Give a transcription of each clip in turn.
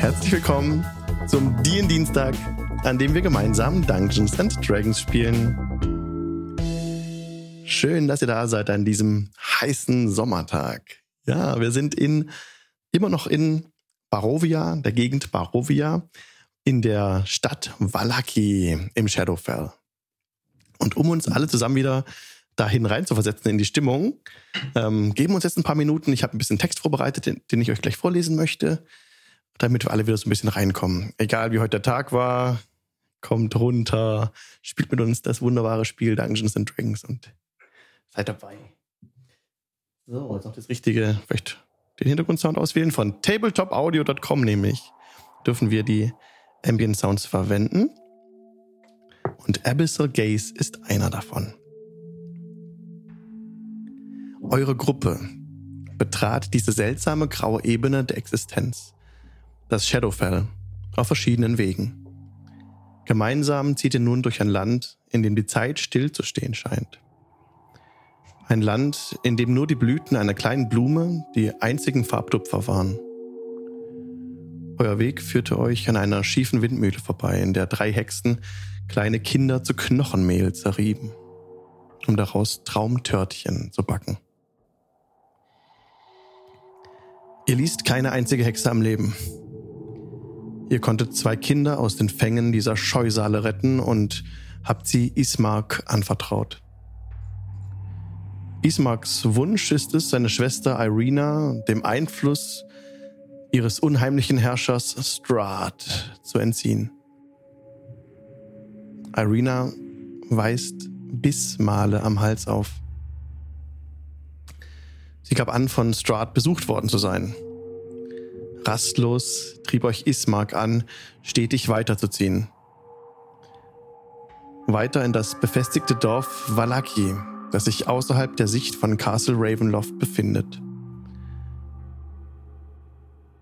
Herzlich willkommen zum DIN Dienstag, an dem wir gemeinsam Dungeons and Dragons spielen. Schön, dass ihr da seid an diesem heißen Sommertag. Ja, wir sind in immer noch in Barovia, der Gegend Barovia, in der Stadt Wallaki im Shadowfell. Und um uns alle zusammen wieder dahin rein zu versetzen in die Stimmung, ähm, geben wir uns jetzt ein paar Minuten. Ich habe ein bisschen Text vorbereitet, den, den ich euch gleich vorlesen möchte, damit wir alle wieder so ein bisschen reinkommen. Egal wie heute der Tag war, kommt runter, spielt mit uns das wunderbare Spiel Dungeons and Dragons und seid dabei. So, jetzt noch das richtige, vielleicht den Hintergrundsound auswählen. Von tabletopaudio.com nämlich dürfen wir die Ambient Sounds verwenden. Und Abyssal Gaze ist einer davon. Eure Gruppe betrat diese seltsame graue Ebene der Existenz, das Shadowfell, auf verschiedenen Wegen. Gemeinsam zieht ihr nun durch ein Land, in dem die Zeit stillzustehen scheint. Ein Land, in dem nur die Blüten einer kleinen Blume die einzigen Farbtupfer waren. Euer Weg führte euch an einer schiefen Windmühle vorbei, in der drei Hexen kleine Kinder zu Knochenmehl zerrieben, um daraus Traumtörtchen zu backen. Ihr liest keine einzige Hexe am Leben. Ihr konntet zwei Kinder aus den Fängen dieser Scheusale retten und habt sie Ismark anvertraut. Ismarks Wunsch ist es, seine Schwester Irina dem Einfluss ihres unheimlichen Herrschers Strahd zu entziehen. Irina weist Bissmale am Hals auf. Sie gab an, von Strahd besucht worden zu sein. Rastlos trieb euch Ismark an, stetig weiterzuziehen. Weiter in das befestigte Dorf Valaki, das sich außerhalb der Sicht von Castle Ravenloft befindet.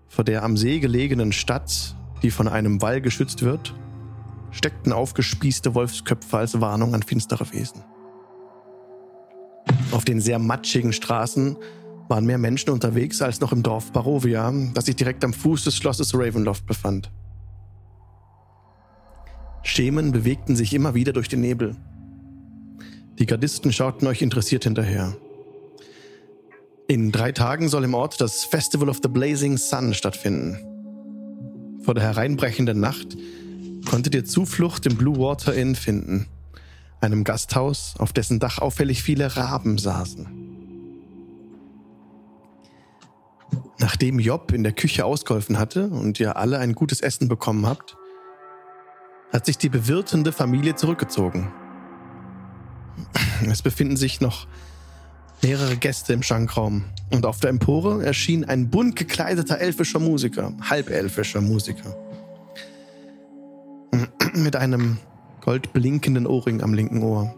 Vor der am See gelegenen Stadt, die von einem Wall geschützt wird, steckten aufgespießte Wolfsköpfe als Warnung an finstere Wesen. Auf den sehr matschigen Straßen waren mehr Menschen unterwegs als noch im Dorf Barovia, das sich direkt am Fuß des Schlosses Ravenloft befand. Schemen bewegten sich immer wieder durch den Nebel. Die Gardisten schauten euch interessiert hinterher. In drei Tagen soll im Ort das Festival of the Blazing Sun stattfinden. Vor der hereinbrechenden Nacht konntet ihr Zuflucht im Blue Water Inn finden, einem Gasthaus, auf dessen Dach auffällig viele Raben saßen. Nachdem Job in der Küche ausgeholfen hatte und ihr alle ein gutes Essen bekommen habt, hat sich die bewirtende Familie zurückgezogen. Es befinden sich noch mehrere Gäste im Schankraum und auf der Empore erschien ein bunt gekleideter elfischer Musiker, halbelfischer Musiker. Mit einem goldblinkenden Ohrring am linken Ohr.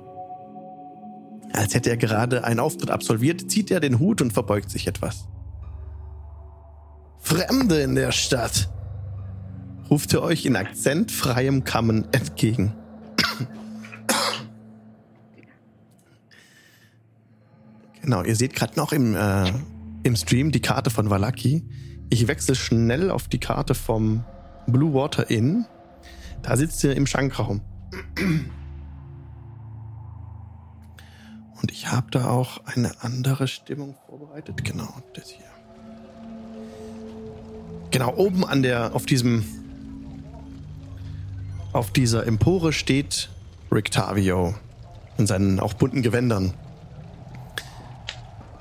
Als hätte er gerade einen Auftritt absolviert, zieht er den Hut und verbeugt sich etwas. Fremde in der Stadt, ruft er euch in akzentfreiem Kammen entgegen. genau, ihr seht gerade noch im, äh, im Stream die Karte von Valaki. Ich wechsle schnell auf die Karte vom Blue Water Inn. Da sitzt ihr im Schankraum. Und ich habe da auch eine andere Stimmung vorbereitet. Genau, das hier. Genau, oben an der, auf diesem, auf dieser Empore steht Rictavio in seinen auch bunten Gewändern.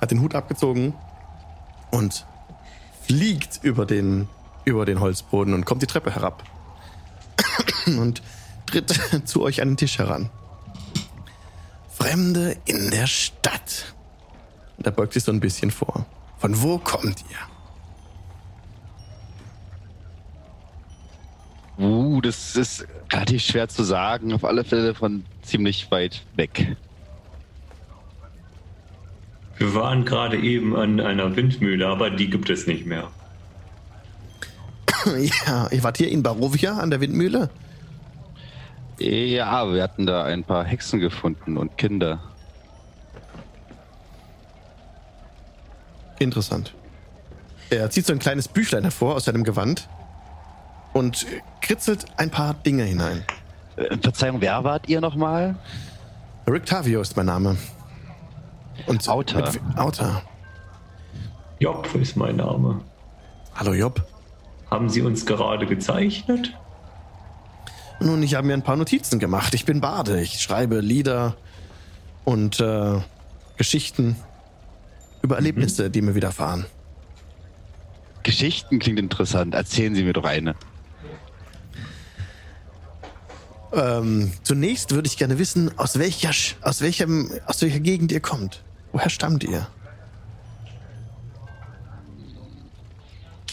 Hat den Hut abgezogen und fliegt über den, über den Holzboden und kommt die Treppe herab. und tritt zu euch an den Tisch heran. Fremde in der Stadt. Da beugt sich so ein bisschen vor. Von wo kommt ihr? Uh, das ist relativ schwer zu sagen. Auf alle Fälle von ziemlich weit weg. Wir waren gerade eben an einer Windmühle, aber die gibt es nicht mehr. Ja, ihr wart hier in Barovia an der Windmühle? Ja, wir hatten da ein paar Hexen gefunden und Kinder. Interessant. Er zieht so ein kleines Büchlein hervor aus seinem Gewand und kritzelt ein paar Dinge hinein. Äh, Verzeihung, wer wart ihr nochmal? Rick Tavio ist mein Name. Und Auta. mit- Auta. Job ist mein Name. Hallo Job. Haben Sie uns gerade gezeichnet? Nun, ich habe mir ein paar Notizen gemacht. Ich bin Bade. Ich schreibe Lieder und äh, Geschichten über Erlebnisse, die mir widerfahren. Geschichten klingt interessant. Erzählen Sie mir doch eine. Ähm, zunächst würde ich gerne wissen, aus welcher, aus welchem, aus welcher Gegend ihr kommt. Woher stammt ihr?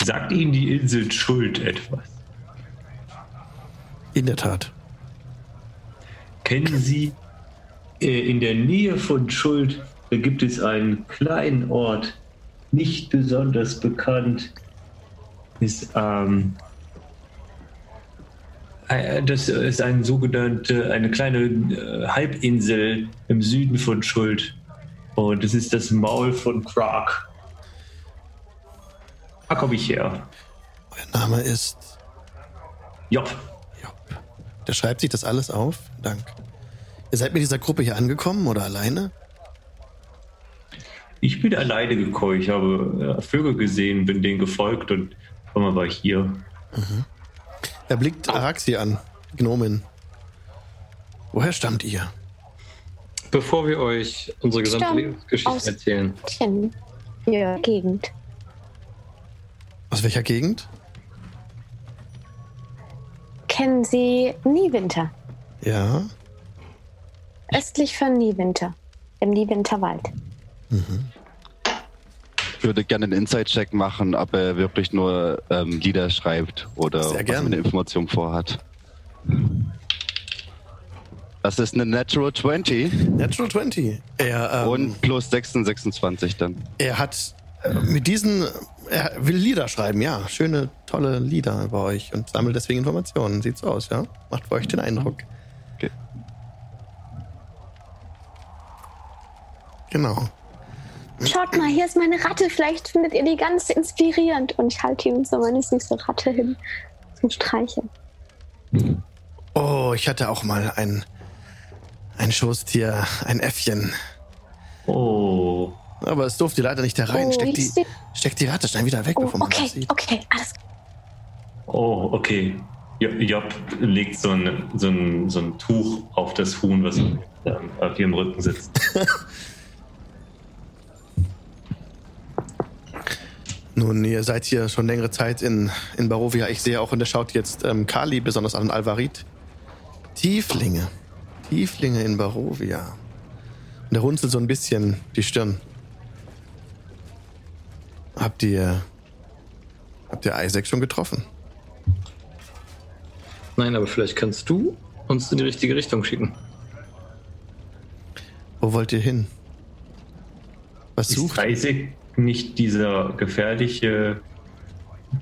Sagt Ihnen die Insel Schuld etwas? In der Tat. Kennen Sie äh, in der Nähe von Schuld, da gibt es einen kleinen Ort, nicht besonders bekannt, ist ähm, äh, das ist ein sogenannte, eine kleine äh, Halbinsel im Süden von Schuld. Und das ist das Maul von Krag. Da komme ich her. Euer Name ist Job. Job. Der schreibt sich das alles auf. Dank. Ihr seid mit dieser Gruppe hier angekommen oder alleine? Ich bin alleine gekommen. Ich habe äh, Vögel gesehen, bin denen gefolgt und auf einmal war ich hier. Er blickt Araxi an, die Gnomin. Woher stammt ihr? Bevor wir euch unsere gesamte Stamm Lebensgeschichte aus- erzählen. Ja, Gegend. Aus welcher Gegend? Kennen Sie Niewinter? Ja. Östlich von Niewinter. Im Niewinterwald. Ich würde gerne einen Inside-Check machen, ob er wirklich nur ähm, Lieder schreibt oder er eine Information vorhat. Das ist eine Natural 20 Natural 20. Er, ähm, und plus 26, 26 dann. er hat äh, mit diesen, er will Lieder schreiben, ja. Schöne, tolle Lieder über euch und sammelt deswegen Informationen. Sieht so aus, ja. Macht für euch den Eindruck. Okay. Genau. Schaut mal, hier ist meine Ratte. Vielleicht findet ihr die ganz inspirierend. Und ich halte ihm so meine süße Ratte hin zum Streicheln. Oh, ich hatte auch mal ein, ein Schoßtier, ein Äffchen. Oh, Aber es durfte leider nicht herein. Oh, Steckt die, steckt die Ratte schnell wieder weg, Oh, bevor man das okay, sieht. okay, alles klar. oh, okay. Jo- Job legt so ein, so, ein, so ein Tuch auf das Huhn, was ähm, auf ihrem Rücken sitzt. Nun, ihr seid hier schon längere Zeit in, in Barovia. Ich sehe auch, und der schaut jetzt ähm, Kali besonders an Alvarit. Tieflinge. Tieflinge in Barovia. Und er runzelt so ein bisschen die Stirn. Habt ihr. Habt ihr Isaac schon getroffen? nein, aber vielleicht kannst du uns in die richtige Richtung schicken. Wo wollt ihr hin? Was Ist sucht? Isaac nicht dieser gefährliche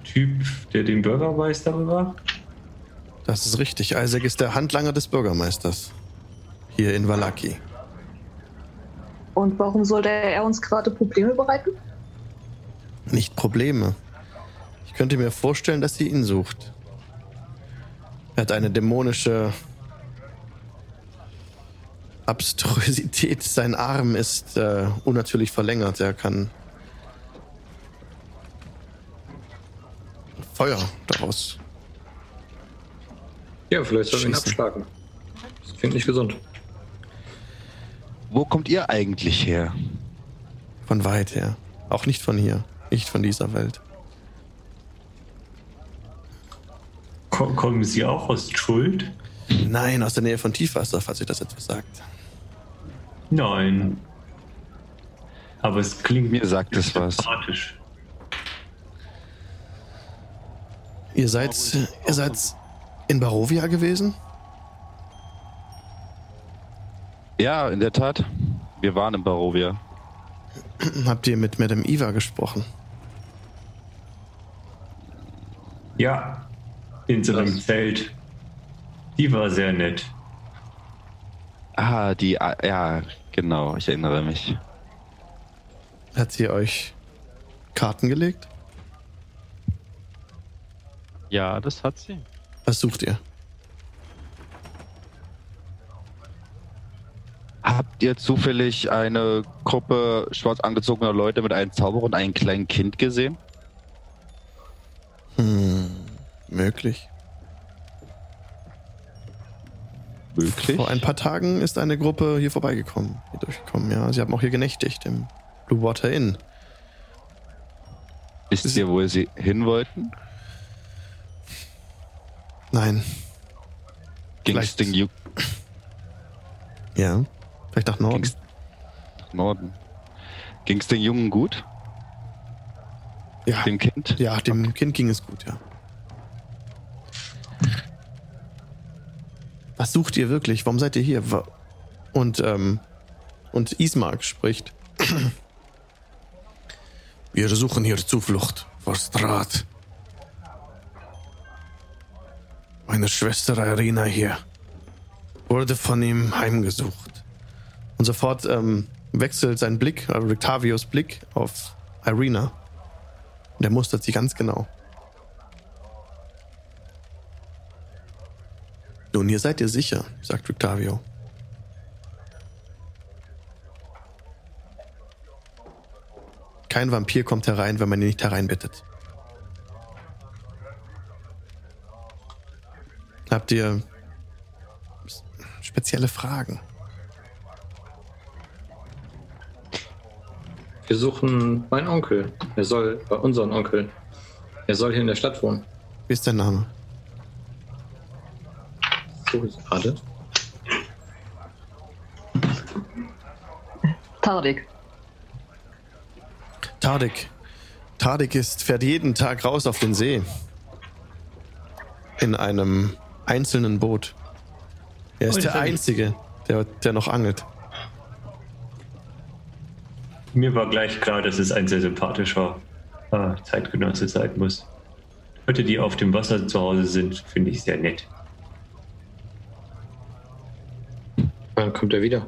Typ, der den Bürgermeister bewacht? Das ist richtig. Isaac ist der Handlanger des Bürgermeisters. Hier in Valaki. Und warum sollte er uns gerade Probleme bereiten? Nicht Probleme. Ich könnte mir vorstellen, dass sie ihn sucht. Er hat eine dämonische Abstrusität. Sein Arm ist äh, unnatürlich verlängert. Er kann Feuer daraus. Ja, vielleicht sollen wir ihn abschlagen. Das klingt nicht gesund. Wo kommt ihr eigentlich her? Von weit her. Auch nicht von hier. Nicht von dieser Welt. Ko- Kommen Sie auch aus Schuld? Nein, aus der Nähe von Tiefwasser, falls ihr das etwas sagt. Nein. Aber es klingt Mir sagt es was. sympathisch. Ihr seid, ihr seid in Barovia gewesen? Ja, in der Tat. Wir waren in Barovia. Habt ihr mit Madame Eva gesprochen? Ja, in so einem Was? Zelt. Die war sehr nett. Ah, die, ah, ja, genau, ich erinnere mich. Hat sie euch Karten gelegt? Ja, das hat sie. Was sucht ihr? Habt ihr zufällig eine Gruppe schwarz angezogener Leute mit einem Zauberer und einem kleinen Kind gesehen? Hm, möglich. Möglich. Vor ein paar Tagen ist eine Gruppe hier vorbeigekommen, hier durchgekommen, ja. Sie haben auch hier genächtigt im Blue Water Inn. Wisst ihr, wo sie hin wollten? Nein, Ging es Vielleicht- den Ju ja. Vielleicht nach Norden. ging's nach Norden? Ging es den Jungen gut? ja. Dem Kind? ja, dem Kind ging es gut, ja. Was sucht ihr wirklich? Warum seid ihr hier? Und, ähm, und Ismark spricht. Wir suchen hier Zuflucht vor Strat. Meine Schwester Irina hier wurde von ihm heimgesucht. Und sofort ähm, wechselt sein Blick, also Octavios Blick auf Irina. Und er mustert sie ganz genau. Nun, hier seid ihr sicher, sagt Octavio. Kein Vampir kommt herein, wenn man ihn nicht hereinbittet. Habt ihr spezielle Fragen? Wir suchen meinen Onkel. Er soll, bei unseren Onkel. Er soll hier in der Stadt wohnen. Wie ist dein Name? Suche ich gerade. Tardik. Tardik. Tardik ist, fährt jeden Tag raus auf den See. In einem einzelnen Boot. Er ist Oh, der Einzige, der, der noch angelt. Mir war gleich klar, dass es ein sehr sympathischer äh, Zeitgenosse sein muss. Leute, die auf dem Wasser zu Hause sind, finde ich sehr nett. Wann kommt er wieder?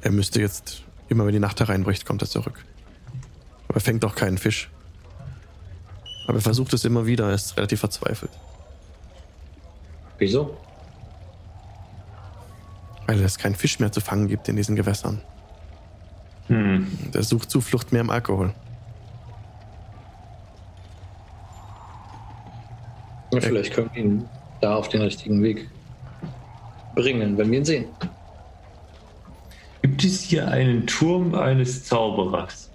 Er müsste jetzt, immer wenn die Nacht hereinbricht, kommt er zurück. Aber er fängt auch keinen Fisch. Aber er versucht es immer wieder, er ist relativ verzweifelt. Wieso? Weil es keinen Fisch mehr zu fangen gibt in diesen Gewässern. Hm. Und er sucht Zuflucht mehr im Alkohol. Ja, vielleicht können wir ihn da auf den richtigen Weg bringen, wenn wir ihn sehen. Gibt es hier einen Turm eines Zauberers?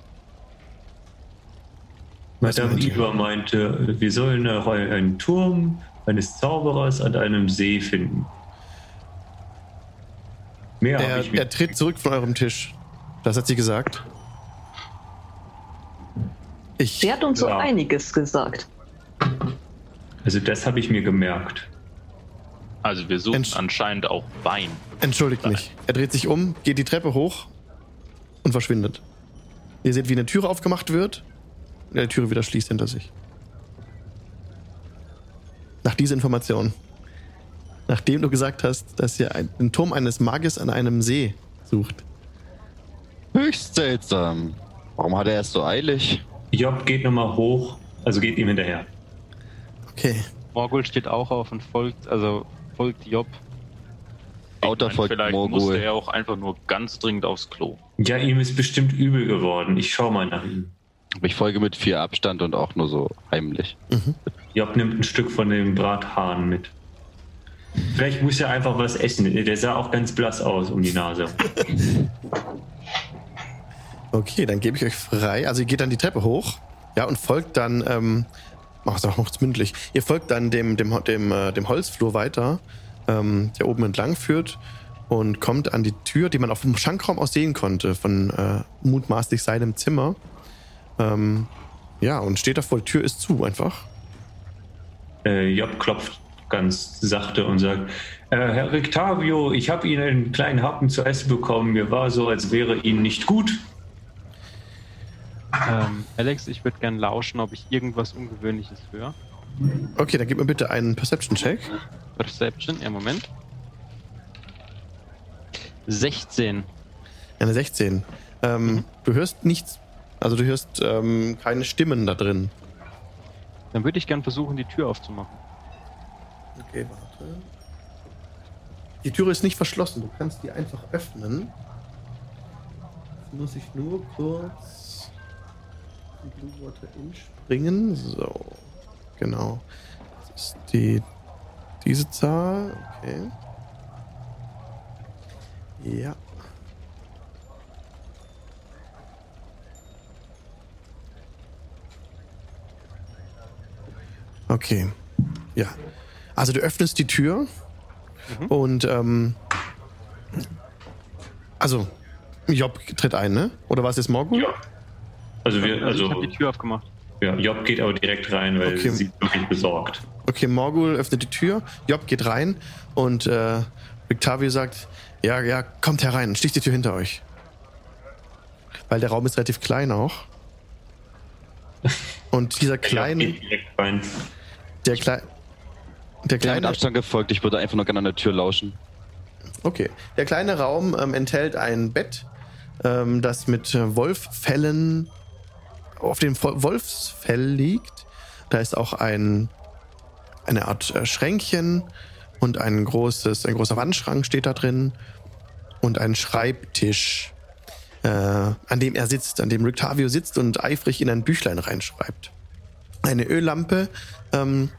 Was Madame meint? Iva meinte, wir sollen auch einen Turm eines Zauberers an einem See finden. Mehr habe Er, ich er tritt zurück von eurem Tisch. Das hat sie gesagt. Ich, Sie hat uns so Ja. einiges gesagt. Also das habe ich mir gemerkt. Also wir suchen Entsch- anscheinend auch Wein. entschuldigt mich. Er dreht sich um, geht die Treppe hoch und verschwindet. Ihr seht, wie eine Türe aufgemacht wird und er die Türe wieder schließt hinter sich. Nach dieser Information. Nachdem du gesagt hast, dass ihr ein- den Turm eines Magiers an einem See sucht. Höchst seltsam. Warum hat er es so eilig? Job geht nochmal hoch, also geht ihm hinterher. Okay. Morgul steht auch auf und folgt, also folgt Job. Autor meine, folgt Vielleicht Morgul. musste er auch einfach nur ganz dringend aufs Klo. Ja, ihm ist bestimmt übel geworden. Ich schau mal nach ihm. Aber Ich folge mit vier Abstand und auch nur so heimlich. Job nimmt ein Stück von dem Brathahn mit. Vielleicht muss er einfach was essen. Der sah auch ganz blass aus um die Nase. Okay, dann gebe ich euch frei. Also ihr geht dann die Treppe hoch, ja, und folgt dann, ähm, auch noch mündlich. Ihr folgt dann dem, dem, dem, äh, dem Holzflur weiter, ähm, der oben entlang führt und kommt an die Tür, die man auf dem Schankraum aus sehen konnte, von äh, mutmaßlich seinem Zimmer. Ähm, ja, und steht davor, die Tür ist zu einfach. Äh, Job klopft ganz sachte und sagt: äh, Herr Rictavio, ich habe Ihnen einen kleinen Happen zu essen bekommen. Mir war so, als wäre Ihnen nicht gut. Ähm, Alex, ich würde gerne lauschen, ob ich irgendwas Ungewöhnliches höre. Okay, dann gib mir bitte einen Perception-Check. Perception, ja, Moment. 16. Eine 16. Ähm, Du hörst nichts, also du hörst ähm, keine Stimmen da drin. Dann würde ich gern versuchen, die Tür aufzumachen. Okay, warte. Die Türe ist nicht verschlossen. Du kannst die einfach öffnen. Jetzt muss ich nur kurz in Blue Water Inn springen. So. Genau. Das ist die diese Zahl. Okay. Ja. Okay. Ja. Also du öffnest die Tür und ähm, also Job tritt ein, ne? Oder was ist morgen? Ja. Also wir, Also, ich also habe die Tür aufgemacht. ja, Job geht aber direkt rein, weil Okay. sie wirklich besorgt. Okay, Morgul öffnet die Tür, Job geht rein und äh, Victavio sagt, ja, ja, kommt herein, sticht die Tür hinter euch. Weil der Raum ist relativ klein auch. Und dieser Job kleine, der, Klei der kleine, Abstand gefolgt, ich würde einfach nur gerne an der Tür lauschen. okay, der kleine Raum ähm, enthält ein Bett, ähm, das mit äh, Wolffellen auf dem Wolfsfell liegt. Da ist auch ein eine Art äh, Schränkchen und ein großes, ein großer Wandschrank steht da drin und ein Schreibtisch, äh, an dem er sitzt, an dem Rictavio sitzt und eifrig in ein Büchlein reinschreibt. Eine Öllampe ähm,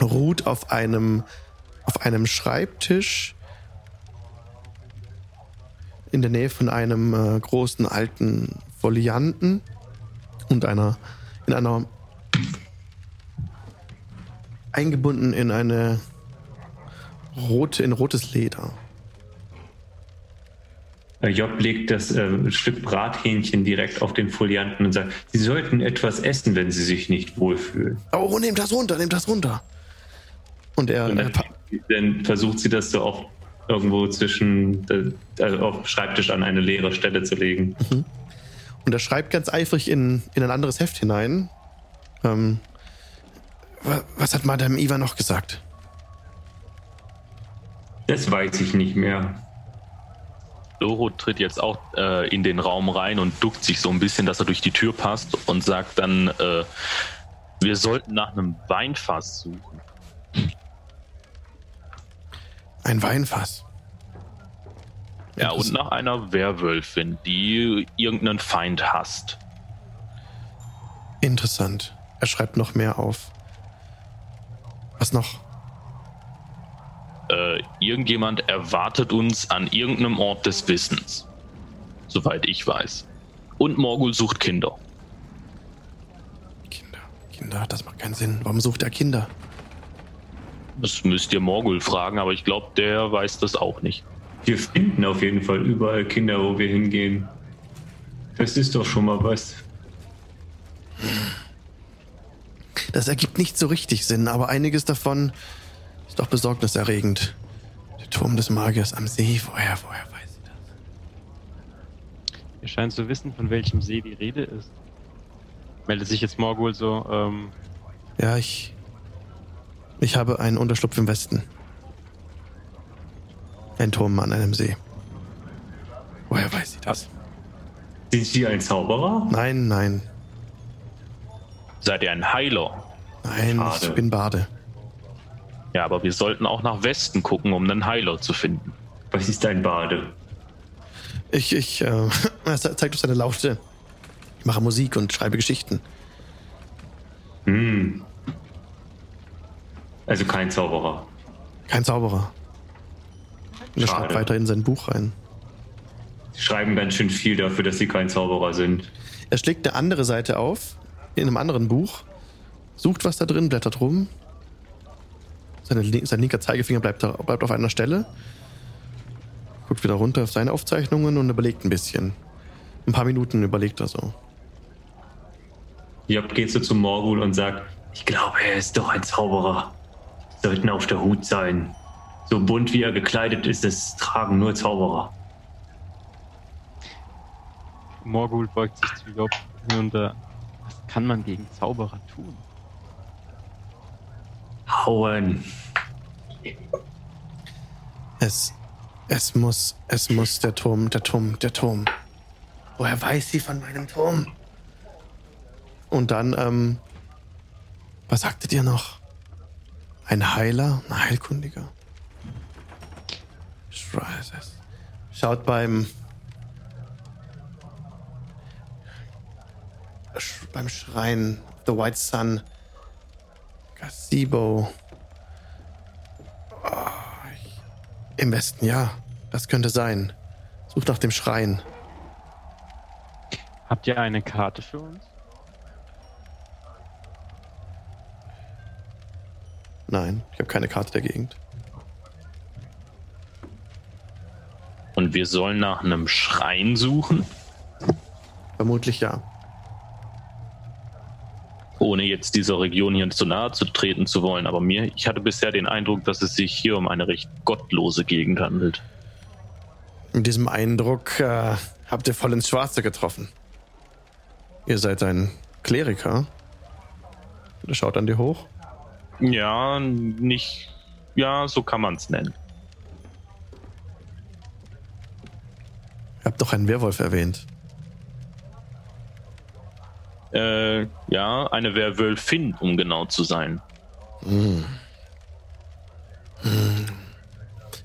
ruht auf einem, auf einem Schreibtisch in der Nähe von einem äh, großen alten Folianten und einer in einer eingebunden in eine rote in rotes Leder. Äh, Job legt das äh, Stück Brathähnchen direkt auf den Folianten und sagt, Sie sollten etwas essen, wenn Sie sich nicht wohlfühlen. Oh, nehmt das runter, nehmt das runter. Und er, Und er dann, dann versucht sie das so auf irgendwo zwischen, also auf Schreibtisch an eine leere Stelle zu legen. und er schreibt ganz eifrig in, in ein anderes Heft hinein. Ähm, wa- was hat Madame Eva noch gesagt? Das weiß ich nicht mehr. Loro tritt jetzt auch äh, in den Raum rein und duckt sich so ein bisschen, dass er durch die Tür passt und sagt dann, äh, wir sollten nach einem Weinfass suchen. Ein Weinfass. Ja, und nach einer Werwölfin, die irgendeinen Feind hasst. Interessant. Er schreibt noch mehr auf. Was noch? Äh, irgendjemand erwartet uns an irgendeinem Ort des Wissens. Soweit ich weiß. Und Morgul sucht Kinder. Kinder. Kinder, das macht keinen Sinn. Warum sucht er Kinder? Das müsst ihr Morgul fragen, aber ich glaube, der weiß das auch nicht. Wir finden auf jeden Fall überall Kinder, wo wir hingehen. Das ist doch schon mal was. Das ergibt nicht so richtig Sinn, aber einiges davon doch besorgniserregend. Der Turm des Magiers am See, woher, woher weiß sie das? Ihr scheint zu wissen, von welchem See die Rede ist. Meldet sich jetzt Morgul so, ähm, Ja, ich. Ich habe einen Unterschlupf im Westen. Ein Turm an einem See. Woher weiß sie das? Sind Sie ein Zauberer? Nein, nein, Seid ihr ein Heiler? nein, ich Schade. bin Bade. Ja, aber wir sollten auch nach Westen gucken, um einen Heiler zu finden. Was ist ein Bade? Ich, ich, äh, er zeigt auf seine Laute. Ich mache Musik und schreibe Geschichten. Hm. Also kein Zauberer. Kein Zauberer. Und er schreibt weiter in sein Buch rein. Sie schreiben ganz schön viel dafür, dass Sie kein Zauberer sind. Er schlägt eine andere Seite auf, in einem anderen Buch, sucht was da drin, blättert rum. Seine, sein linker Zeigefinger bleibt, da, bleibt auf einer Stelle. Guckt wieder runter auf seine Aufzeichnungen und überlegt ein bisschen. Ein paar Minuten überlegt er so. Job geht so zu Morgul und sagt, ich glaube, er ist doch ein Zauberer. Sie sollten auf der Hut sein. So bunt wie er gekleidet ist, das tragen nur Zauberer. Morgul beugt sich zu Job hinunter. Was kann man gegen Zauberer tun? Hauen. Es, es muss, es muss der Turm, der Turm, der Turm. Woher weiß sie von meinem Turm? Und dann ähm, Was sagtet ihr noch? Ein Heiler? Ein Heilkundiger? Schaut beim. Beim Schrein The White Sun. Gazebo. Oh, Im Westen, ja. Das könnte sein. Sucht nach dem Schrein. Habt ihr eine Karte für uns? Nein, ich habe keine Karte der Gegend. Und wir sollen nach einem Schrein suchen, Vermutlich ja. Ohne jetzt dieser Region hier zu nahe zu treten zu wollen. Aber mir, ich hatte bisher den Eindruck, dass es sich hier um eine recht gottlose Gegend handelt. Mit diesem Eindruck äh, habt ihr voll ins Schwarze getroffen. Ihr seid ein Kleriker. Der schaut an dir hoch. Ja, nicht. Ja, so kann man es nennen. Ihr habt doch einen Werwolf erwähnt. Äh, ja, eine Werwölfin, um genau zu sein.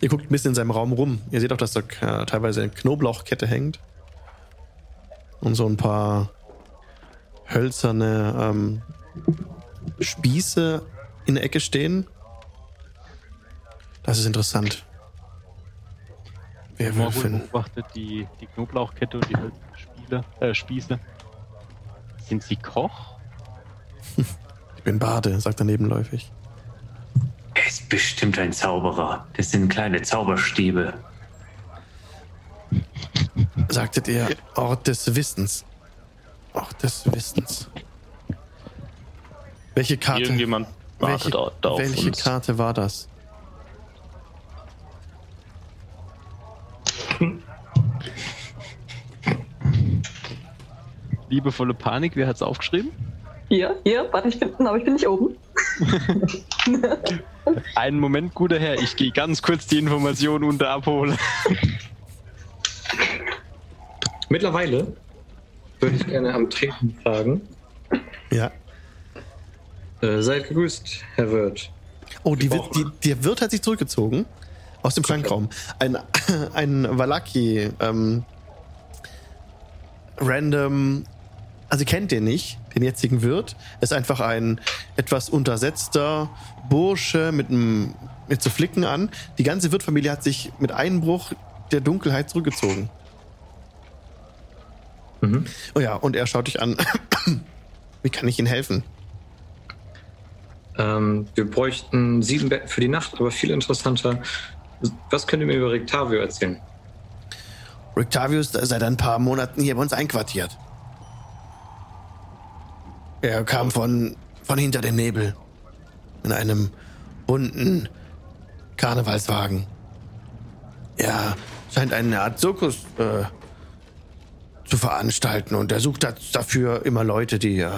Ihr guckt ein bisschen in seinem Raum rum. Ihr seht auch, dass da äh, teilweise eine Knoblauchkette hängt. Und so ein paar hölzerne ähm, Spieße in der Ecke stehen. Das ist interessant. Morgul Werwölfin. beobachtet die, die Knoblauchkette und die Spiele, äh, Spieße. Sind sie Koch? Ich bin Bade, sagt er nebenläufig. Er ist bestimmt ein Zauberer. Das sind kleine Zauberstäbe. Sagtet ihr Ort des Wissens? Ort des Wissens. Welche Karte? Irgendjemand wartet welche, da, da auf welche uns. Karte war das? Liebevolle Panik, wer hat's aufgeschrieben? Hier, hier, warte, ich bin, aber ich bin nicht oben. Einen Moment, guter Herr, ich gehe ganz kurz die Information unter abholen. Mittlerweile würde ich gerne am Treten fragen. Ja. Äh, seid gegrüßt, Herr Wirt. Oh, die, die, der Wirt hat sich zurückgezogen aus dem Schrankraum. Ein, ein Valaki, ähm, random, also kennt den nicht, den jetzigen Wirt. Er ist einfach ein etwas untersetzter Bursche mit, einem, mit so Flicken an. Die ganze Wirtfamilie hat sich mit Einbruch der Dunkelheit zurückgezogen. Mhm. Oh ja, und er schaut dich an. Wie kann ich Ihnen helfen? Ähm, wir bräuchten sieben Betten für die Nacht, aber viel interessanter. Was könnt ihr mir über Rictavio erzählen? Rictavius ist seit ein paar Monaten hier bei uns einquartiert. Er kam von, von hinter dem Nebel. In einem bunten Karnevalswagen. Er scheint eine Art Zirkus äh, zu veranstalten und er sucht da- dafür immer Leute, die, äh,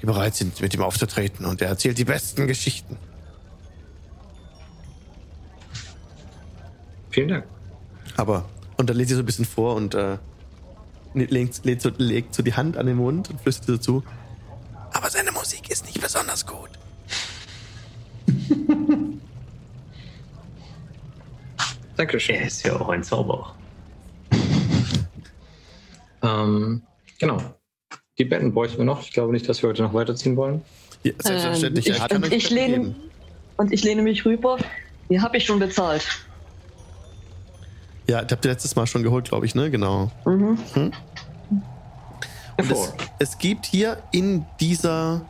die bereit sind, mit ihm aufzutreten. Und er erzählt die besten Geschichten. Vielen Dank. Aber, und dann legt sie so ein bisschen vor und äh, legt, legt, so, legt so die Hand an den Mund und flüstert so zu. Aber seine Musik ist nicht besonders gut. Dankeschön. Er ist ja auch ein Zauberer. Ähm, genau. Die Betten bräuchten wir noch. Ich glaube nicht, dass wir heute noch weiterziehen wollen. Ja, selbstverständlich. Ähm, ich- und ich lehne- geben. Und ich lehne mich rüber. Die habe ich schon bezahlt. Ja, das habt ihr letztes Mal schon geholt, glaube ich, ne? Genau. Mhm. Und es, es gibt hier in dieser,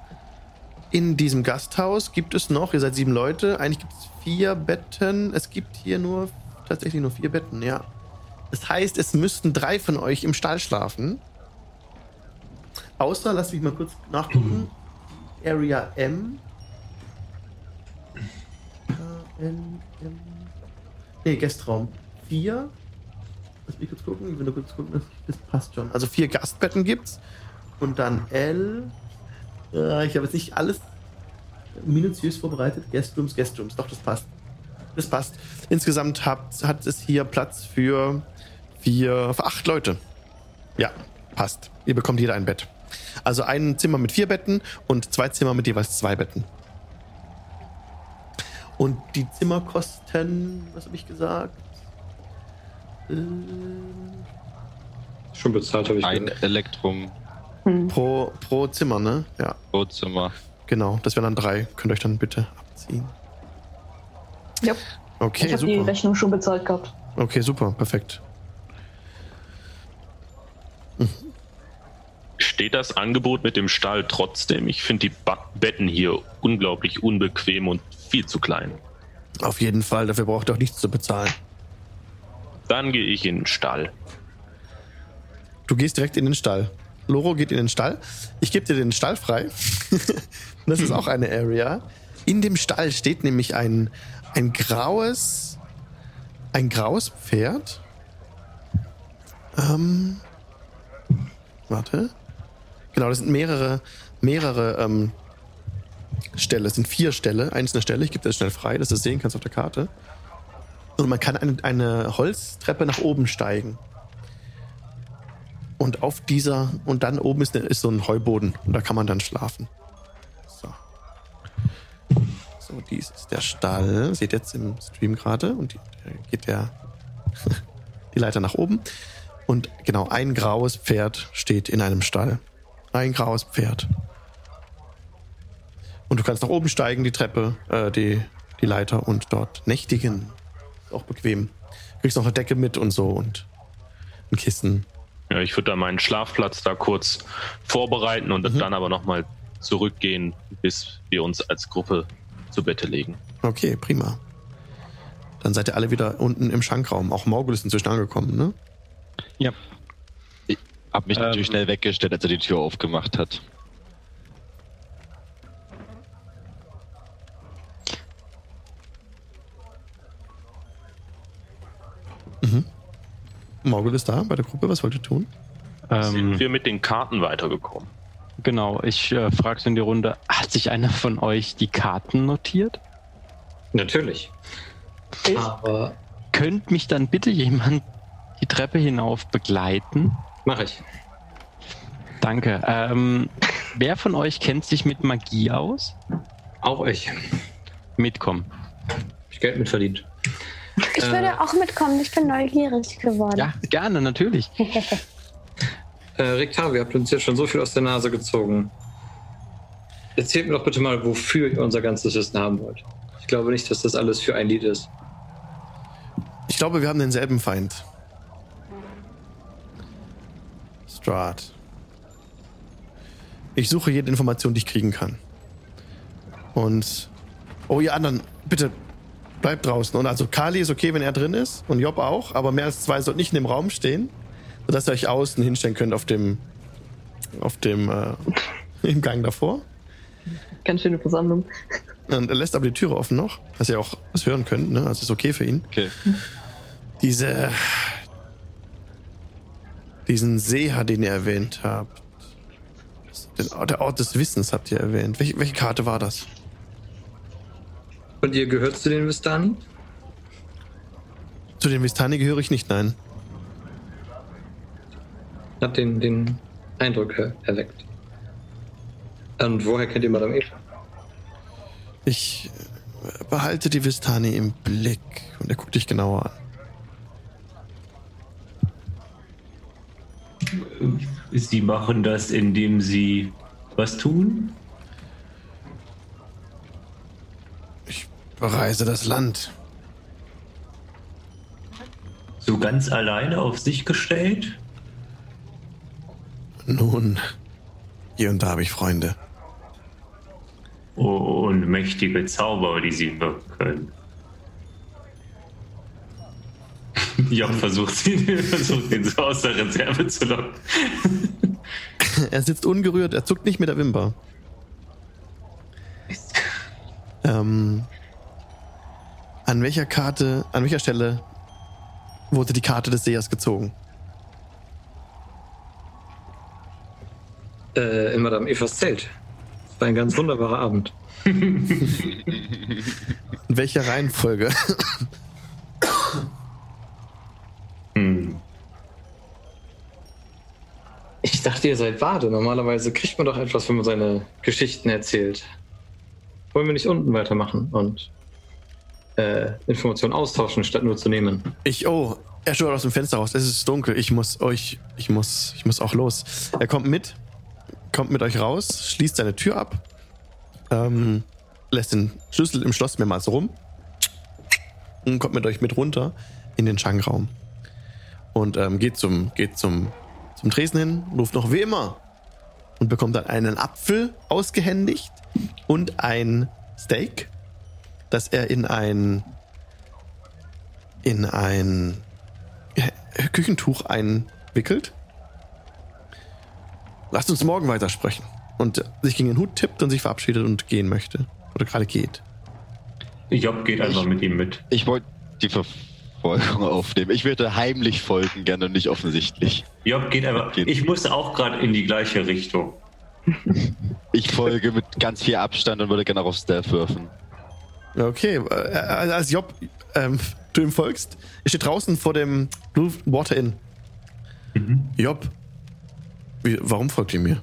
in diesem Gasthaus gibt es noch, ihr seid sieben Leute, eigentlich gibt es vier Betten. Es gibt hier nur, tatsächlich nur vier Betten, ja. Das heißt, es müssten drei von euch im Stall schlafen. Außer, lass mich mal kurz nachgucken, Area M. K, L, M. Nee, Gastraum 4. Lass mich kurz gucken, ich will nur kurz gucken, das, das passt schon. Also vier Gastbetten gibt's. Und dann L. Äh, ich habe jetzt nicht alles minutiös vorbereitet. Guestrooms, Guestrooms. Doch, das passt. Das passt. Insgesamt hat, hat es hier Platz für vier, für acht Leute. Ja, passt. Ihr bekommt jeder ein Bett. Also ein Zimmer mit vier Betten und zwei Zimmer mit jeweils zwei Betten. Und die Zimmer kosten, was habe ich gesagt? Ähm, Schon bezahlt habe ich Ein gehört. Elektrum Hm. pro, pro Zimmer, ne? Ja, pro Zimmer. genau. Das wären dann drei. Könnt ihr euch dann bitte abziehen. Ja. Okay, ich habe die super. Rechnung schon bezahlt gehabt. Okay, super, perfekt. Steht das Angebot mit dem Stall trotzdem? Ich finde die ba Betten hier unglaublich unbequem und viel zu klein. Auf jeden Fall, dafür braucht ihr auch nichts zu bezahlen. Dann gehe ich in den Stall. Du gehst direkt in den Stall. Loro geht in den Stall. Ich gebe dir den Stall frei. das ist auch eine Area. In dem Stall steht nämlich ein, ein graues, ein graues Pferd. Ähm, warte. Genau, das sind mehrere, mehrere ähm, Ställe. Es sind vier Ställe, einzelne Ställe. Ich gebe dir das schnell frei, dass du es sehen kannst auf der Karte. Und man kann eine, eine Holztreppe nach oben steigen. Und auf dieser, und dann oben ist, ist so ein Heuboden. Und da kann man dann schlafen. So. So, dies ist der Stall. Seht jetzt im Stream gerade. Und die, geht der, die Leiter nach oben. Und genau, ein graues Pferd steht in einem Stall. Ein graues Pferd. Und du kannst nach oben steigen, die Treppe, äh, die, die Leiter und dort nächtigen. Ist auch bequem. Kriegst noch eine Decke mit und so und ein Kissen. Ja, ich würde da meinen Schlafplatz da kurz vorbereiten und Mhm. dann aber nochmal zurückgehen, bis wir uns als Gruppe zu Bette legen. Okay, prima. Dann seid ihr alle wieder unten im Schankraum. Auch Morgul ist inzwischen angekommen, ne? Hab mich Ähm. natürlich schnell weggestellt, als er die Tür aufgemacht hat. Morgul ist da bei der Gruppe. Was wollt ihr tun? Sind Ähm, wir mit den Karten weitergekommen? genau, ich äh, frage so in die Runde, hat sich einer von euch die Karten notiert? Natürlich. Ich? Aber Könnt mich dann bitte jemand die Treppe hinauf begleiten? mache ich. Danke. Ähm, wer von euch kennt sich mit Magie aus? Auch ich. Mitkommen. Hab ich Geld mit verdient. Ich Äh. würde auch mitkommen. Ich bin neugierig geworden. Ja, gerne, natürlich. Äh, Rictavi, ihr habt uns jetzt schon so viel aus der Nase gezogen. Erzählt mir doch bitte mal, wofür ihr unser ganzes Wissen haben wollt. Ich glaube nicht, dass das alles für ein Lied ist. Ich glaube, wir haben denselben Feind. Strahd. Ich suche jede Information, die ich kriegen kann. Und. Oh, ihr anderen, bitte bleibt draußen. Und also Kali ist okay, wenn er drin ist. Und Job auch. Aber mehr als zwei sollten nicht in dem Raum stehen. Sodass ihr euch außen hinstellen könnt auf dem. Auf dem. Äh, Im Gang davor. Ganz schöne Versammlung. Und er lässt aber die Türe offen noch, dass ihr auch was hören könnt, ne? Also ist okay für ihn. Okay. Diese. Diesen Seher, den ihr erwähnt habt. Den, der Ort des Wissens habt ihr erwähnt. Welche, welche Karte war das? Und ihr gehört zu den Vistani? Zu den Vistani gehöre ich nicht, nein. Hat den, den Eindruck er erweckt. Und woher kennt ihr Madame Eva? Ich äh, behalte die Vistani im Blick. Und er guckt dich genauer an. Sie machen das, indem sie was tun? Ich bereise das Land. So ganz alleine auf sich gestellt? Nun, hier und da habe ich Freunde. Oh, und mächtige Zauber, die sie wirken können. Joch versucht, sie, versucht ihn so aus der Reserve zu locken. Er sitzt ungerührt, er zuckt nicht mit der Wimper. Ähm, an welcher Karte, an welcher Stelle wurde die Karte des Sehers gezogen? Äh, in Madame Evas Zelt. Das war ein ganz wunderbarer Abend. In welcher Reihenfolge? Hm. Ich dachte, ihr seid Wade. Normalerweise kriegt man doch etwas, wenn man seine Geschichten erzählt. Wollen wir nicht unten weitermachen und äh, Informationen austauschen, statt nur zu nehmen? Ich, oh, er schaut aus dem Fenster raus. Es ist dunkel. Ich muss euch, ich muss, ich muss auch los. Er kommt mit, kommt mit euch raus, schließt seine Tür ab, ähm, lässt den Schlüssel im Schloss mehrmals rum und kommt mit euch mit runter in den Schankraum. Und ähm, geht zum, geht zum, zum Tresen hin, ruft noch wie immer und bekommt dann einen Apfel ausgehändigt und ein Steak, das er in ein in ein äh, Küchentuch einwickelt. Lasst uns morgen weitersprechen. Und sich gegen den Hut tippt und sich verabschiedet und gehen möchte. Oder gerade geht. Job geht einfach Ich- mit ihm mit. Ich wollte die Verfolgung aufnehmen. Ich würde heimlich folgen, gerne und nicht offensichtlich. Job geht einfach. Geht. Ich muss auch gerade in die gleiche Richtung. Ich folge mit ganz viel Abstand und würde gerne auch auf Stealth würfen. Okay, äh, als Job ähm, du ihm folgst, er steht draußen vor dem Blue Water Inn. Job, wie, warum folgt ihr mir?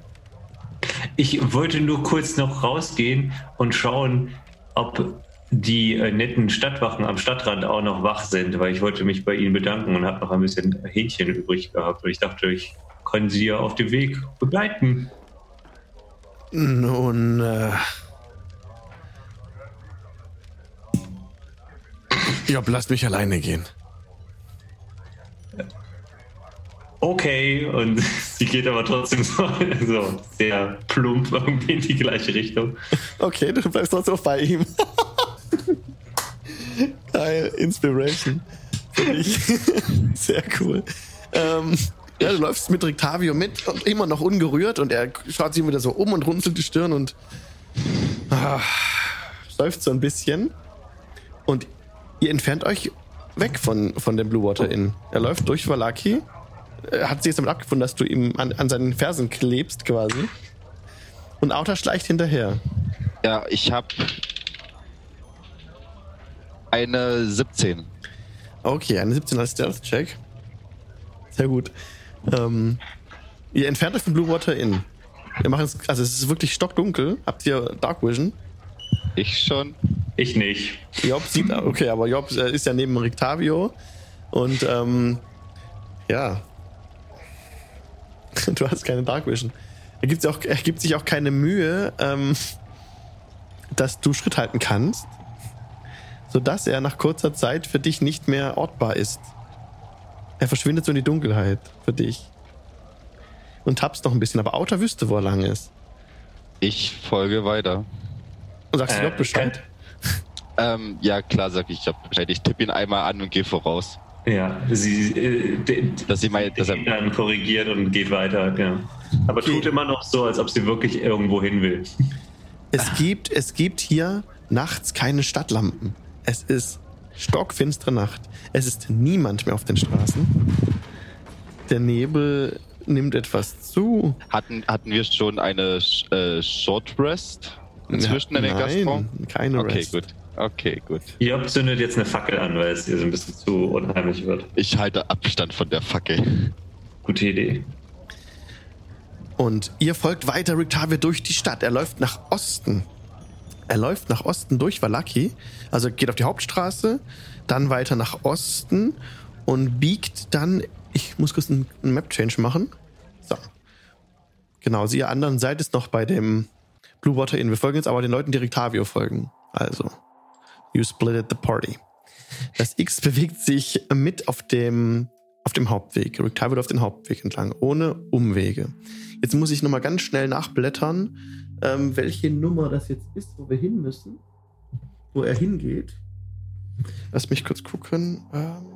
Ich wollte nur kurz noch rausgehen und schauen, ob die äh, netten Stadtwachen am Stadtrand auch noch wach sind, weil ich wollte mich bei ihnen bedanken und habe noch ein bisschen Hähnchen übrig gehabt. Und ich dachte, ich kann sie ja auf dem Weg begleiten. Nun, äh. Job, lasst mich alleine gehen. Okay, und sie geht aber trotzdem so, so sehr plump irgendwie in die gleiche Richtung. Okay, du bleibst trotzdem bei ihm. Geil, Inspiration. Sehr cool. Ähm, ja, du läufst mit Rictavio mit und immer noch ungerührt und er schaut sich wieder so um und runzelt die Stirn und ah, läuft so ein bisschen. Und ihr entfernt euch weg von, von dem Blue Water Inn. Er läuft durch Valaki. Er hat sich jetzt damit abgefunden, dass du ihm an, an seinen Fersen klebst quasi. Und Auta schleicht hinterher. Ja, ich habe eine 17. Okay, eine 17 als Stealth-Check. Sehr gut. Ähm, ihr entfernt euch von Blue Water Inn. Wir machen es, also es ist wirklich stockdunkel. Habt ihr Dark Vision? Ich schon. Ich nicht. Job sieht, okay, aber Job äh, ist ja neben Rictavio. Und, ähm, ja. Du hast keine Dark Vision. Er gibt, sich auch, er gibt sich auch keine Mühe, ähm, dass du Schritt halten kannst, sodass er nach kurzer Zeit für dich nicht mehr ortbar ist. Er verschwindet so in die Dunkelheit für dich. Und tappst noch ein bisschen, aber Auta wüsste, wo er lang ist. Ich folge weiter. Und sagst Äh, Job Bescheid. Ähm, ja, klar, sag ich, ich hab Bescheid. Ich tippe ihn einmal an und gehe voraus. Ja, sie äh, de- Dass sie mal, dass er, den dann korrigiert und geht weiter. Ja. Aber Okay. tut immer noch so, als ob sie wirklich irgendwo hin will. Es gibt, es gibt hier nachts keine Stadtlampen. Es ist stockfinstere Nacht. Es ist niemand mehr auf den Straßen. Der Nebel nimmt etwas zu. hatten, hatten wir schon eine äh, Short Rest inzwischen in den Nein, Gastraum? keine Okay, Rest. gut. Okay, gut. Job zündet jetzt eine Fackel an, weil es ihr so ein bisschen zu unheimlich wird. Ich halte Abstand von der Fackel. Gute Idee. Und ihr folgt weiter Rictavia durch die Stadt. Er läuft nach Osten. Er läuft nach Osten durch Valaki. Also geht auf die Hauptstraße, dann weiter nach Osten und biegt dann. Ich muss kurz einen einen Map-Change machen. So. Genau, also ihr anderen seid es noch bei dem Blue Water Inn. Wir folgen jetzt aber den Leuten, die Rictavio folgen. Also, you splitted the party. Das X bewegt sich mit auf dem, auf dem Hauptweg. Rictavio auf den Hauptweg entlang, ohne Umwege. Jetzt muss ich nochmal ganz schnell nachblättern, ähm, welche Nummer das jetzt ist, wo wir hin müssen. Wo er hingeht. Lass mich kurz gucken. Ähm,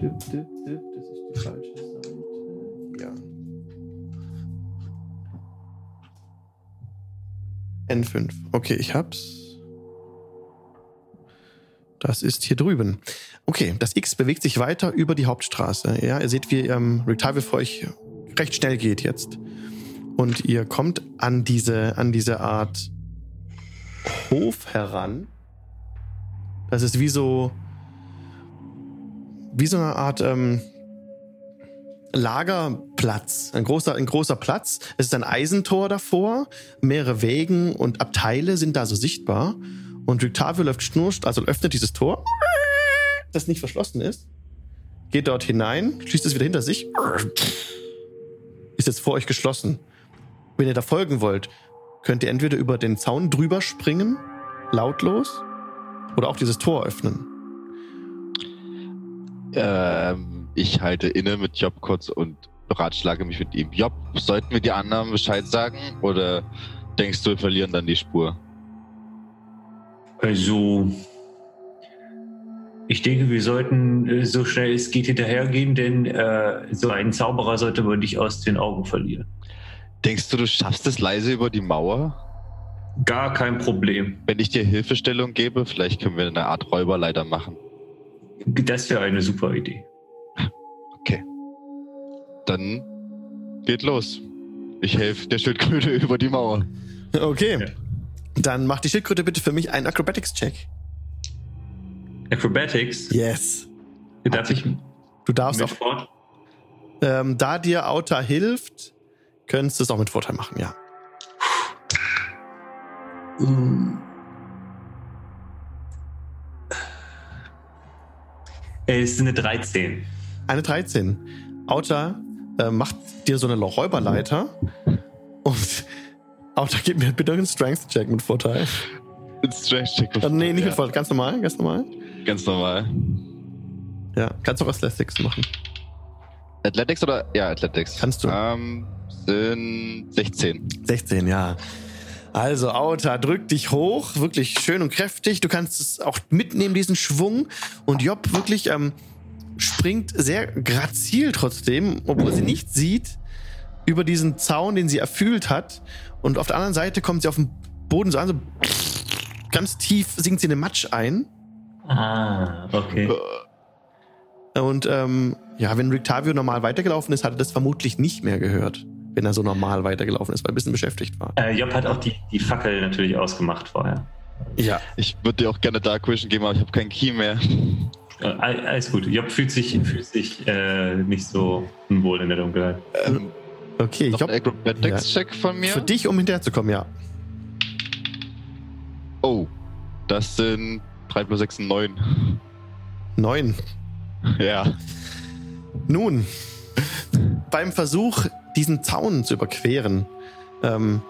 dip, dip, dip, das ist die falsche Seite. Ja. N5. Okay, ich hab's. Das ist hier drüben. Okay, das X bewegt sich weiter über die Hauptstraße. Ja, ihr seht, wie ähm, Retire für euch recht schnell geht jetzt. Und ihr kommt an diese, an diese Art Hof heran. Das ist wie so. Wie so eine Art ähm, Lagerplatz. Ein großer, ein großer Platz. Es ist ein Eisentor davor. Mehrere Wägen und Abteile sind da so sichtbar. Und Victavio läuft schnurst, also öffnet dieses Tor, das nicht verschlossen ist. Geht dort hinein, schließt es wieder hinter sich. Ist jetzt vor euch geschlossen. Wenn ihr da folgen wollt, könnt ihr entweder über den Zaun drüber springen, lautlos, oder auch dieses Tor öffnen. Ähm, ich halte inne mit Job kurz und beratschlage mich mit ihm. Job, sollten wir die anderen Bescheid sagen? Oder denkst du, wir verlieren dann die Spur? Also, ich denke, wir sollten äh, so schnell es geht hinterhergehen, denn äh, so einen Zauberer sollte man nicht aus den Augen verlieren. Denkst du, du schaffst es leise über die Mauer? Gar kein Problem. Wenn ich dir Hilfestellung gebe, vielleicht können wir eine Art Räuberleiter machen. Das wäre eine super Idee. Okay. Dann geht los. Ich helfe der Schildkröte über die Mauer. Okay. Ja. Dann macht die Schildkröte bitte für mich einen Acrobatics-Check. Acrobatics, Yes. darf ich Du darfst mit auch, fort? ähm, da dir Auta hilft, könntest du es auch mit Vorteil machen, ja. Äh, ist eine 13. Eine 13. Auta äh, macht dir so eine Räuberleiter und Auta gibt mir bitte einen Strength-Check mit Vorteil. Strength-Check. Äh, nee, nicht ja, mit Vorteil, ganz normal, ganz normal. Ganz normal. Ja, kannst du auch Athletics machen. Athletics oder? Ja, Athletics. Kannst du. Ähm, sind 16. 16, ja. Also, Auta, drück dich hoch, wirklich schön und kräftig. Du kannst es auch mitnehmen, diesen Schwung. Und Job wirklich ähm, springt sehr grazil trotzdem, obwohl sie nicht sieht, über diesen Zaun, den sie erfüllt hat. Und auf der anderen Seite kommt sie auf den Boden so an, so ganz tief sinkt sie in den Matsch ein. Ah, okay. Und ähm, ja, wenn Rictavio normal weitergelaufen ist, hat er das vermutlich nicht mehr gehört, wenn er so normal weitergelaufen ist, weil er ein bisschen beschäftigt war. Äh, Job hat auch die, die Fackel natürlich ausgemacht vorher. Ja. Ich würde dir auch gerne Dark Vision geben, aber ich habe keinen Key mehr. Äh, all- alles gut. Job fühlt sich, fühlt sich äh, nicht so unwohl in der Dunkelheit. Ähm, Okay, Job, ein Acrobatics-Check von mir. für dich, um hinterherzukommen, ja. Oh, das sind 3 plus 6 sind 9. Neun. Ja. Nun, beim Versuch, diesen Zaun zu überqueren, ähm,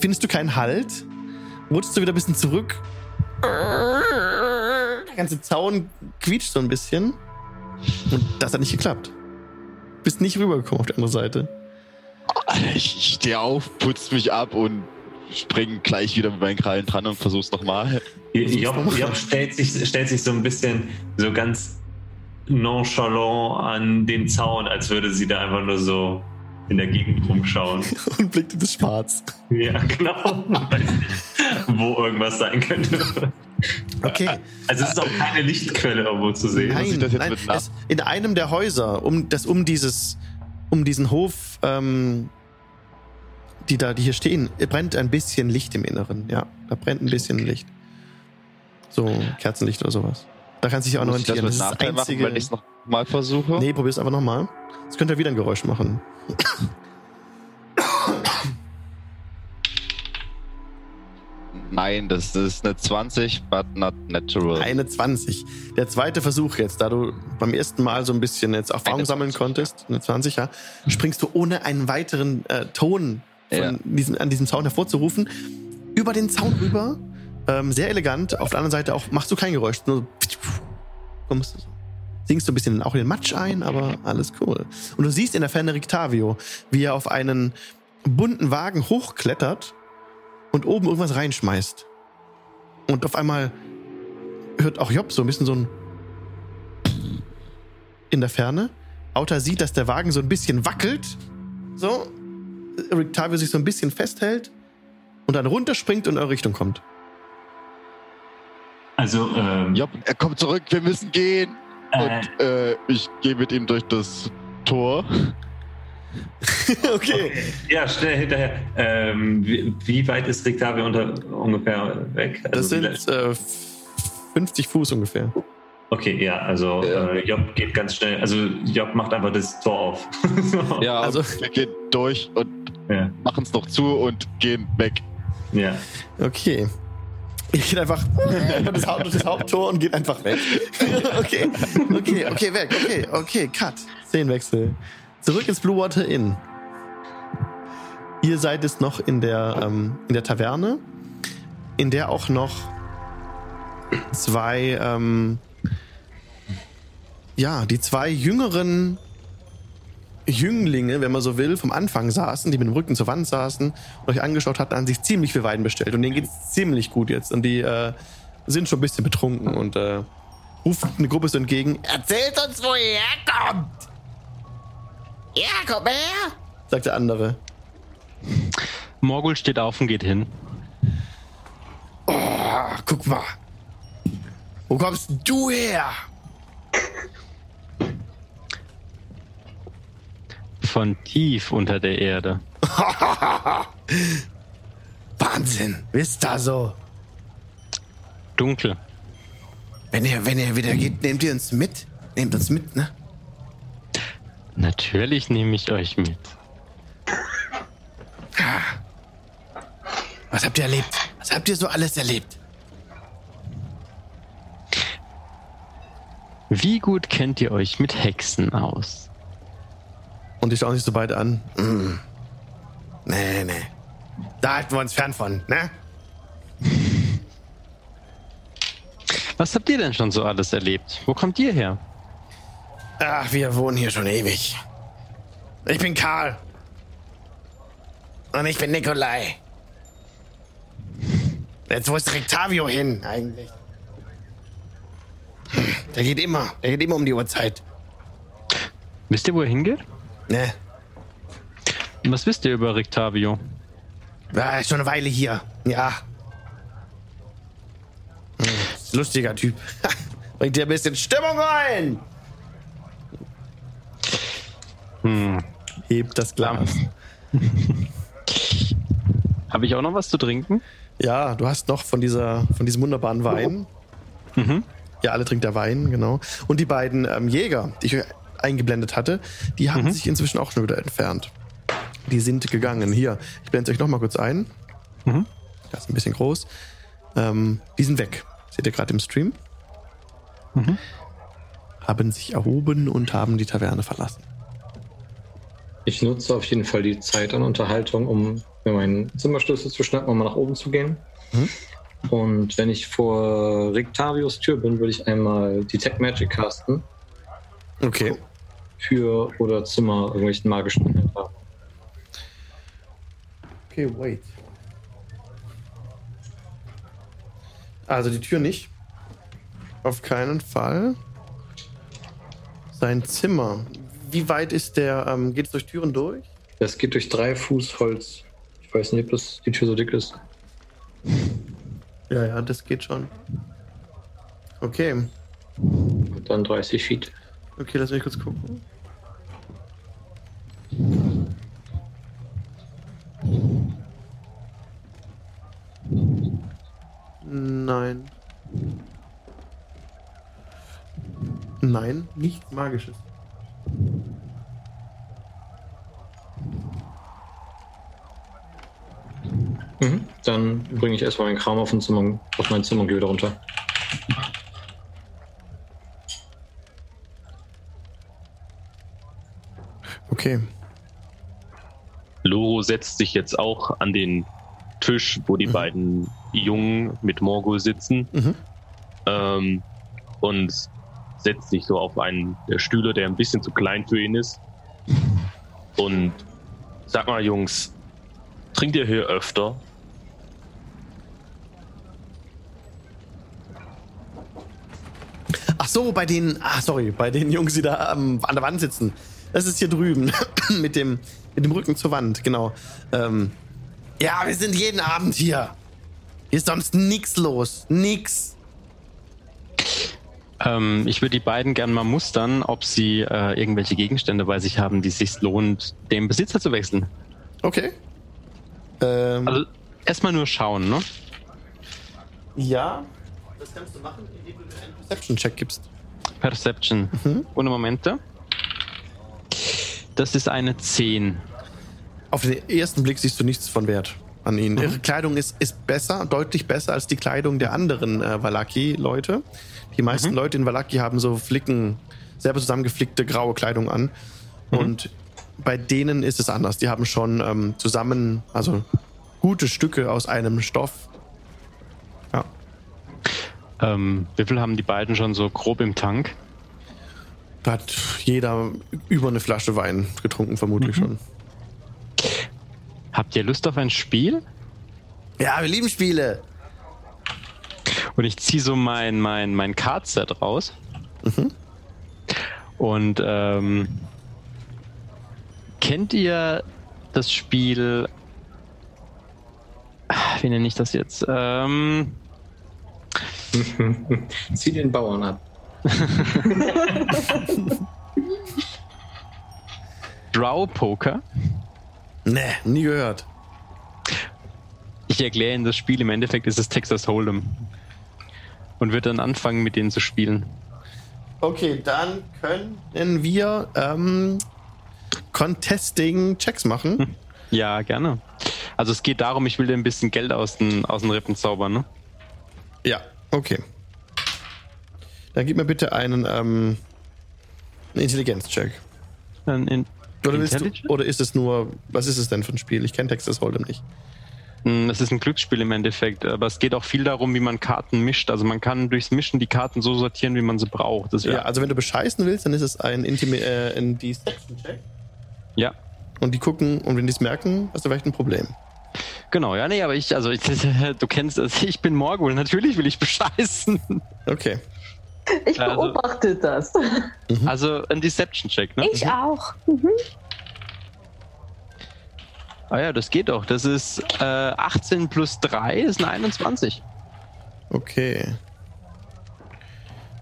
findest du keinen Halt? Rutschst du wieder ein bisschen zurück? Der ganze Zaun quietscht so ein bisschen. Und das hat nicht geklappt. Bist nicht rübergekommen auf die andere Seite. Ich, stehe auf, putz mich ab und spring gleich wieder mit meinen Krallen dran und versuch's nochmal. Job, Job stellt, sich, stellt sich so ein bisschen so ganz nonchalant an den Zaun, als würde sie da einfach nur so in der Gegend rumschauen. Und blickt in das Schwarz. Ja, genau. Wo irgendwas sein könnte. Okay. Also es ist auch keine Lichtquelle irgendwo zu sehen. Nein, ich das jetzt nein. Es, in einem der Häuser, um das um dieses, um diesen Hof, ähm, die da, die hier stehen, brennt ein bisschen Licht im Inneren. Ja, da brennt ein bisschen Licht. So Kerzenlicht oder sowas. Da kann sich auch noch Muss das orientieren. mit Das ist das Nachteil machen, einzige. wenn ich es nochmal versuche? nee, probier's einfach nochmal. Das könnte wieder ein Geräusch machen. Nein, das ist eine 20, but not natural. Eine 20. Der zweite Versuch jetzt, da du beim ersten Mal so ein bisschen jetzt Erfahrung Eine sammeln 20, konntest, eine 20, ja, springst du ohne einen weiteren äh, Ton Ja. diesem, an diesem Zaun hervorzurufen, über den Zaun rüber, ähm, sehr elegant. Auf der anderen Seite auch machst du kein Geräusch, nur kommst du so. Singst du ein bisschen auch in den Matsch ein, aber alles cool. Und du siehst in der Ferne Rictavio, wie er auf einen bunten Wagen hochklettert und oben irgendwas reinschmeißt. Und auf einmal hört auch Job so ein bisschen so ein in der Ferne. Auta sieht, dass der Wagen so ein bisschen wackelt. So. Rictavio sich so ein bisschen festhält und dann runterspringt und in eure Richtung kommt. Also, ähm, Job, er kommt zurück, wir müssen gehen. äh, Und äh, ich gehe mit ihm durch das Tor. okay. Ja, schnell hinterher. Ähm, wie, wie weit ist unter, ungefähr weg? Das Also wie sind äh, 50 Fuß ungefähr. Okay, ja, also äh, Job geht ganz schnell. Also Job macht einfach das Tor auf. Ja, Also- also wir gehen durch und ja. machen es noch zu und gehen weg. ja. Okay. Ich geht einfach durch das, Haupt, das Haupttor und geht einfach weg. okay, okay, okay, weg. Okay, okay, cut. Szenenwechsel. Zurück ins Blue Water Inn. Ihr seid jetzt noch in der, ähm, in der Taverne, in der auch noch zwei, ähm, ja, die zwei jüngeren Jünglinge, wenn man so will, vom Anfang saßen, die mit dem Rücken zur Wand saßen und euch angeschaut hatten, haben sich ziemlich viel Wein bestellt. Und denen geht's ziemlich gut jetzt. Und die äh, sind schon ein bisschen betrunken und äh, ruft eine Gruppe so entgegen. Erzählt uns, wo ihr herkommt! Ja, komm her! Sagt der andere. Morgul steht auf und geht hin. Ah, guck mal. Wo kommst du her? Von tief unter der Erde. Wahnsinn. Wisst da so. Dunkel. Wenn ihr, wenn ihr wieder geht, nehmt ihr uns mit? Nehmt uns mit, ne? Natürlich nehme ich euch mit. Was habt ihr erlebt? Was habt ihr so alles erlebt? Wie gut kennt ihr euch mit Hexen aus? Und die schauen sich so beide an. Mm. Nee, nee. Da halten wir uns fern von, ne? Was habt ihr denn schon so alles erlebt? Wo kommt ihr her? Ach, wir wohnen hier schon ewig. Ich bin Karl. Und ich bin Nikolai. Jetzt, wo ist Rectavio hin, eigentlich? Der geht immer. Der geht immer um die Uhrzeit. Wisst ihr, wo er hingeht? Ne? Was wisst ihr über Rictavio? War ist schon eine Weile hier. Ja. Hm, lustiger Typ. Bringt dir ein bisschen Stimmung rein. Hm. Hebt das Glas. Habe ich auch noch was zu trinken? Ja, du hast noch von dieser, von diesem wunderbaren Wein. Mhm. Ja, alle trinkt der Wein, genau. Und die beiden ähm, Jäger, die ich eingeblendet hatte, die haben sich inzwischen auch schon wieder entfernt. Die sind gegangen. Hier, ich blende es euch noch mal kurz ein. Mhm. Das ist ein bisschen groß. Ähm, die sind weg. Seht ihr gerade im Stream? Mhm. Haben sich erhoben und haben die Taverne verlassen. Ich nutze auf jeden Fall die Zeit an Unterhaltung, um mir meinen Zimmerschlüssel zu schnappen und mal nach oben zu gehen. Mhm. Und wenn ich vor Rictavios Tür bin, würde ich einmal Detect Magic casten Okay. Für oder Zimmer irgendwelchen magischen Inhalt haben. Okay, wait. Also die Tür nicht. Auf keinen Fall. Sein Zimmer. Wie weit ist der? Ähm, geht es durch Türen durch? Das geht durch drei Fuß Holz. Ich weiß nicht, ob das die Tür so dick ist. Ja, ja, das geht schon. Okay. Und dann 30 Feet. Okay, lass mich kurz gucken. Nein. Nein, nichts Magisches. Mhm. Dann bringe ich erstmal meinen Kram auf, Zimmer, auf mein Zimmer und gehe wieder runter. Okay. Loro setzt sich jetzt auch an den Tisch, wo die Mhm. beiden Jungen mit Morgul sitzen Mhm. ähm, und setzt sich so auf einen der Stühle, der ein bisschen zu klein für ihn ist. Und sag mal, Jungs, trinkt ihr hier öfter? Ach so, bei den, ah, sorry, bei den Jungs, die da ähm, an der Wand sitzen. Das ist hier drüben, mit dem, mit dem Rücken zur Wand, genau. Ähm, ja, wir sind jeden Abend hier. Hier ist sonst nix los. Nix. Ähm, ich würde die beiden gerne mal mustern, ob sie äh, irgendwelche Gegenstände bei sich haben, die es sich lohnt, dem Besitzer zu wechseln. Okay. Ähm, Also erstmal nur schauen, ne? ja. Das kannst du machen, indem du mir einen Perception-Check gibst. Perception. Mhm. Ohne Momente. Das ist eine 10. Auf den ersten Blick siehst du nichts von Wert an ihnen. Ihre Kleidung ist, ist besser, deutlich besser als die Kleidung der anderen äh, Valaki-Leute. Die meisten Leute in Valaki haben so Flicken, selber zusammengeflickte graue Kleidung an. Und bei denen ist es anders. Die haben schon ähm, zusammen, also gute Stücke aus einem Stoff. Ja. Ähm, wie viel haben die beiden schon so grob im Tank? Da hat jeder über eine Flasche Wein getrunken, vermutlich schon. Habt ihr Lust auf ein Spiel? Ja, wir lieben Spiele. Und ich ziehe so mein, mein, mein Card-Set raus. Und ähm, kennt ihr das Spiel? Wie nenne ich das jetzt? Ähm, Zieh den Bauern ab. Draw Poker. Nee, nie gehört. Ich erkläre Ihnen das Spiel. Im Endeffekt ist es Texas Hold'em. Und wird dann anfangen, mit denen zu spielen. Okay, dann können wir ähm, Contesting-Checks machen. Ja, gerne. Also es geht darum, ich will dir ein bisschen Geld aus den, aus den Rippen zaubern, ne? Ja, okay. Dann gib mir bitte einen, ähm, einen Intelligenz-Check. Ein in Oder, du, oder ist es nur, was ist es denn für ein Spiel? Ich kenne Texas Hold'em nicht. Es ist ein Glücksspiel im Endeffekt, aber es geht auch viel darum, wie man Karten mischt. Also man kann durchs Mischen die Karten so sortieren, wie man sie braucht. Das Ja, also wenn du bescheißen willst, dann ist es ein, Intimi äh, ein Deception-Check. ja, Und die gucken, und wenn die es merken, hast du vielleicht ein Problem. genau. Ja, nee, aber ich, also ich, du kennst das. Ich bin Morgul. Natürlich will ich bescheißen. Okay. Ich Also- beobachte das. Also ein Deception-Check, ne? Ich auch. Mhm. Ah ja, das geht doch. Das ist äh, 18 plus 3 ist eine 21. Okay.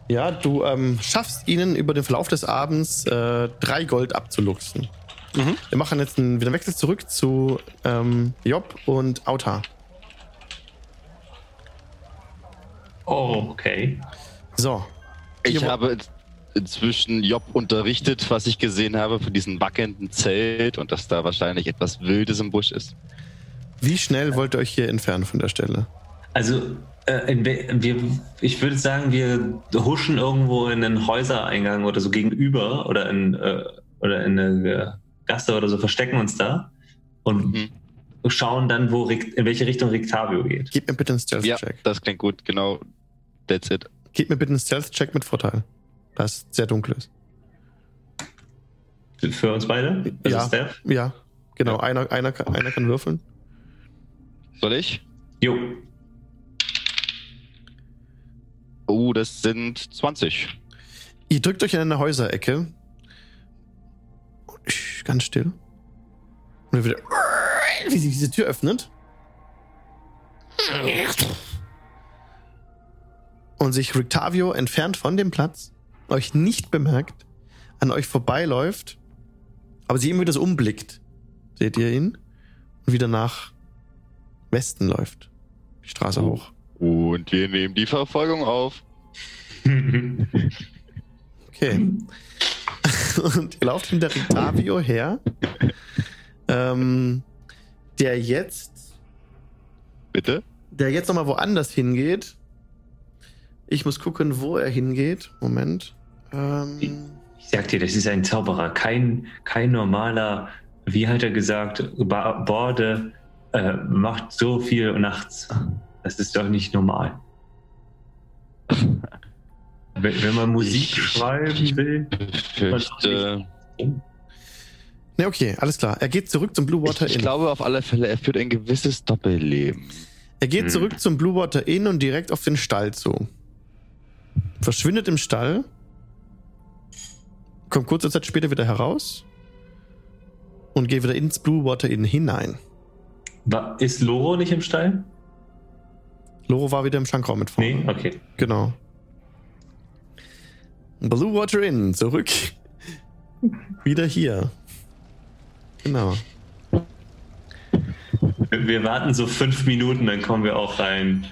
Ja, du ähm, schaffst ihnen über den Verlauf des Abends äh, drei Gold abzuluxen. Mhm. Wir machen jetzt einen, wieder einen Wechsel zurück zu ähm, Job und Auta. Oh, okay. So. Ich habe inzwischen Job unterrichtet, was ich gesehen habe von diesem wackelnden Zelt und dass da wahrscheinlich etwas Wildes im Busch ist. Wie schnell wollt ihr euch hier entfernen von der Stelle? Also, äh, wir, ich würde sagen, wir huschen irgendwo in einen Häusereingang oder so gegenüber oder in, äh, oder in eine äh, Gasse oder so, verstecken uns da und Mhm. schauen dann, wo in welche Richtung Rictavio geht. Gib mir bitte einen Ja, Stealth-Check. das klingt gut, genau. That's it. Gib mir bitte einen Stealth-Check mit Vorteil. Da es sehr dunkel ist. Für- uns beide? Also Ja. Steph? Ja, genau. Einer, einer, kann- einer kann würfeln. Soll ich? Jo. Oh, das sind 20. Ihr drückt euch in eine Häuserecke. Sch, Ganz still. Und dann wieder, wie sich diese Tür öffnet. Und sich Rictavio entfernt von dem Platz, euch nicht bemerkt, an euch vorbeiläuft, aber sie immer wieder so umblickt. Seht ihr ihn? Und wieder nach Westen läuft. Die Straße Oh. hoch. Und wir nehmen die Verfolgung auf. Okay. Und ihr lauft hinter Rictavio her, ähm, der jetzt, Bitte? der jetzt nochmal woanders hingeht. Ich muss gucken, wo er hingeht. Moment. Ähm, Ich sag dir, das ist ein Zauberer, kein, kein normaler, wie hat er gesagt, Ba- Borde äh, macht so viel nachts. Das ist doch nicht normal. Wenn, wenn man Musik Ich- schreiben will. Fürchte. ne, okay, alles klar. Er geht zurück zum Blue Water Ich, ich Inn. glaube auf alle Fälle, er führt ein gewisses Doppelleben. Er geht Hm. zurück zum Blue Water Inn und direkt auf den Stall zu. Verschwindet im Stall. Kommt kurze Zeit später wieder heraus. Und geht wieder ins Blue Water Inn hinein. Ist Loro nicht im Stall? Loro war wieder im Schankraum mit vorne. Nee, okay. Genau. Blue Water Inn, zurück. Wieder hier. Genau. Wir wir warten so fünf Minuten, dann kommen wir auch rein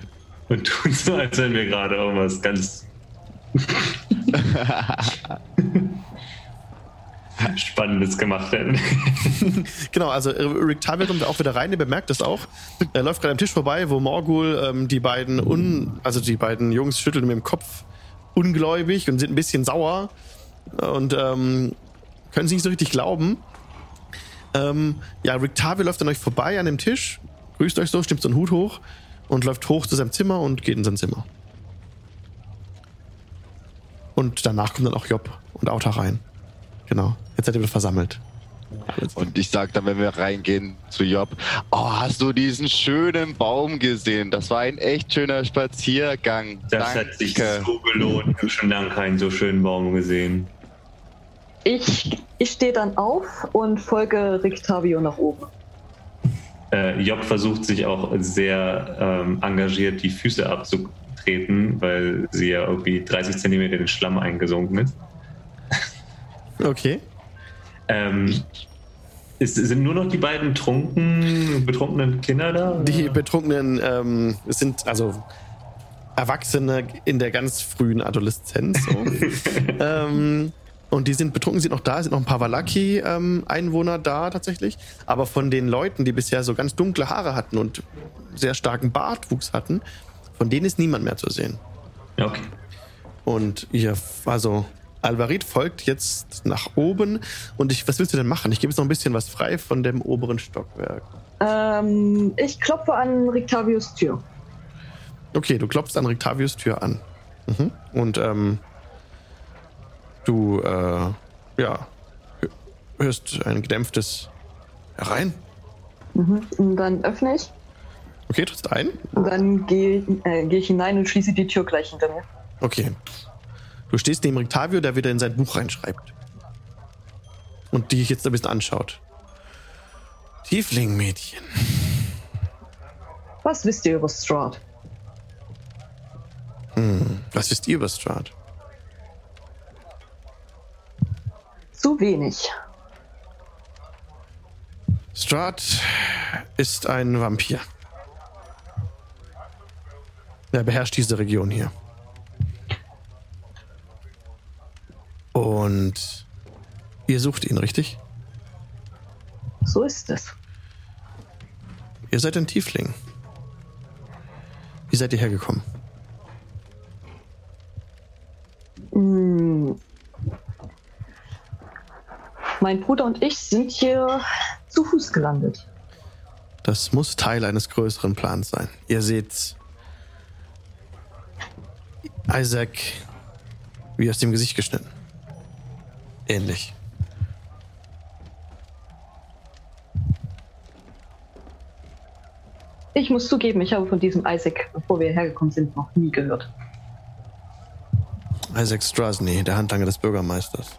und tun so, als wenn wir gerade irgendwas ganz Spannendes gemacht hätten. Genau, also äh, Rick Tavia kommt auch wieder rein, ihr bemerkt das auch. Er läuft gerade am Tisch vorbei, wo Morgul ähm, die beiden un, also die beiden Jungs schütteln mit dem Kopf ungläubig und sind ein bisschen sauer und ähm, können sich nicht so richtig glauben. Ähm, ja, Rick Tavia läuft an euch vorbei an dem Tisch, grüßt euch so, stimmt so einen Hut hoch und läuft hoch zu seinem Zimmer und geht in sein Zimmer. Und danach kommt dann auch Job und Auta rein. Genau, jetzt seid ihr wieder versammelt. Und ich sag dann, wenn wir reingehen zu Job, oh, hast du diesen schönen Baum gesehen? Das war ein echt schöner Spaziergang. Das Danke. hat sich so gelohnt. Ich habe schon lange keinen so schönen Baum gesehen. Ich, ich stehe dann auf und folge Rictavio nach oben. Äh, Job versucht sich auch sehr ähm, engagiert, die Füße abzutreten, weil sie ja irgendwie 30 Zentimeter in den Schlamm eingesunken ist. Okay. Ähm, ist. Sind nur noch die beiden trunken, betrunkenen Kinder da? Die Betrunkenen ähm, sind also Erwachsene in der ganz frühen Adoleszenz. So. ähm, und die sind betrunken, sind noch da, es sind noch ein paar Valaki-Einwohner da tatsächlich. Aber von den Leuten, die bisher so ganz dunkle Haare hatten und sehr starken Bartwuchs hatten, von denen ist niemand mehr zu sehen. Ja, okay. Und ihr, also Alvarit folgt jetzt nach oben. Und ich, was willst du denn machen? Ich gebe jetzt noch ein bisschen was frei von dem oberen Stockwerk. Ähm, ich klopfe an Rictavios Tür. Okay, du klopfst an Rictavius Tür an. Mhm. Und ähm, du, äh, ja, hö- hörst ein gedämpftes Herein. Mhm. Und dann öffne ich. Okay, trittst ein. Und dann gehe äh, geh ich hinein und schließe die Tür gleich hinter mir. Okay. Du stehst neben Rictavio, der wieder in sein Buch reinschreibt. Und die dich jetzt ein bisschen anschaut. Tiefling-Mädchen. Was wisst ihr über Strahd? Hm, was wisst ihr über Strahd? Zu wenig. Strahd ist ein Vampir. Er beherrscht diese Region hier. Und ihr sucht ihn, richtig? So ist es. Ihr seid ein Tiefling. Wie seid ihr hergekommen? Hm. Mein Bruder und ich sind hier zu Fuß gelandet. Das muss Teil eines größeren Plans sein. Ihr seht Isaac wie aus dem Gesicht geschnitten. Ähnlich. Ich muss zugeben, ich habe von diesem Isaac, bevor wir hergekommen sind, noch nie gehört. Isaac Strasny, der Handlanger des Bürgermeisters.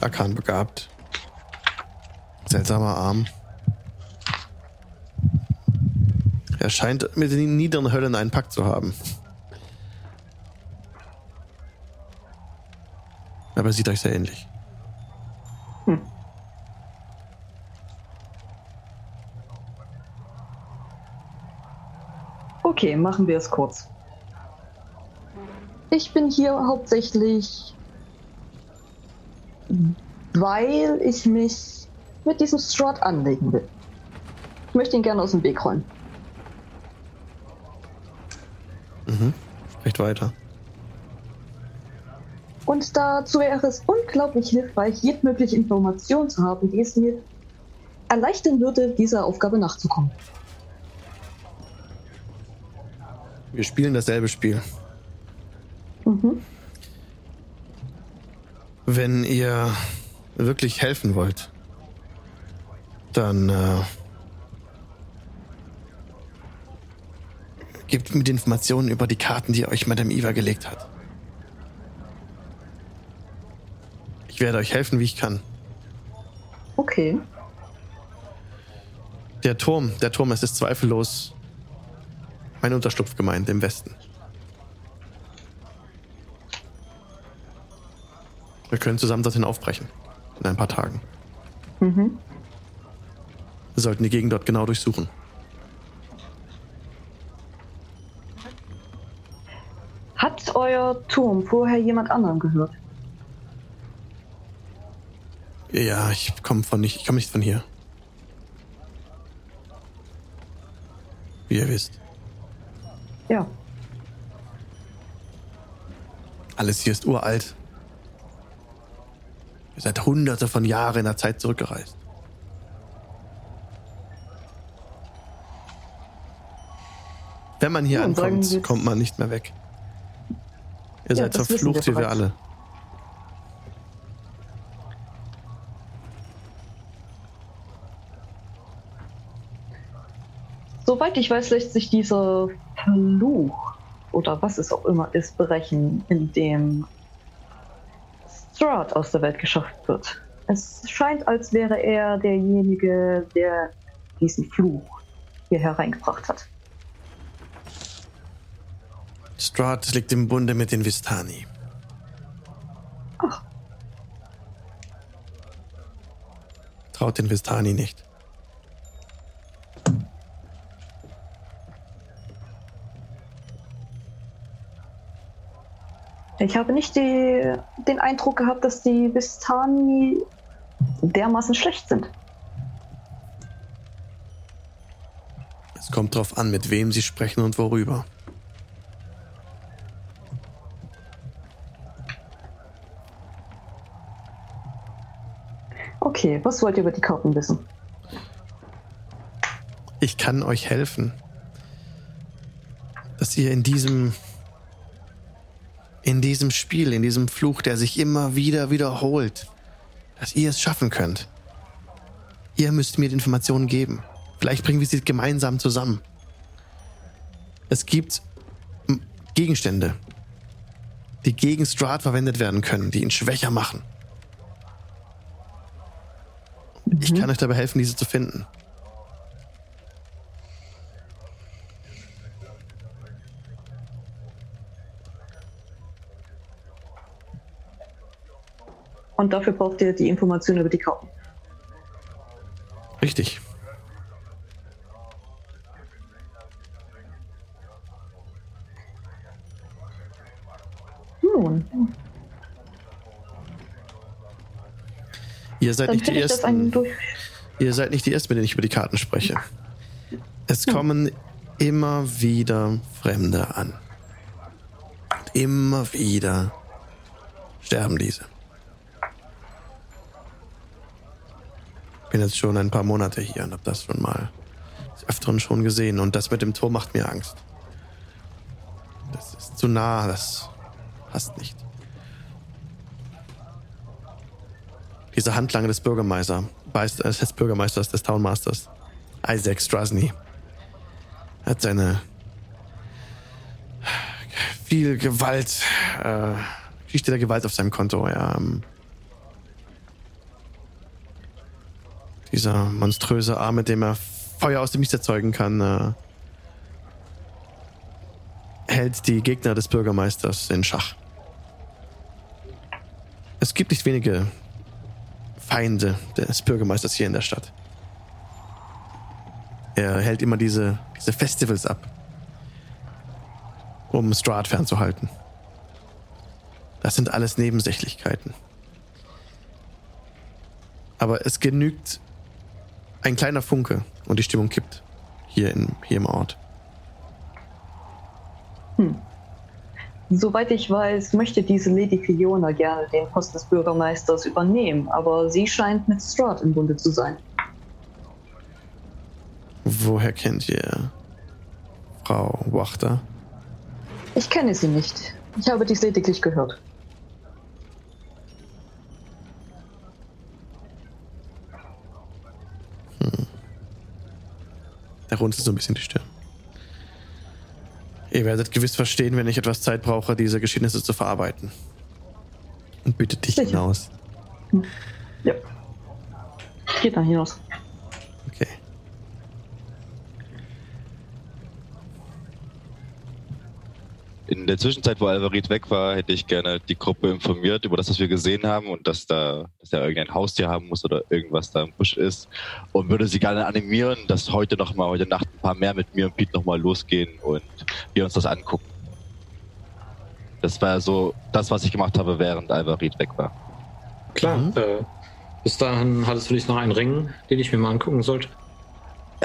Arkan begabt. Seltsamer Arm. Er scheint mit den niederen Höllen einen Pakt zu haben. Aber er sieht euch sehr ähnlich. Okay, machen wir es kurz. Ich bin hier hauptsächlich, weil ich mich mit diesem Strahd anlegen will. Ich möchte ihn gerne aus dem Weg räumen. Spricht weiter. Und dazu wäre es unglaublich hilfreich, jedmögliche Informationen zu haben, die es mir erleichtern würde, dieser Aufgabe nachzukommen. Wir spielen dasselbe Spiel. Mhm. Wenn ihr wirklich helfen wollt, dann äh, gebt mir die Informationen über die Karten, die euch Madame Eva gelegt hat. Werde euch helfen, wie ich kann. Okay. Der Turm, der Turm, es ist zweifellos meine Unterschlupfgemeinde im Westen. Wir können zusammen dorthin aufbrechen. In ein paar Tagen. Mhm. Wir sollten die Gegend dort genau durchsuchen. Hat euer Turm vorher jemand anderen gehört? Ja, ich komme von nicht, ich komme nicht von hier. Wie ihr wisst. Ja. Alles hier ist uralt. Ihr seid hunderte von Jahren in der Zeit zurückgereist. Wenn man hier Ja, ankommt, kommt man nicht mehr weg. Ihr Ja, seid verflucht wie wir alle. Soweit ich weiß, lässt sich dieser Fluch oder was es auch immer ist, brechen, indem Strahd aus der Welt geschafft wird. Es scheint, als wäre er derjenige, der diesen Fluch hier hereingebracht hat. Strahd liegt im Bunde mit den Vistani. Ach. Traut den Vistani nicht. Ich habe nicht die, den Eindruck gehabt, dass die Vistani dermaßen schlecht sind. Es kommt drauf an, mit wem sie sprechen und worüber. Okay, was wollt ihr über die Karten wissen? Ich kann euch helfen, dass ihr in diesem in diesem Spiel, in diesem Fluch, der sich immer wieder wiederholt, dass ihr es schaffen könnt. Ihr müsst mir die Informationen geben. Vielleicht bringen wir sie gemeinsam zusammen. Es gibt Gegenstände, die gegen Strahd verwendet werden können, die ihn schwächer machen. Ich kann euch dabei helfen, diese zu finden. Und dafür braucht ihr die Informationen über die Karten. Richtig. Nun, Ihr seid dann nicht die ersten. Ihr seid nicht die ersten, mit denen ich über die Karten spreche. Es kommen immer wieder Fremde an. Und immer wieder sterben diese. Bin jetzt schon ein paar Monate hier und habe das schon mal des Öfteren schon gesehen. Und das mit dem Tor macht mir Angst. Das ist zu nah, das passt nicht. Diese Handlange des Bürgermeisters, äh, des Bürgermeisters, des Townmasters, Isaac Strasny, hat seine viel Gewalt, äh, Geschichte der Gewalt auf seinem Konto. Ja, ähm, dieser monströse Arm, mit dem er Feuer aus dem Nichts erzeugen kann, äh, hält die Gegner des Bürgermeisters in Schach. Es gibt nicht wenige Feinde des Bürgermeisters hier in der Stadt. Er hält immer diese, diese Festivals ab, um Strahd fernzuhalten. Das sind alles Nebensächlichkeiten. Aber es genügt ein kleiner Funke und die Stimmung kippt hier, in, hier im Ort. Soweit ich weiß, möchte diese Lady Fiona gerne den Post des Bürgermeisters übernehmen, aber sie scheint mit Strahd im Bunde zu sein. Woher kennt ihr Frau Wachter? Ich kenne sie nicht. Ich habe dies lediglich gehört. Der runzelt so ein bisschen die Stirn. Ihr werdet gewiss verstehen, wenn ich etwas Zeit brauche, diese Geschehnisse zu verarbeiten. Und bittet dich Sicher. hinaus. Ja. Geht dann hinaus. Okay. In der Zwischenzeit, wo Alvarit weg war, hätte ich gerne die Gruppe informiert über das, was wir gesehen haben und dass da, dass er irgendein Haustier haben muss oder irgendwas da im Busch ist. Und würde sie gerne animieren, dass heute noch mal, heute Nacht ein paar mehr mit mir und Pete noch mal losgehen und wir uns das angucken. Das war so das, was ich gemacht habe, während Alvarit weg war. Klar. Mhm. Äh, bis dahin hattest du nicht noch einen Ring, den ich mir mal angucken sollte.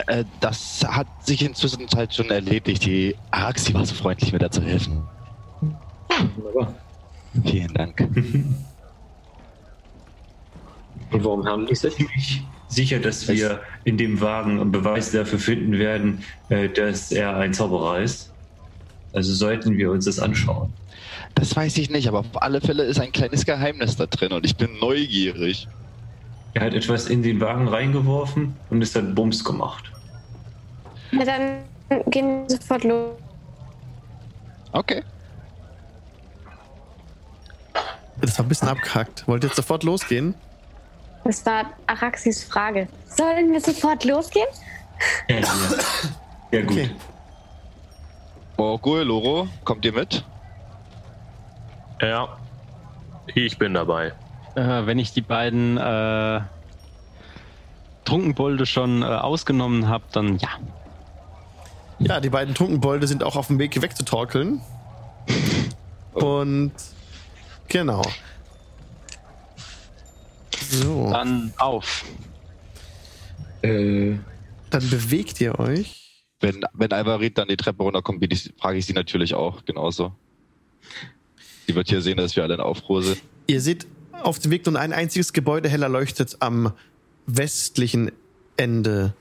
Äh, das hat sich inzwischen halt schon erledigt. Die Araxi war so freundlich, mir da zu helfen. Wunderbar. Vielen Dank. Und warum handelt es sich? ziemlich sicher, dass wir in dem Wagen einen Beweis dafür finden werden, äh, dass er ein Zauberer ist. Also sollten wir uns das anschauen. Das weiß ich nicht, aber auf alle Fälle ist ein kleines Geheimnis da drin und ich bin neugierig. Er hat etwas in den Wagen reingeworfen und es hat Bums gemacht. Na dann gehen wir sofort los. Okay. Das war ein bisschen abgehackt. Wollt ihr jetzt sofort losgehen? Das war Araxis Frage. Sollen wir sofort losgehen? Ja, ja. ja gut. Okay. Orgul, Loro, kommt ihr mit? Ja, ich bin dabei. Äh, wenn ich die beiden äh, Trunkenbolde schon äh, ausgenommen habe, dann ja. Ja, die beiden Trunkenbolde sind auch auf dem Weg wegzutorkeln. Und genau. So, Dann auf. Äh, dann bewegt ihr euch. Wenn, wenn Alvarit dann die Treppe runterkommt, bin ich- frage ich sie natürlich auch genauso. Sie wird hier sehen, dass wir alle in Aufruhr sind. Ihr seht auf dem Weg nur ein einziges Gebäude hell erleuchtet am westlichen Ende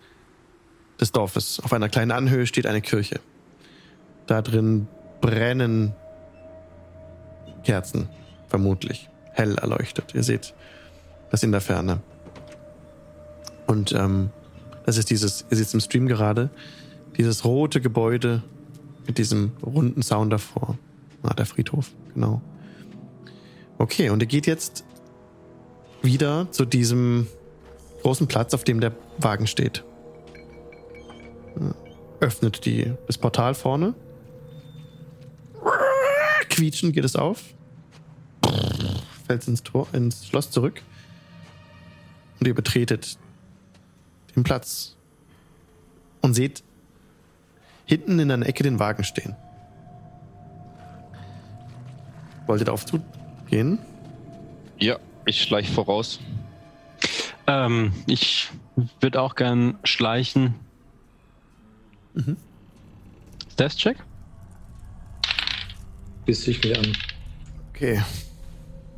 des Dorfes. Auf einer kleinen Anhöhe steht eine Kirche. Da drin brennen Kerzen, vermutlich. Hell erleuchtet. Ihr seht das in der Ferne. Und ähm, das ist dieses, ihr seht es im Stream gerade, dieses rote Gebäude mit diesem runden Zaun davor. Ah, der Friedhof, genau. Okay, und ihr geht jetzt wieder zu diesem großen Platz, auf dem der Wagen steht. Öffnet die, das Portal vorne. Quietschen geht es auf. Fällt ins Tor, ins Schloss zurück. Und ihr betretet den Platz. Und seht hinten in einer Ecke den Wagen stehen. Wollt ihr darauf zugehen? Ja, ich schleich voraus. Ähm, ich würde auch gern schleichen. Mhm. Death-Check? biss ich mich an. Okay.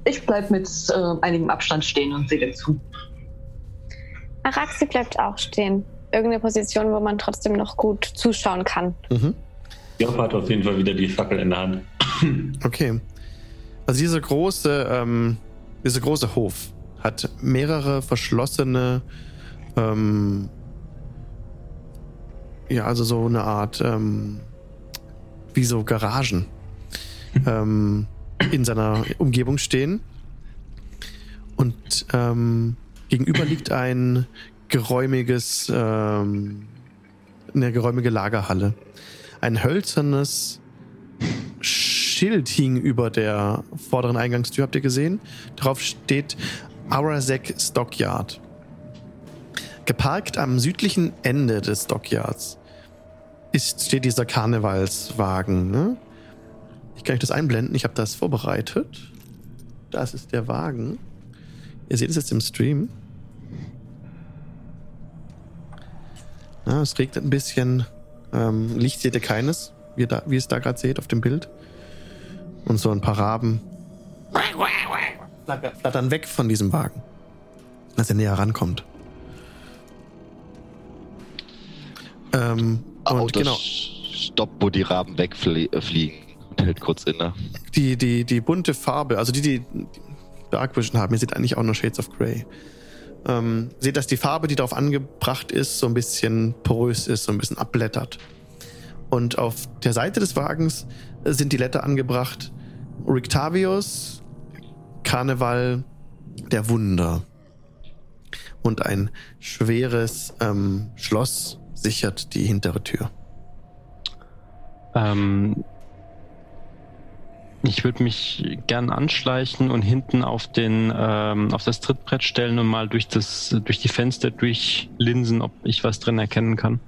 Ich bleib mit äh, einigem Abstand stehen und sehe dir zu. Araxi bleibt auch stehen. Irgendeine Position, wo man trotzdem noch gut zuschauen kann. Mhm. Job hat auf jeden Fall wieder die Fackel in der Hand. Okay. Also dieser große, ähm, dieser große Hof hat mehrere verschlossene, ähm, ja, also so eine Art, ähm, wie so Garagen ähm, in seiner Umgebung stehen. Und ähm, gegenüber liegt ein geräumiges, ähm, eine geräumige Lagerhalle. Ein hölzernes Schild hing über der vorderen Eingangstür, habt ihr gesehen? Darauf steht Arazek Stockyard. Geparkt am südlichen Ende des Stockyards ist, steht dieser Karnevalswagen. Ne? Ich kann euch das einblenden, ich habe das vorbereitet. Das ist der Wagen. Ihr seht es jetzt im Stream. Ja, es regnet ein bisschen. Ähm, Licht seht ihr keines, wie da, wie es da gerade seht auf dem Bild. Und so ein paar Raben flatter- flattern weg von diesem Wagen, als er näher rankommt. Ähm, und genau, Stopp, wo die Raben wegfliegen und hält kurz inne. die, die, die bunte Farbe, also die, die Dark Vision haben, ihr seht eigentlich auch nur Shades of Grey. Ähm, seht, dass die Farbe, die darauf angebracht ist, so ein bisschen porös ist, so ein bisschen abblättert. Und auf der Seite des Wagens sind die Letter angebracht: Rictavius, Karneval der Wunder. Und ein schweres ähm, Schloss sichert die hintere Tür. Ähm, Ich würde mich gern anschleichen und hinten auf den ähm, auf das Trittbrett stellen und mal durch das durch die Fenster durchlinsen, ob ich was drin erkennen kann.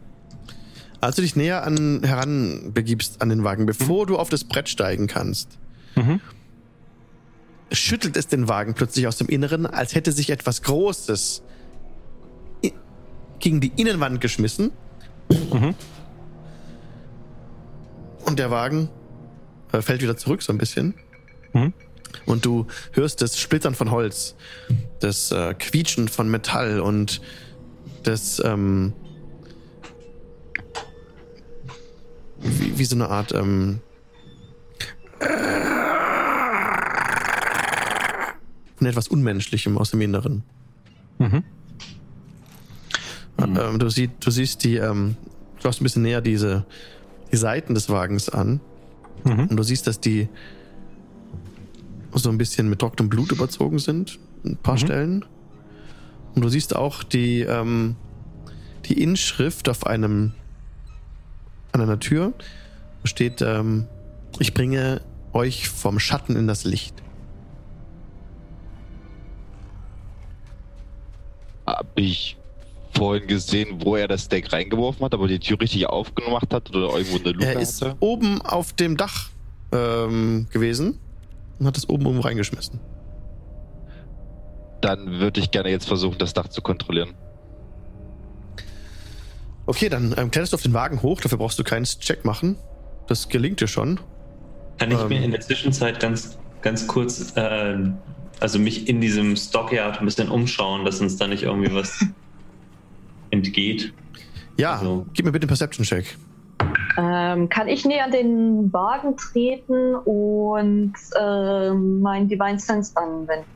Als du dich näher an, heran begibst an den Wagen, bevor du auf das Brett steigen kannst, Mhm. schüttelt es den Wagen plötzlich aus dem Inneren, als hätte sich etwas Großes gegen die Innenwand geschmissen. Mhm. Und der Wagen äh, fällt wieder zurück so ein bisschen. Mhm. Und du hörst das Splittern von Holz, das äh, Quietschen von Metall und das ähm, wie, wie so eine Art ähm, von etwas Unmenschlichem aus dem Inneren. Mhm. Ähm, du, siehst, du siehst die, ähm, du schaust ein bisschen näher diese die Seiten des Wagens an Mhm. und du siehst, dass die so ein bisschen mit trockenem Blut überzogen sind, ein paar Stellen. Und du siehst auch die, ähm, die Inschrift auf einem an einer Tür Da steht, ähm, ich bringe euch vom Schatten in das Licht. Hab ich vorhin gesehen, wo er das Deck reingeworfen hat, aber die Tür richtig aufgemacht hat oder irgendwo eine Luke Er ist hatte? oben auf dem Dach ähm, gewesen und hat es oben oben reingeschmissen. Dann würde ich gerne jetzt versuchen, das Dach zu kontrollieren. Okay, dann ähm, kletterst du auf den Wagen hoch, dafür brauchst du keinen Check machen. Das gelingt dir schon. Kann ich Ähm. mir in der Zwischenzeit ganz, ganz kurz, äh, also mich in diesem Stockyard ein bisschen umschauen, dass uns da nicht irgendwie was entgeht? Ja, Also- gib mir bitte einen Perception-Check. Ähm, kann ich näher an den Wagen treten und ähm, mein Divine Sense anwenden?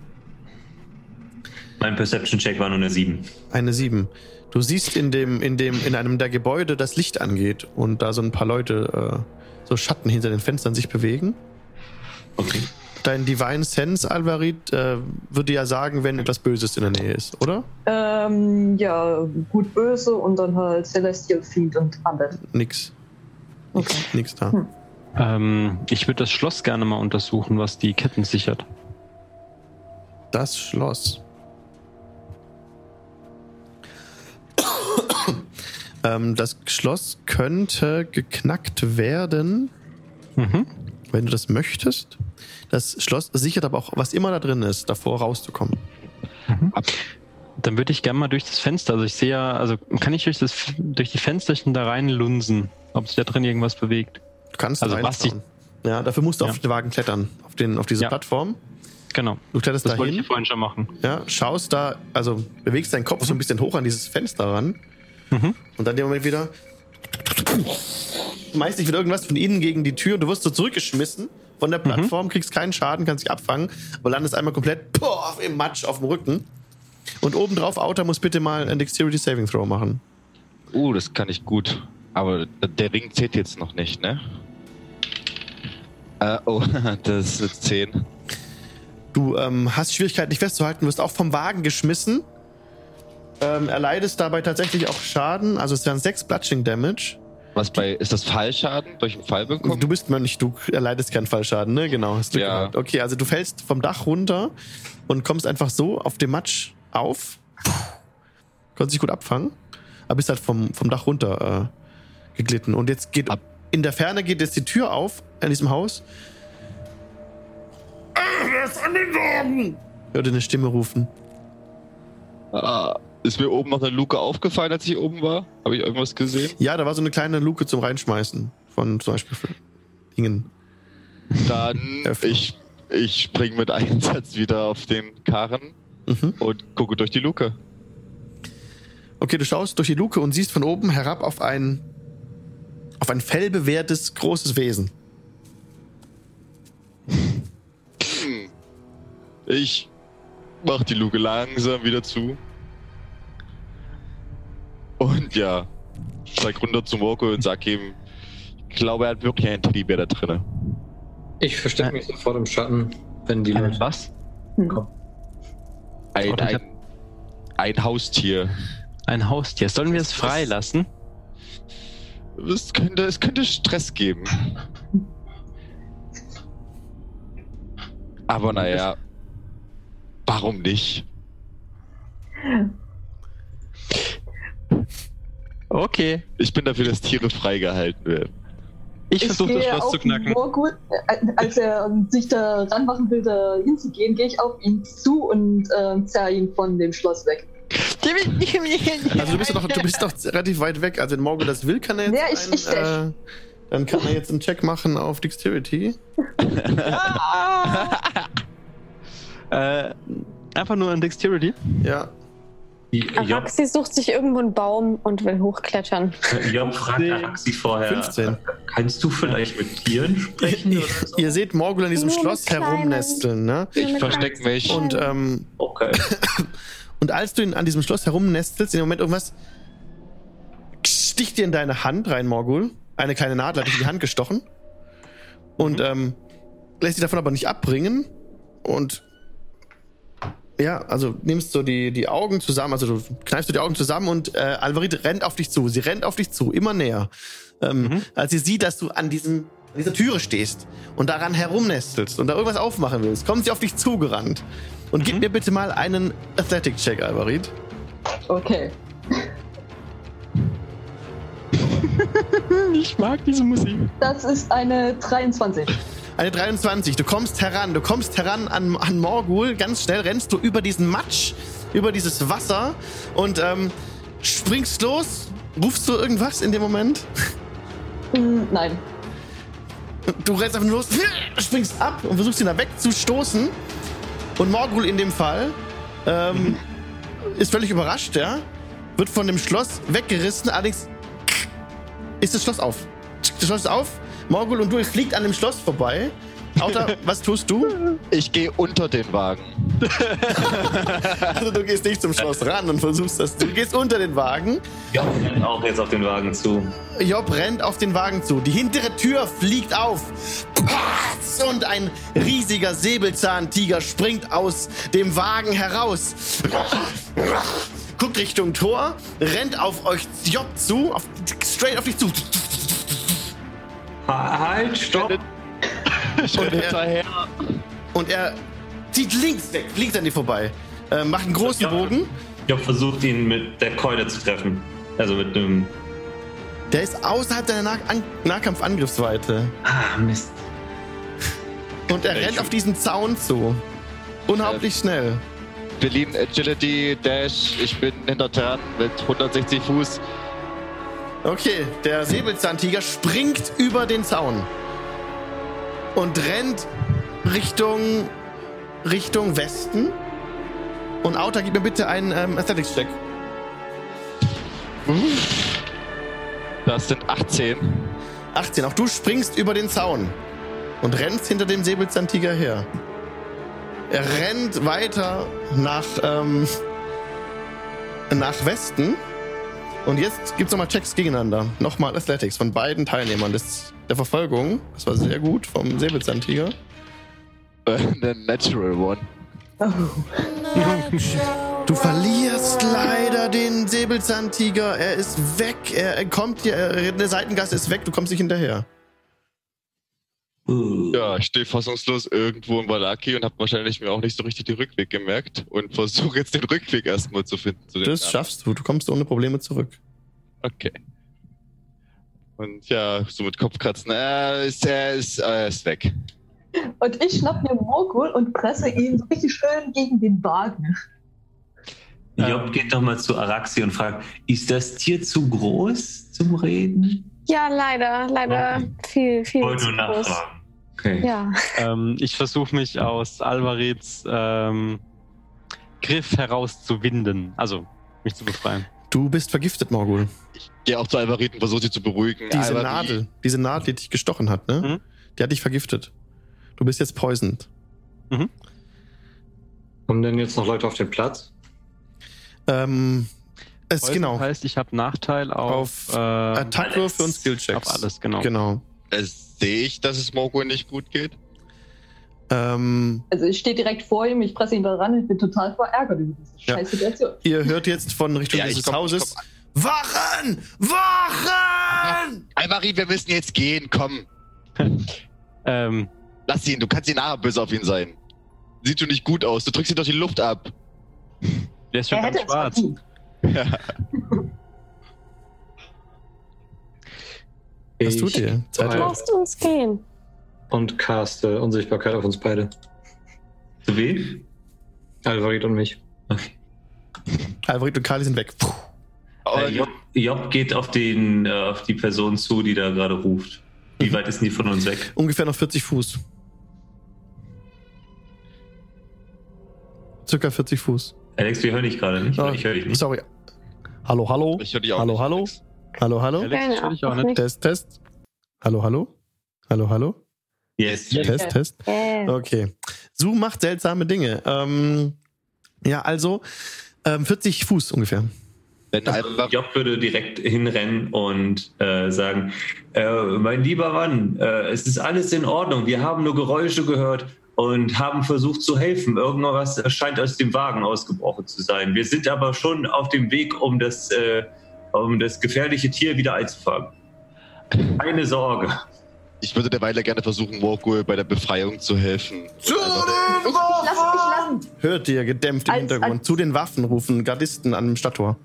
Mein Perception-Check war nur eine 7. Eine 7. Du siehst in dem, in dem, in einem der Gebäude das Licht angeht und da so ein paar Leute, äh, so Schatten hinter den Fenstern sich bewegen. Okay. Dein Divine Sense, Alvarit, äh, würde ja sagen, wenn etwas Böses in der Nähe ist, oder? Ähm, ja, gut, böse und dann halt Celestial Fiend und Undead. Nix. Okay. Nix da. Hm. Ähm, ich würde das Schloss gerne mal untersuchen, was die Ketten sichert. Das Schloss. ähm, das Schloss könnte geknackt werden, Mhm. wenn du das möchtest. Das Schloss sichert aber auch, was immer da drin ist, davor rauszukommen. Dann würde ich gerne mal durch das Fenster, also ich sehe ja, also kann ich durch, das, durch die Fensterchen da rein lunsen, ob sich da drin irgendwas bewegt. Du kannst Also was reinschauen. Ja, dafür musst du Ja. auf den Wagen klettern, auf, den, auf diese Ja. Plattform. Genau. Du kletterst Das da wollte ich hin, vorhin schon machen. ja, schaust da, also bewegst deinen Kopf so ein bisschen hoch an dieses Fenster ran Mhm. und dann in dem Moment wieder schmeißt dich wieder irgendwas von innen gegen die Tür und du wirst so zurückgeschmissen von Mhm. der Plattform, kriegst keinen Schaden, kannst dich abfangen, aber landest einmal komplett poah, im Matsch auf dem Rücken. Und obendrauf, Outer muss bitte mal ein Dexterity Saving Throw machen. Uh, das kann ich gut. Aber der Ring zählt jetzt noch nicht, ne? Äh, oh, das ist eine 10. Du ähm, hast Schwierigkeiten, dich festzuhalten, wirst auch vom Wagen geschmissen. Ähm, erleidest dabei tatsächlich auch Schaden, also es wären 6 Bludgeoning Damage. Was bei, ist das Fallschaden durch einen Fall bekommen? Du bist Mönch, du erleidest keinen Fallschaden, ne? Genau. Hast Glück Ja. gehabt. Okay, also du fällst vom Dach runter und kommst einfach so auf dem Matsch auf. Konntest dich gut abfangen, aber bist halt vom, vom Dach runter äh, geglitten. Und jetzt geht Ab- in der Ferne geht jetzt die Tür auf in diesem Haus. Ah, wer ist an den Wagen? Hörte eine Stimme rufen. Ah, ist mir oben noch eine Luke aufgefallen, als ich oben war? Habe ich irgendwas gesehen? Ja, da war so eine kleine Luke zum Reinschmeißen von zum Beispiel Dingen. Dann ich, ich spring mit Einsatz wieder auf den Karren Mhm. und gucke durch die Luke. Okay, du schaust durch die Luke und siehst von oben herab auf ein auf ein fellbewehrtes großes Wesen. Hm. Ich mach die Luke langsam wieder zu. Und ja, zeig runter zum Rocco und sag ihm, ich glaube, er hat wirklich einen Teddybär da drinne. Ich verstecke mich sofort im Schatten, wenn die Ein Leute. was? Ein, Oh, ich ein, hab- ein Haustier. Ein Haustier. Sollen wir es freilassen? Es könnte, es könnte Stress geben. Aber naja, warum nicht? Okay. Ich bin dafür, dass Tiere freigehalten werden. Ich versuche das Schloss zu knacken. Morgul, äh, als er ähm, sich da ranmachen will, da hinzugehen, gehe ich auf ihn zu und äh, zerre ihn von dem Schloss weg. Also du bist doch, du bist doch relativ weit weg. Also wenn Morgul das will, kann er jetzt Ja, ich- einen, ich äh, dann kann er jetzt einen Check machen auf Dexterity. Äh, einfach nur ein Dexterity. Ja. Job, Araxi sucht sich irgendwo einen Baum und will hochklettern. Job fragt Araxi vorher, 15. kannst du vielleicht mit Tieren sprechen? Ihr, oder so? ihr seht Morgul an diesem Nur Schloss herumnesteln, ne? Ich mit versteck ganz mich. Und, ähm, Okay. und als du ihn an diesem Schloss herumnestelst, in dem Moment irgendwas sticht dir in deine Hand rein, Morgul. Eine kleine Nadel hat dich in die Hand gestochen. Und ähm, lässt dich davon aber nicht abbringen. Und ja, also nimmst du die, die Augen zusammen, also du kneifst du die Augen zusammen und äh, Alvarit rennt auf dich zu. Sie rennt auf dich zu, immer näher. Ähm, Als sie sieht, dass du an, diesem, an dieser Türe stehst und daran herumnestelst und da irgendwas aufmachen willst, kommt sie auf dich zugerannt. Und gib mir bitte mal einen Athletic-Check, Alvarit. Okay. Ich mag diese Musik. Das ist eine 23. Eine 23. Du kommst heran. Du kommst heran an, an Morgul. Ganz schnell rennst du über diesen Matsch, über dieses Wasser und ähm, springst los. Rufst du irgendwas in dem Moment? Hm, nein. Du rennst einfach nur los, springst ab und versuchst ihn da wegzustoßen. Und Morgul in dem Fall ähm, ist völlig überrascht, ja. Wird von dem Schloss weggerissen, allerdings ist das Schloss auf. Das Schloss ist auf. Morgul und du fliegt an dem Schloss vorbei. Auta, was tust du? Ich gehe unter den Wagen. Also du gehst nicht zum Schloss ran und versuchst das. Du gehst unter den Wagen. Job rennt auch jetzt auf den Wagen zu. Job rennt auf den Wagen zu. Die hintere Tür fliegt auf. Patz! Und ein riesiger Säbelzahntiger springt aus dem Wagen heraus. Guckt Richtung Tor, rennt auf euch Job zu, auf, straight auf dich zu. Ha halt, stopp! Ich Und er- hinterher. Und er zieht links weg, links an dir vorbei. Äh, macht einen großen. Bogen. Job versucht ihn mit der Keule zu treffen. Also mit einem. Der ist außerhalb deiner nah An Nahkampfangriffsweite. Ah, Mist. Und er Ich- rennt auf diesen Zaun zu. Unglaublich schnell. Berlin Agility Dash. Ich bin hinter dran mit 160 Fuß. Okay, der Säbelzahntiger springt über den Zaun und rennt Richtung Richtung Westen. Und Auta, gib mir bitte einen ähm, Athletics-Check. Das sind 18. 18. Auch du springst über den Zaun und rennst hinter dem Säbelzahntiger her. Er rennt weiter nach, ähm, nach Westen. Und jetzt gibt's nochmal Checks gegeneinander. Nochmal Athletics von beiden Teilnehmern des, der Verfolgung. Das war sehr gut vom Säbelzahntiger. Der Natural One. Du verlierst leider den Säbelzahntiger. Er ist weg. Er, kommt dir. Er, der Seitengasse ist weg. Du kommst nicht hinterher. Ja, ich stehe fassungslos irgendwo in Valaki und habe wahrscheinlich mir auch nicht so richtig den Rückweg gemerkt und versuche jetzt den Rückweg erstmal zu finden. Zu Das schaffst du. Du kommst ohne Probleme zurück. Okay. Und ja, so mit Kopfkratzen. Er ist, er ist, er ist weg. Und ich schnapp mir Morgul und presse ihn so richtig schön gegen den Wagen. Job geht nochmal zu Araxi und fragt: Ist das Tier zu groß zum Reden? Ja, leider, leider Okay. viel, viel Wollte zu groß. nachfragen. Okay. Ja, Ähm, ich versuche mich aus Alvarez ähm, Griff herauszuwinden. Also, mich zu befreien. Du bist vergiftet, Morgul. Ich gehe auch zu Alvarit und versuche sie zu beruhigen. Diese Alvarit, Nadel, diese Nadel, die dich gestochen hat, ne? Mhm. Die hat dich vergiftet. Du bist jetzt poisoned. Kommen denn jetzt noch Leute auf den Platz? Ähm, es Poison genau. heißt, ich habe Nachteil auf, Auf äh, Attackwürfe und. Skillchecks. auf alles, genau. Genau. Äh, sehe ich, dass es Morgul nicht gut geht? Ähm, Also ich stehe direkt vor ihm, ich presse ihn da ran, ich bin total verärgert über diese Ja. scheiß Situation. ihr hört jetzt von Richtung Ja, dieses komm- Hauses. Wachen! Wachen! Alvarit, wir müssen jetzt gehen. Komm, Ähm, lass ihn. Du kannst ihn nachher böse auf ihn sein. Sieht schon nicht gut aus. Du drückst dir doch die Luft ab. Der ist schon Er ganz schwarz. verdient. Was tut ihr? Zeit. Lasst uns gehen. Und caste Unsichtbarkeit auf uns beide. Zu wem? Alvarit und mich. Alvarit und Kali sind weg. Puh. Äh, Job, Job geht auf, den, äh, auf die Person zu, die da gerade ruft. Wie weit ist denn die von uns weg? Ungefähr noch 40 Fuß. Circa 40 Fuß. Alex, wir hören dich gerade nicht. Ah, Ich höre dich nicht. Sorry. Hallo, hallo. Ich höre dich auch Hallo, nicht, hallo. Alex. Hallo, hallo. Alex, ich auch nicht. Test, Test. Hallo, hallo. Hallo, hallo. Yes. Test, Test. Äh, Okay. Zoom macht seltsame Dinge. Ähm, ja, also ähm, 40 Fuß ungefähr. Einfach Job würde direkt hinrennen und äh, sagen, äh, mein lieber Mann, äh, es ist alles in Ordnung. Wir haben nur Geräusche gehört und haben versucht zu helfen. Irgendwas scheint aus dem Wagen ausgebrochen zu sein. Wir sind aber schon auf dem Weg, um das, äh, um das gefährliche Tier wieder einzufangen. Keine Sorge. ich würde derweil gerne versuchen, Morgul bei der Befreiung zu helfen. Ich, ich lasse mich lassen. Hört ihr gedämpft im Als- Hintergrund. als- Zu den Waffen rufen Gardisten an dem Stadttor.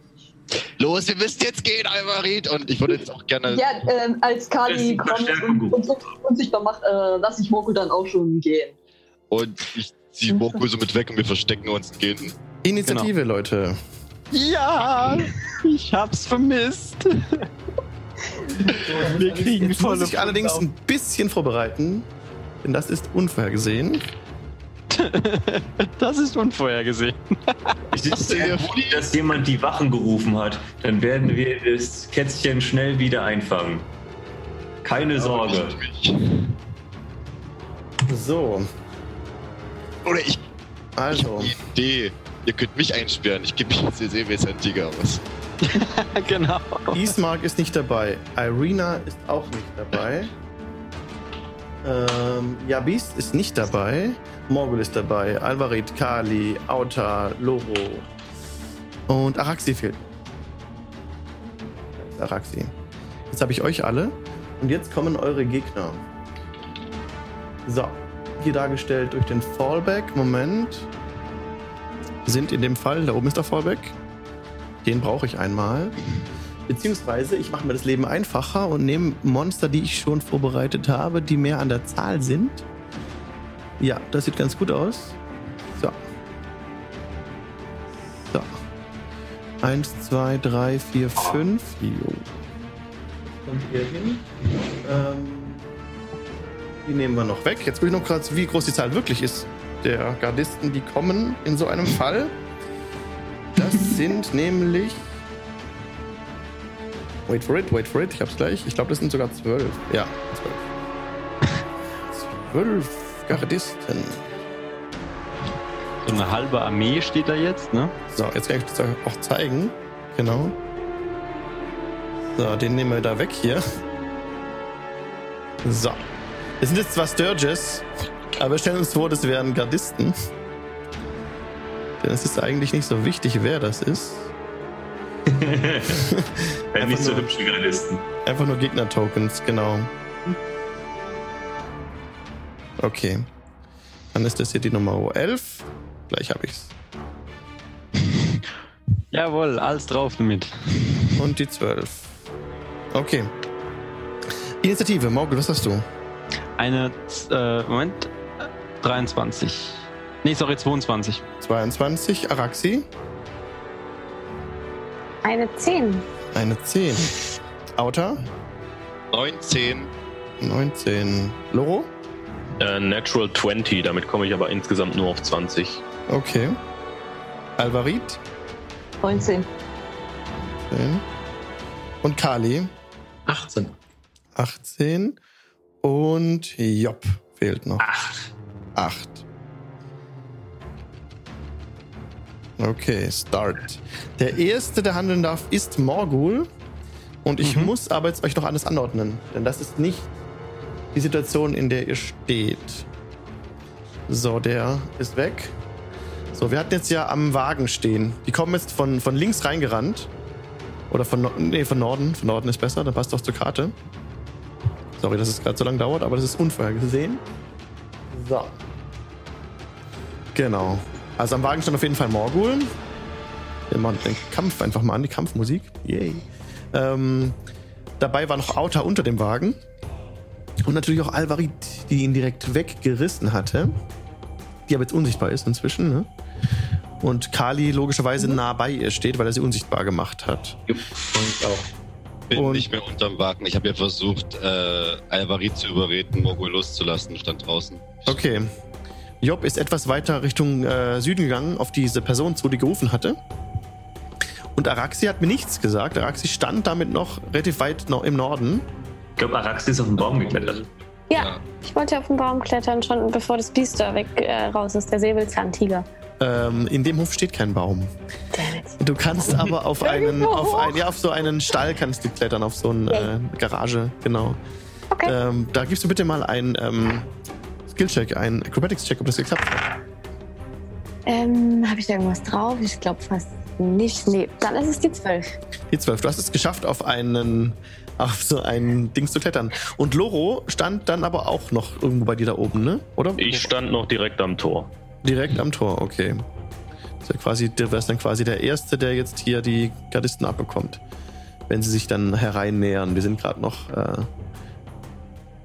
Los, wir müssen jetzt gehen, Alvarit! Und ich würde jetzt auch gerne. Ja, ähm, als Kali kommt und, und so unsichtbar macht, äh, lasse ich Moko dann auch schon gehen. Und ich ziehe Morgul so mit weg und wir verstecken uns und gehen. Initiative, Leute. Ja, ich hab's vermisst. Wir kriegen Jetzt muss volle ich allerdings ein bisschen vorbereiten, denn das ist unvorhergesehen. Das ist unvorhergesehen. Es ist sehr gut, dass jemand die Wachen gerufen hat. Dann werden wir das Kätzchen schnell wieder einfangen. Keine Sorge. Ich- So, Oder ich. also. Die Idee. Ihr könnt mich einsperren. Ich gebe mich jetzt sehr wesentlicher aus. genau. Ismark ist nicht dabei. Irina ist auch nicht dabei. Ähm, Yabis ist nicht dabei. Morgul ist dabei. Alvarit, Kali, Auta, Loro. Und Araxi fehlt. Araxi. Jetzt habe ich euch alle. Und jetzt kommen eure Gegner. So. Hier dargestellt durch den Fallback. Moment. Sind in dem Fall, da oben ist der Fallback. Den brauche ich einmal. Beziehungsweise ich mache mir das Leben einfacher und nehme Monster, die ich schon vorbereitet habe, die mehr an der Zahl sind. Ja, das sieht ganz gut aus. So. So. Eins, zwei, drei, vier, fünf. Jo. Kommt hier hin. Ähm, die nehmen wir noch weg. Jetzt will ich noch gerade, wie groß die Zahl wirklich ist. Der Gardisten, die kommen in so einem Fall. Sind nämlich. Wait for it, wait for it. Ich hab's gleich. Ich glaube, das sind sogar zwölf. Ja, zwölf. Zwölf Gardisten. So eine halbe Armee steht da jetzt, ne? So, jetzt kann ich das auch zeigen. Genau. So, den nehmen wir da weg hier. So. Es sind jetzt zwar Sturges, aber wir stellen uns vor, das wären Gardisten. Denn es ist eigentlich nicht so wichtig, wer das ist. Ja, nicht so nur- hübsche Gardisten. Einfach nur Gegner-Tokens, genau. Okay. Dann ist das hier die Nummer 11. Gleich habe ich's. Jawohl, alles drauf damit. Und die 12. Okay. Initiative, Morgul, was hast du? Eine, äh, Moment, äh, 23. Nee, sorry, 22. 22. Araxi, eine 10. eine 10. Auta, 19. 19. Loro, Äh, Natural 20, damit komme ich aber insgesamt nur auf 20. okay. Alvarit, 19. 10. Und Kali, 18. 18. Und Job fehlt noch. Acht. 8. Okay, Start. Der erste, der handeln darf, ist Morgul. Und ich Mhm. muss aber jetzt euch noch alles anordnen. Denn das ist nicht die Situation, in der ihr steht. So, der ist weg. So, wir hatten jetzt ja am Wagen stehen. Die kommen jetzt von, von links reingerannt. Oder von, nee, von Norden. Von Norden ist besser, dann passt doch zur Karte. Sorry, dass es gerade so lange dauert, aber das ist unvorhergesehen. So. Genau. Also am Wagen stand auf jeden Fall Morgul. Wir machen den Kampf einfach mal an, die Kampfmusik. Yay. Ähm, dabei war noch Auta unter dem Wagen. Und natürlich auch Alvarit, die ihn direkt weggerissen hatte. Die aber jetzt unsichtbar ist inzwischen. Ne? Und Kali logischerweise nah bei ihr steht, weil er sie unsichtbar gemacht hat. Und auch. Bin Und- nicht mehr unterm Wagen. Ich habe ja versucht, äh, Alvarit zu überreden, Mogul loszulassen, stand draußen. Okay. Job ist etwas weiter Richtung äh, Süden gegangen, auf diese Person zu, die gerufen hatte. Und Araxi hat mir nichts gesagt. Araxi stand damit noch relativ weit noch im Norden. Ich glaube, Arax ist auf den Baum geklettert. Ja, Ja. ich wollte auf den Baum klettern, schon bevor das Biest da weg äh, raus ist, der Säbelzahntiger. Ähm, in dem Hof steht kein Baum. Du kannst aber auf einen, auf ein, ja, auf so einen Stall kannst du klettern, auf so eine äh, Garage, genau. Okay. Ähm, da gibst du bitte mal einen ähm, Skill-Check, einen Acrobatics-Check, ob das geklappt hat. Ähm, habe ich da irgendwas drauf? Ich glaube fast nicht. Nee, dann ist es die 12. Die 12. Du hast es geschafft, auf einen, auf so ein Dings zu klettern. Und Loro stand dann aber auch noch irgendwo bei dir da oben, ne? Oder? Ich stand noch direkt am Tor. Direkt am Tor, okay. Das ist ja quasi, du wärst dann quasi der Erste, der jetzt hier die Gardisten abbekommt. Wenn sie sich dann hereinnähern. Wir sind gerade noch, äh,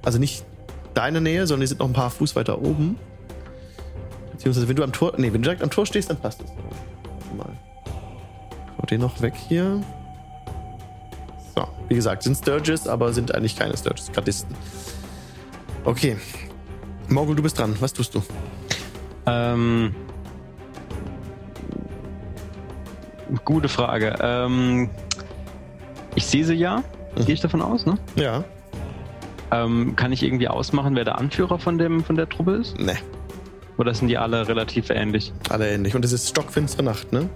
also nicht deine Nähe, sondern die sind noch ein paar Fuß weiter oben. Beziehungsweise, wenn du am Tor, nee, wenn du direkt am Tor stehst, dann passt es. Warte Mal. Hau den noch weg hier. So, wie gesagt, sind Sturges, aber sind eigentlich keine Sturges, Gardisten. Okay. Morgul, du bist dran. Was tust du? Ähm, gute Frage. Ähm, ich sehe sie ja, Mhm. gehe ich davon aus, ne? Ja. Ähm, kann ich irgendwie ausmachen, wer der Anführer von, dem, von der Truppe ist? Ne, Oder sind die alle relativ ähnlich? alle ähnlich. Und es ist stockfinstere Nacht, ne?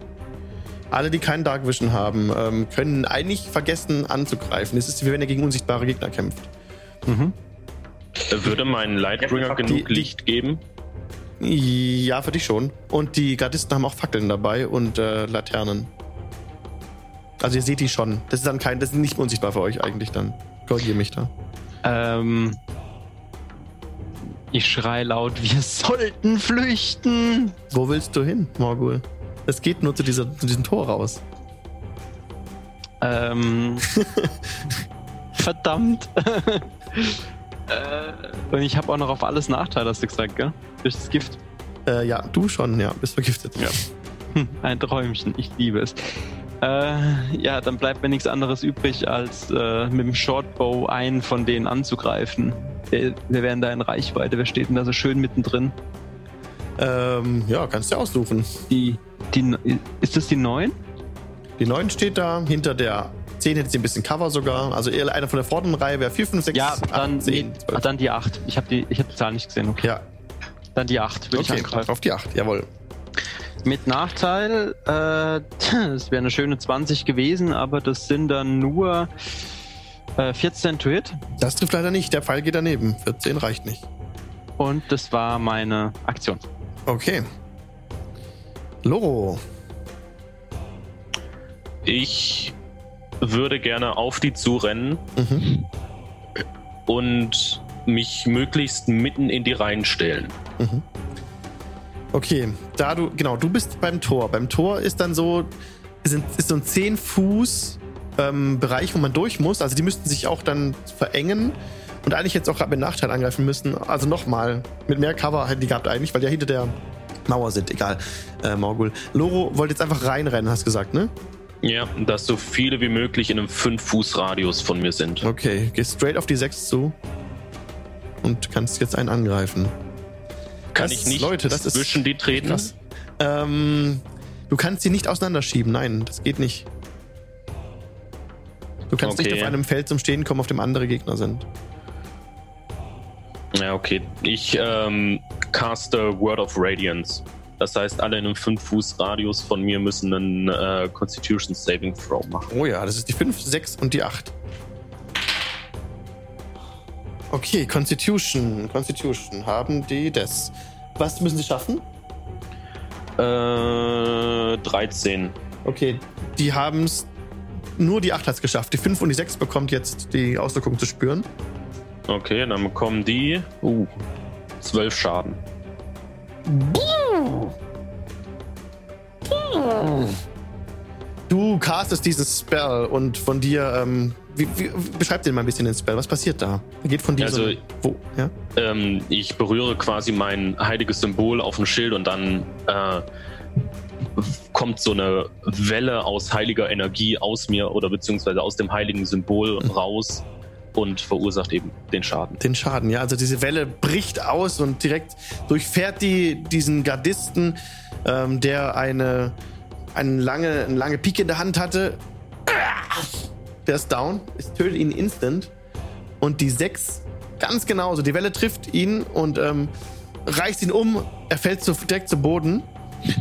Alle, die keinen Dark Vision haben, ähm, können eigentlich vergessen anzugreifen. Es ist wie wenn er gegen unsichtbare Gegner kämpft. Mhm. Würde mein Lightbringer genug die- Licht geben? Ja, für dich schon. Und die Gardisten haben auch Fackeln dabei und äh, Laternen. Also ihr seht die schon. Das ist dann kein, das ist nicht unsichtbar für euch eigentlich dann. Korrigiere mich da. Ähm, ich schrei laut, wir sollten flüchten. Wo willst du hin, Morgul? Es geht nur zu, dieser, zu diesem Tor raus. Ähm, verdammt. äh, und ich habe auch noch auf alles Nachteile, hast du gesagt, gell? Durch das Gift. Äh, ja, du schon, ja, bist vergiftet. Ja. Hm, ein Träumchen, ich liebe es. Äh, ja, dann bleibt mir nichts anderes übrig, als äh, mit dem Shortbow einen von denen anzugreifen. Wir, wir wären da in Reichweite. Wer steht denn da so schön mittendrin? Ähm, ja, kannst du aussuchen. Die, die, ist das die 9? Die 9 steht da, hinter der 10 hätte sie ein bisschen Cover sogar. Also eher einer von der vorderen Reihe wäre 4, 5, 6, Ja, 8, dann, 10, ah, 12. dann die 8. Ich habe die, ich hab die Zahl nicht gesehen, okay. Ja, Dann die 8 will ich okay, angreifen. auf die 8, jawohl. Mit Nachteil, äh, es wäre eine schöne 20 gewesen, aber das sind dann nur äh, 14 to hit. Das trifft leider nicht, der Pfeil geht daneben. 14 reicht nicht. Und das war meine Aktion. Okay. Loro. Ich würde gerne auf die zurennen Mhm. und mich möglichst mitten in die Reihen stellen. Mhm. Okay, da du, genau, du bist beim Tor. Beim Tor ist dann so, sind, ist so ein 10 Fuß ähm, Bereich, wo man durch muss. Also die müssten sich auch dann verengen und eigentlich jetzt auch gerade mit Nachteil angreifen müssen. Also nochmal, mit mehr Cover hätten die gehabt eigentlich, weil die ja hinter der Mauer sind. Egal, äh, Morgul. Loro wollte jetzt einfach reinrennen, hast gesagt, ne? Ja, dass so viele wie möglich in einem 5-Fuß-Radius von mir sind. Okay, geh straight auf die 6 zu und kannst jetzt einen angreifen. Kann Das- ich nicht Leute, das ist zwischen die treten? Ähm, du kannst sie nicht auseinanderschieben. Nein, das geht nicht. Du kannst nicht Okay. auf einem Feld zum Stehen kommen, auf dem andere Gegner sind. Ja, okay. Ich ähm, caste Word of Radiance. Das heißt, alle in einem 5-Fuß-Radius von mir müssen einen äh, Constitution Saving Throw machen. Oh ja, das ist die 5, 6 und die 8. Okay, Constitution. Constitution haben die das. Was müssen sie schaffen? Äh, 13. Okay, die haben es. Nur die 8 hat es geschafft. Die 5 und die 6 bekommt jetzt die Auswirkungen zu spüren. Okay, dann bekommen die uh, 12 Schaden. Du castest diesen Spell und von dir, ähm, wie, wie, beschreib dir mal ein bisschen den Spell. Was passiert da? Geht von dir Also- so. Wo? Ja? Ähm, ich berühre quasi mein heiliges Symbol auf dem Schild und dann äh, kommt so eine Welle aus heiliger Energie aus mir oder beziehungsweise aus dem heiligen Symbol Mhm. raus und verursacht eben den Schaden. Den Schaden, ja. Also diese Welle bricht aus und direkt durchfährt die diesen Gardisten, ähm, der eine, eine, lange, eine lange Pike in der Hand hatte. Der ist down. Es tötet ihn instant. Und die sechs, ganz genauso. Die Welle trifft ihn und ähm, reißt ihn um. Er fällt zu, direkt zu Boden.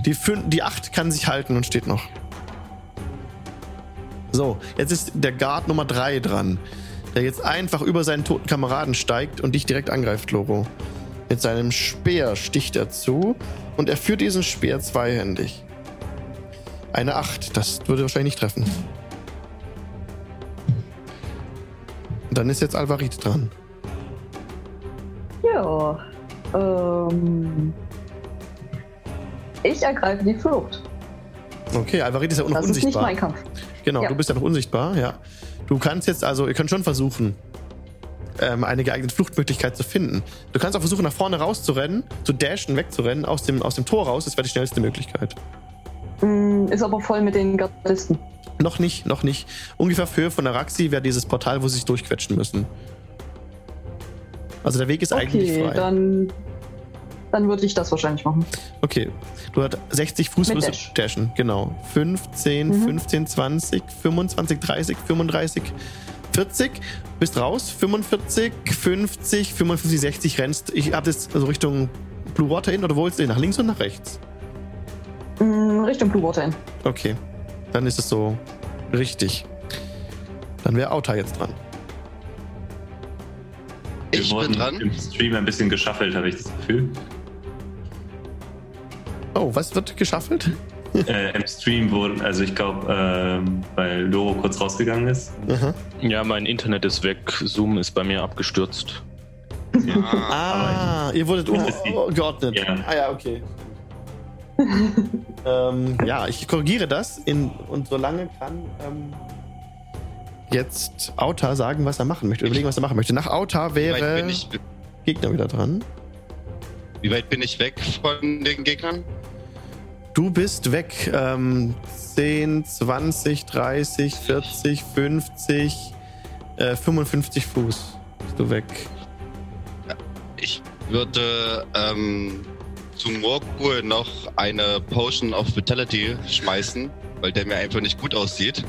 Die, fün- die acht kann sich halten und steht noch. So, jetzt ist der Guard Nummer drei dran der jetzt einfach über seinen toten Kameraden steigt und dich direkt angreift, Loro. Mit seinem Speer sticht er zu und er führt diesen Speer zweihändig. Eine Acht, das würde wahrscheinlich nicht treffen. Dann ist jetzt Alvarit dran. Ja. Ähm, ich ergreife die Flucht. Okay, Alvarit ist ja auch noch Das ist nicht unsichtbar. mein Kampf. Genau, Ja. du bist ja noch unsichtbar, ja. Du kannst jetzt also, ihr könnt schon versuchen, ähm, eine geeignete Fluchtmöglichkeit zu finden. Du kannst auch versuchen, nach vorne rauszurennen, zu dashen, wegzurennen, aus dem, aus dem Tor raus. Das wäre die schnellste Möglichkeit. Mm, Ist aber voll mit den Gardisten. Noch nicht, noch nicht. Ungefähr auf Höhe von der Raxi wäre dieses Portal, wo sie sich durchquetschen müssen. Also der Weg ist eigentlich Okay, frei. dann, dann würde ich das wahrscheinlich machen. Okay, du hast 60 Fuß du Dash. dashen, genau. 15, Mhm. 15, 20, 25, 30, 35, 40. Bist raus. 45, 50, 55, 60 rennst. Ich hab das also Richtung Blue Water hin oder wo willst du hin? Nach links und nach rechts? Mm, Richtung Blue Water hin. Okay, dann ist es so richtig. Dann wäre Auta jetzt dran. Wir Ich wurden bin dran. im Stream ein bisschen geschaffelt, habe ich das Gefühl. Oh, was wird geschaffelt? äh, Im Stream wurden, also ich glaube, ähm, weil Loro kurz rausgegangen ist. Aha. Ja, mein Internet ist weg. Zoom ist bei mir abgestürzt. Ah, ihr wurdet umgeordnet. Ja. Ah ja, okay. Ähm, ja, ich korrigiere das in, und solange kann ähm, jetzt Auta sagen, was er machen möchte. Überlegen, was er machen möchte. Nach Auta Wie weit, wäre bin ich, Gegner wieder dran. wie weit bin ich weg von den Gegnern? Du bist weg. Ähm, 10, 20, 30, 40, 50, äh, 55 Fuß. Bist du weg. Ich würde ähm, zu Morgul noch eine Potion of Vitality schmeißen, weil der mir einfach nicht gut aussieht.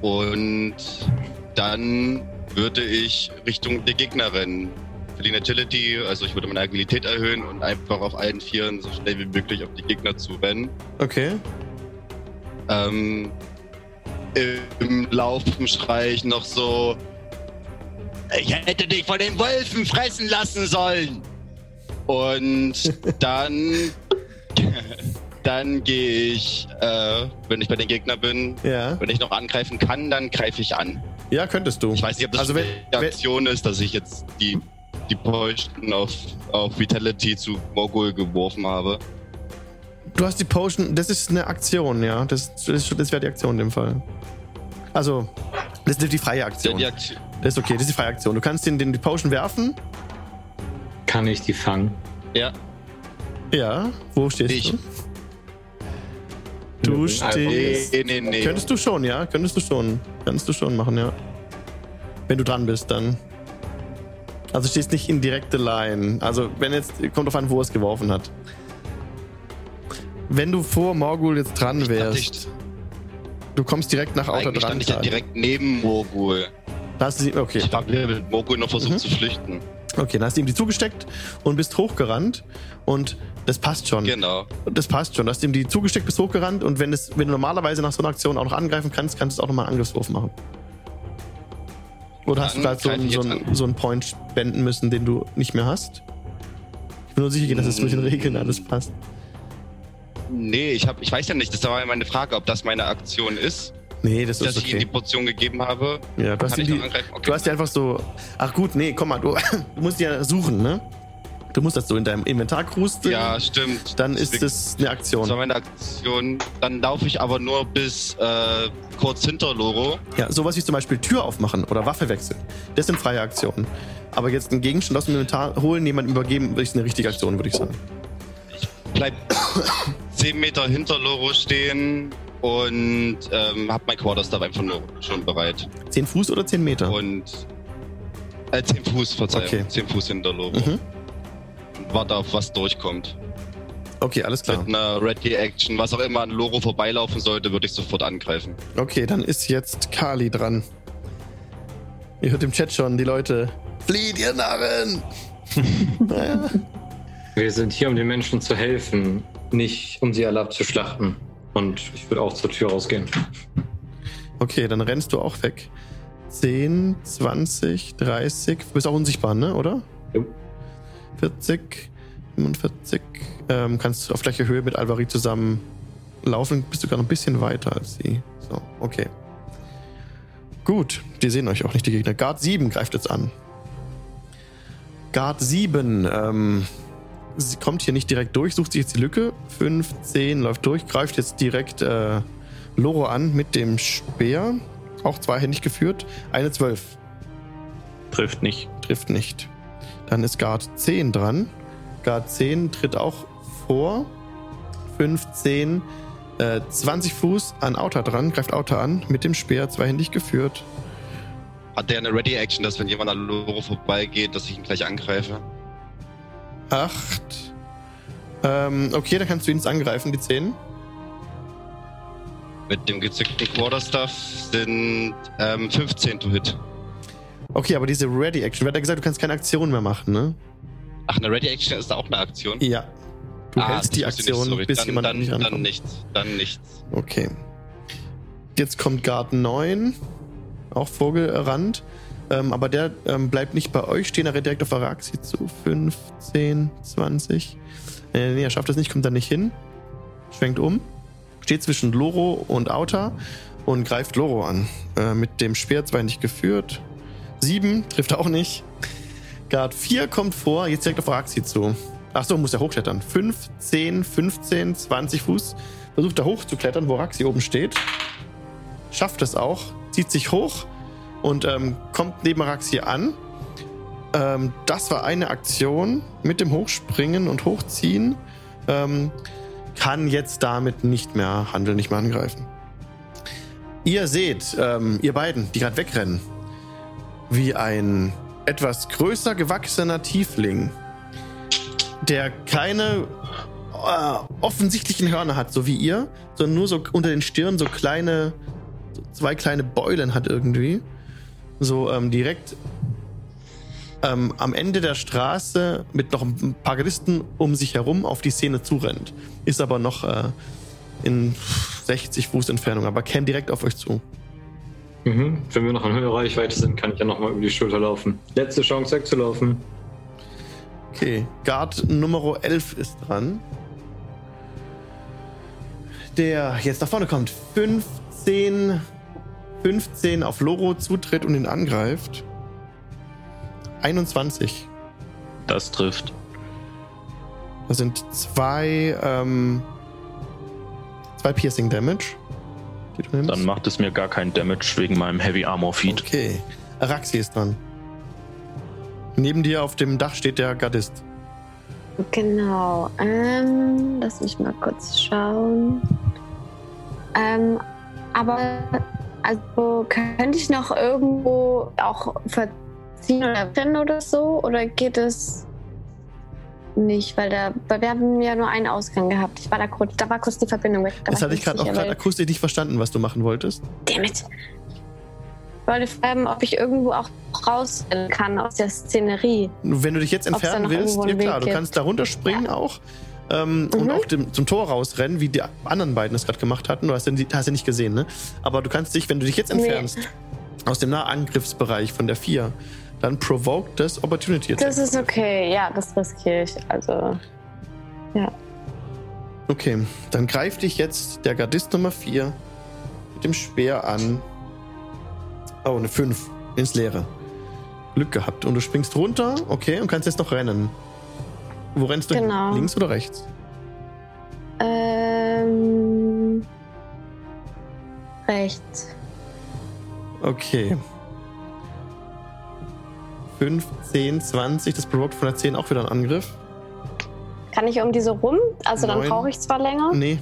Und dann würde ich Richtung der Gegner rennen. Für die Agility, also ich würde meine Agilität erhöhen und einfach auf allen Vieren so schnell wie möglich auf die Gegner zu rennen. Okay. Ähm, Im Laufen schrei ich noch so. Ich hätte dich von den Wölfen fressen lassen sollen. Und dann. dann gehe ich, äh, wenn ich bei den Gegnern bin, Ja. wenn ich noch angreifen kann, dann greife ich an. Ja, könntest du. Ich weiß nicht, ob das Also wenn- die Aktion ist, dass ich jetzt die, die Potion auf, auf Vitality zu Mogul geworfen habe. Du hast die Potion, das ist eine Aktion, ja. Das, das, das wäre die Aktion in dem Fall. Also, das ist die freie Ja, Aktion. die Aktion. Das ist okay, das ist die freie Aktion. Du kannst den, den die Potion werfen. Kann ich die fangen? Ja, Ja. Wo stehst Ich. du? Du Nee, stehst. nee, nee, nee. Könntest du schon, ja? Könntest du schon. Kannst du schon machen, ja. Wenn du dran bist, dann. Also stehst nicht in direkte Line. Also, wenn jetzt, kommt drauf an, wo er es geworfen hat. Wenn du vor Morgul jetzt dran Ich wärst, du kommst direkt nach Outer Eigentlich dran. stand ich ja direkt neben Mogul. Da hast du sie, okay. Ich habe mit Mogul noch versucht Mhm. zu flüchten. Okay, dann hast du ihm die zugesteckt und bist hochgerannt und das passt schon. Genau. Das passt schon. Du hast ihm die zugesteckt, bist hochgerannt und wenn, es, wenn du normalerweise nach so einer Aktion auch noch angreifen kannst, kannst du auch nochmal einen Angriffswurf machen. Oder hast du Dann gerade so, einen- so, einen- so einen Point spenden müssen, den du nicht mehr hast? Ich bin nur sicher gehen, dass es mit den Mm. Regeln alles passt. Nee, ich, hab, ich weiß ja nicht, das war ja meine Frage, ob das meine Aktion ist, Nee, das dass ist ich ihm die okay. Portion gegeben habe. Ja, du hast, ich die? Okay. du hast dir einfach so. Ach gut, nee, komm mal, du, du musst ja suchen, ne? Du musst das so in deinem Inventar krusten. Ja, stimmt. Dann ist es eine Aktion. Das war meine Aktion. Dann laufe ich aber nur bis äh, kurz hinter Loro. Ja, sowas wie zum Beispiel Tür aufmachen oder Waffe wechseln. Das sind freie Aktionen. Aber jetzt einen Gegenstand aus dem Inventar holen, jemandem übergeben, ist eine richtige Aktion, würde ich sagen. Bleib 10 Meter hinter Loro stehen und ähm, hab mein Quarterstaff einfach nur schon bereit. 10 Fuß oder 10 Meter? Und äh, 10 Fuß, Verzeihung. Okay. 10 Fuß hinter Loro. Mhm. Und warte auf was durchkommt. Okay, alles klar. Mit einer Ready Action, was auch immer an Loro vorbeilaufen sollte, würde ich sofort angreifen. Okay, dann ist jetzt Kali dran. Ihr hört im Chat schon die Leute. Flieht, ihr Narren! naja. Wir sind hier, um den Menschen zu helfen, nicht um sie alle abzuschlachten. Und ich würde auch zur Tür rausgehen. Okay, dann rennst du auch weg. 10, 20, 30. Du bist auch unsichtbar, ne, oder? Jo. 40, 45. Ähm, kannst auf gleicher Höhe mit Alvari zusammen laufen. Bist du gerade ein bisschen weiter als sie. So, okay. Gut, die sehen euch auch nicht, die Gegner. Guard 7 greift jetzt an. Guard 7, ähm, sie kommt hier nicht direkt durch, sucht sich jetzt die Lücke. 5, 10, läuft durch, greift jetzt direkt äh, Loro an mit dem Speer. Auch zweihändig geführt. Eine 12. Trifft nicht. Trifft nicht. Dann ist Guard 10 dran. Guard 10 tritt auch vor. 15, äh, 20 Fuß an Auta dran, greift Auta an, mit dem Speer zweihändig geführt. Hat der eine Ready Action, dass wenn jemand an Loro vorbeigeht, dass ich ihn gleich angreife? 8. Ähm, okay, dann kannst du ihn jetzt angreifen, die 10. Mit dem gezückten Quarterstaff sind ähm, 15 to hit. Okay, aber diese Ready Action, wer hat ja gesagt, du kannst keine Aktion mehr machen, ne? Ach, eine Ready Action ist da auch eine Aktion? Ja. Du Ah, hältst die Aktion, nicht, bis dann, jemand dann, nicht rankommt. Dann nichts, dann nichts. Okay. Jetzt kommt Guard 9, auch vorgerannt. Ähm, aber der ähm, bleibt nicht bei euch stehen, er rennt direkt auf Araxi zu. 15, 20. Äh, nee, er schafft es nicht, kommt da nicht hin. Schwenkt um. Steht zwischen Loro und Auta und greift Loro an. Äh, mit dem Speer zwar nicht geführt. 7 trifft auch nicht. Guard 4 kommt vor, jetzt direkt auf Araxi zu. Achso, muss er hochklettern. 5, 10, 15, 20 Fuß. Versucht er hochzuklettern, wo Raxi oben steht. Schafft es auch, zieht sich hoch und ähm, kommt neben Raxi an. Ähm, das war eine Aktion mit dem Hochspringen und Hochziehen. Ähm, kann jetzt damit nicht mehr handeln, nicht mehr angreifen. Ihr seht, ähm, ihr beiden, die gerade wegrennen, wie ein etwas größer gewachsener Tiefling, der keine äh, offensichtlichen Hörner hat, so wie ihr, sondern nur so unter den Stirn so kleine, so zwei kleine Beulen hat irgendwie. So ähm, direkt ähm, am Ende der Straße mit noch ein paar Gardisten um sich herum auf die Szene zurennt. Ist aber noch äh, in 60 Fuß Entfernung, aber käme direkt auf euch zu. Mhm. Wenn wir noch in Höherreichweite sind, kann ich ja nochmal über die Schulter laufen. Letzte Chance wegzulaufen. Okay, Guard Nummer 11 ist dran. Der jetzt nach vorne kommt. 15, 15 auf Loro zutritt und ihn angreift. 21. Das trifft. Das sind zwei, ähm, zwei Piercing Damage. Die du nimmst. Dann macht es mir gar kein Damage wegen meinem Heavy Armor Feed. Okay. Araxi ist dran. Neben dir auf dem Dach steht der Gardist. Genau. Ähm, lass mich mal kurz schauen. Ähm, aber also könnte ich noch irgendwo auch verziehen oder rennen oder so? Oder geht es nicht? Weil da, weil wir haben ja nur einen Ausgang gehabt. Ich war da kurz, da war kurz die Verbindung weg. Da Das hatte ich gerade auch gerade akustisch nicht verstanden, was du machen wolltest. Dammit. Ich wollte fragen, ob ich irgendwo auch rausrennen kann aus der Szenerie. Wenn du dich jetzt entfernen willst, ja klar, du kannst da runterspringen auch. Ähm, Und Mhm. auch dem, zum Tor rausrennen, wie die anderen beiden es gerade gemacht hatten. Du hast ja, hast ja nicht gesehen, ne? Aber du kannst dich, wenn du dich jetzt Nee. entfernst, aus dem Nahangriffsbereich von der 4, dann provoke das Opportunity Attack. Das ist okay, ja, das riskiere ich. Also, Okay, dann greift dich jetzt der Gardist Nummer 4 mit dem Speer an. Oh, eine 5 ins Leere. Glück gehabt. Und du springst runter, okay, und kannst jetzt noch rennen. Wo rennst du Genau. hin? Links oder rechts? Ähm. Rechts. Okay. 5, 10, 20. Das provoked von der 10 auch wieder einen Angriff. Kann ich um diese rum? Also dann Neun. brauche ich zwar länger. Nee.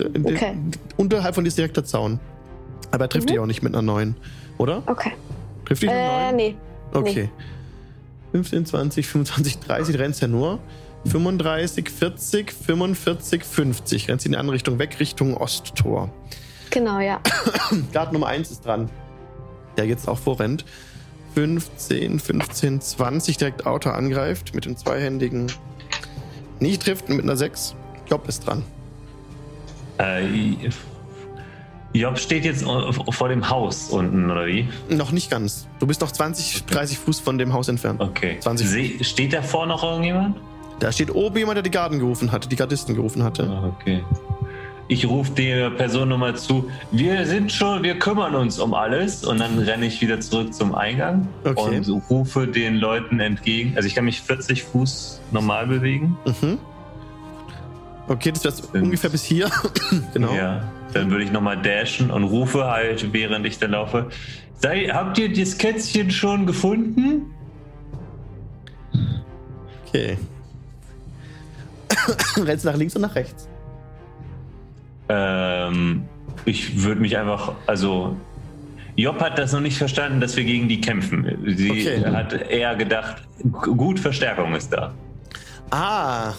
Okay. Unterhalb von dir ist direkt der Zaun. Aber er trifft Mhm. dich auch nicht mit einer 9, oder? Okay. Trifft dich mit einer Äh, 9? nee. Okay. 15, 20, 25, 30, du rennst ja nur. 35, 40, 45, 50. Rennst in die andere Richtung weg, Richtung Osttor. Genau, ja. Guard Nummer 1 ist dran. Der jetzt auch vorrennt. 15, 15, 20 direkt Auto angreift mit dem zweihändigen. Nicht trifft mit einer 6. Job ist dran. Äh, Job steht jetzt vor dem Haus unten, oder wie? Noch nicht ganz. Du bist noch 20, 30 Fuß von dem Haus entfernt. Okay. 20. Se steht davor noch irgendjemand? Da steht oben jemand, der die Garden gerufen hatte, die Gardisten gerufen hatte. Ah, Okay. Ich rufe der Person nochmal zu, wir sind schon, wir kümmern uns um alles und dann renne ich wieder zurück zum Eingang Okay. und rufe den Leuten entgegen. Also ich kann mich 40 Fuß normal bewegen. Mhm. Okay, das wäre ungefähr bis hier. genau. Ja. Dann würde ich nochmal dashen und rufe halt, während ich dann laufe. Sei, habt ihr das Kätzchen schon gefunden? Okay. Rennst nach links und nach rechts. Ähm, ich würde mich einfach, also Job hat das noch nicht verstanden, dass wir gegen die kämpfen. Sie Okay. hat eher gedacht, gut Verstärkung ist da. Ah,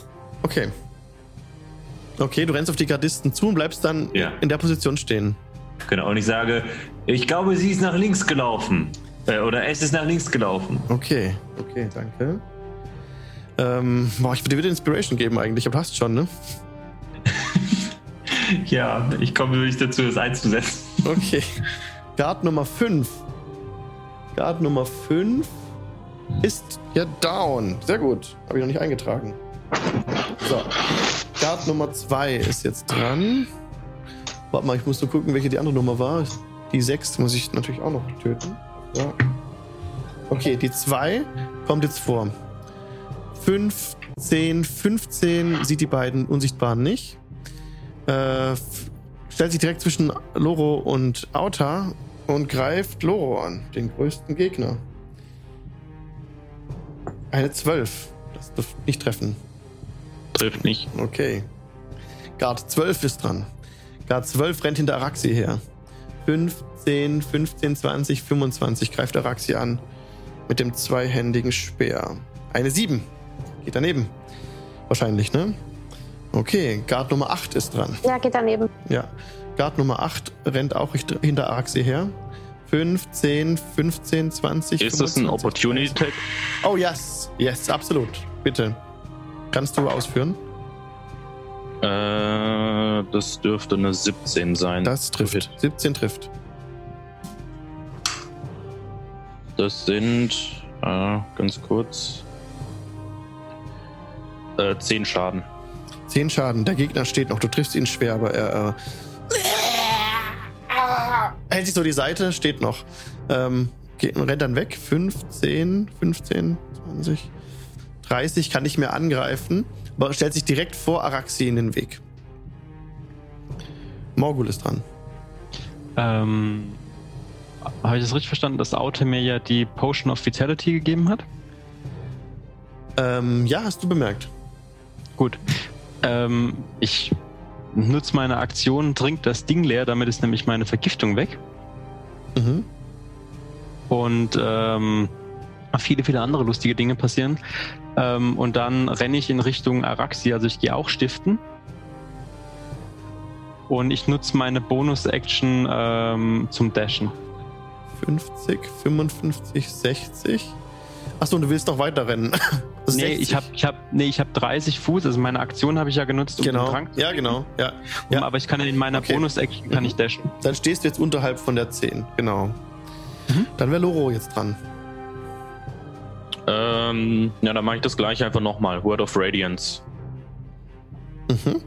okay. Okay, du rennst auf die Gardisten zu und bleibst dann Ja. in der Position stehen. Genau. Und ich sage, ich glaube, sie ist nach links gelaufen. Äh, oder es ist nach links gelaufen. Okay, okay, danke. Ähm, boah, ich würde dir wieder Inspiration geben eigentlich, aber du hast schon, ne? Ja, ich komme nicht dazu, das einzusetzen. Okay. Guard Nummer 5. Guard Nummer 5 ist ja down. Sehr gut. Habe ich noch nicht eingetragen. So. Guard Nummer 2 ist jetzt dran. Warte mal, ich muss nur gucken, welche die andere Nummer war. Die 6 muss ich natürlich auch noch töten. Ja. Okay, die 2 kommt jetzt vor. 5, 10, 15 sieht die beiden Unsichtbaren nicht. Äh, stellt sich direkt zwischen Loro und Auta und greift Loro an, den größten Gegner. Eine 12. Das dürfte nicht treffen. Trifft nicht. Okay. Guard 12 ist dran. Guard 12 rennt hinter Araxi her. 15, 15, 20, 25 greift Araxi an. Mit dem zweihändigen Speer. Eine 7. Geht daneben. Wahrscheinlich, ne? Okay, Guard Nummer 8 ist dran. Ja, geht daneben. Ja. Guard Nummer 8 rennt auch hinter Araxi her. 15, 15, 20. Ist das ein 25, Opportunity Tag? Oh, yes. Yes, absolut. Bitte. Kannst du ausführen? Äh, das dürfte eine 17 sein. Das trifft. 17 trifft. Das sind, äh, ganz kurz, äh, 10 Schaden. 10 Schaden. Der Gegner steht noch. Du triffst ihn schwer, aber er äh, hält sich so die Seite, steht noch. Ähm, geht, rennt dann weg. 15, 15, 20, 30 kann nicht mehr angreifen, aber stellt sich direkt vor Araxi in den Weg. Morgul ist dran. Ähm, Habe ich das richtig verstanden, dass Auto mir ja die Potion of Vitality gegeben hat? Ähm, ja, hast du bemerkt. Gut. Ähm, ich nutze meine Aktion, trink das Ding leer, damit ist nämlich meine Vergiftung weg. Mhm. Und ähm, viele, viele andere lustige Dinge passieren. Ähm, und dann renne ich in Richtung Araxi, also ich gehe auch stiften. Und ich nutze meine Bonus-Action ähm, zum Dashen. 50, 55, 60. Achso, und du willst noch weiter rennen. Nee, 60. ich habe ich hab, nee, ich hab 30 Fuß, also meine Aktion habe ich ja genutzt, um den Genau. Trank zu Ja, genau. Ja. Um, Ja. Aber ich kann in meiner Okay. Bonus-Action kann ich dashen. Dann stehst du jetzt unterhalb von der 10. Genau. Mhm. Dann wäre Loro jetzt dran. Ähm, ja, dann mache ich das gleich einfach nochmal. Word of Radiance. Mhm.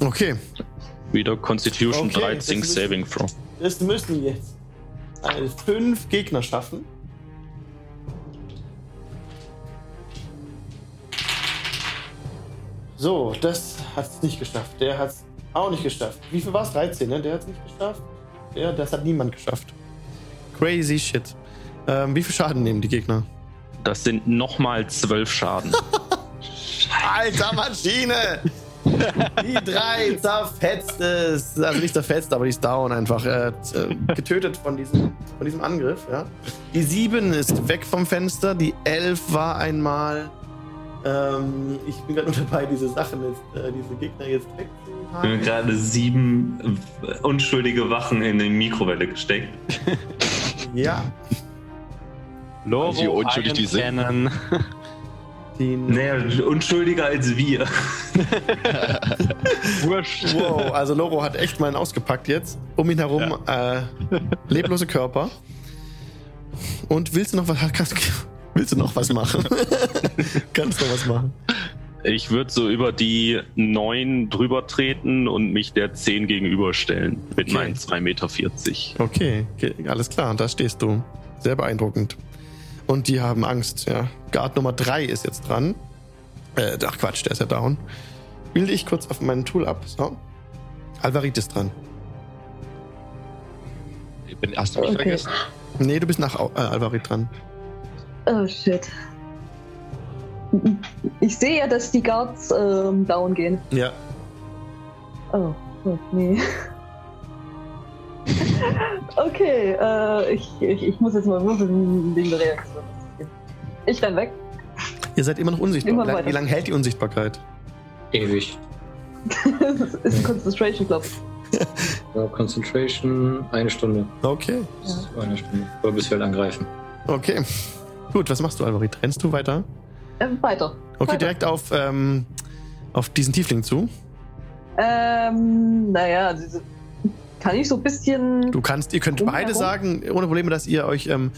Okay. Wieder Constitution Okay, 13 das ist- Saving Throw. Das müssen jetzt eine fünf Gegner schaffen. So, das hat es nicht geschafft. Der hat es auch nicht geschafft. Wie viel war es? 13, ne? Der hat es nicht geschafft. Der, das hat niemand geschafft. Crazy shit. Ähm, wie viel Schaden nehmen die Gegner? Das sind nochmal zwölf Schaden. Alter Maschine! Die drei zerfetzt es. Also nicht zerfetzt, aber die ist down einfach. Äh, getötet von diesem, von diesem Angriff. Ja. Die sieben ist weg vom Fenster. Die elf war einmal. Ähm, ich bin gerade nur dabei, diese Sachen jetzt, äh, diese Gegner jetzt Wir haben wegzuhaben. gerade sieben äh, unschuldige Wachen in die Mikrowelle gesteckt. Ja. Loro, Wie unschuldig die sind. Cannon. Die Naja, unschuldiger als wir. Wurscht. Wow, also Loro hat echt mal einen ausgepackt jetzt. Um ihn herum äh, leblose Körper. Und willst du noch was? Kannst, willst du noch was machen? kannst du noch was machen? Ich würde so über die neun drüber treten und mich der zehn gegenüberstellen. Mit Okay. meinen 2,40 Meter. Okay, okay, alles klar, da stehst du. Sehr beeindruckend. Und die haben Angst, ja. Guard Nummer 3 ist jetzt dran. Äh, ach Quatsch, der ist ja down. Bilde ich kurz auf meinen Tool ab. So. Alvarit ist dran. Ich bin, hast du mich Okay. vergessen? Nee, du bist nach äh, Alvarit dran. Oh shit. Ich sehe ja, dass die Guards ähm, down gehen. Ja. Oh, oh nee. Okay, äh, ich, ich, ich muss jetzt mal würfeln wegen der Reaktion. Ich renn weg. Ihr seid immer noch unsichtbar. Immer Wie lange hält die Unsichtbarkeit? Ewig. das ist Concentration, glaube ich. Ja, Concentration, eine Stunde. Okay. Bis Eine Stunde. Oder bis wir halt angreifen. Okay. Gut, was machst du, Alvarit? Rennst du weiter? Äh, weiter. Okay, Weiter. direkt auf, ähm, auf diesen Tiefling zu. Ähm, naja, diese, kann ich so ein bisschen. Du kannst, ihr könnt beide herum? sagen, ohne Probleme, dass ihr euch ähm,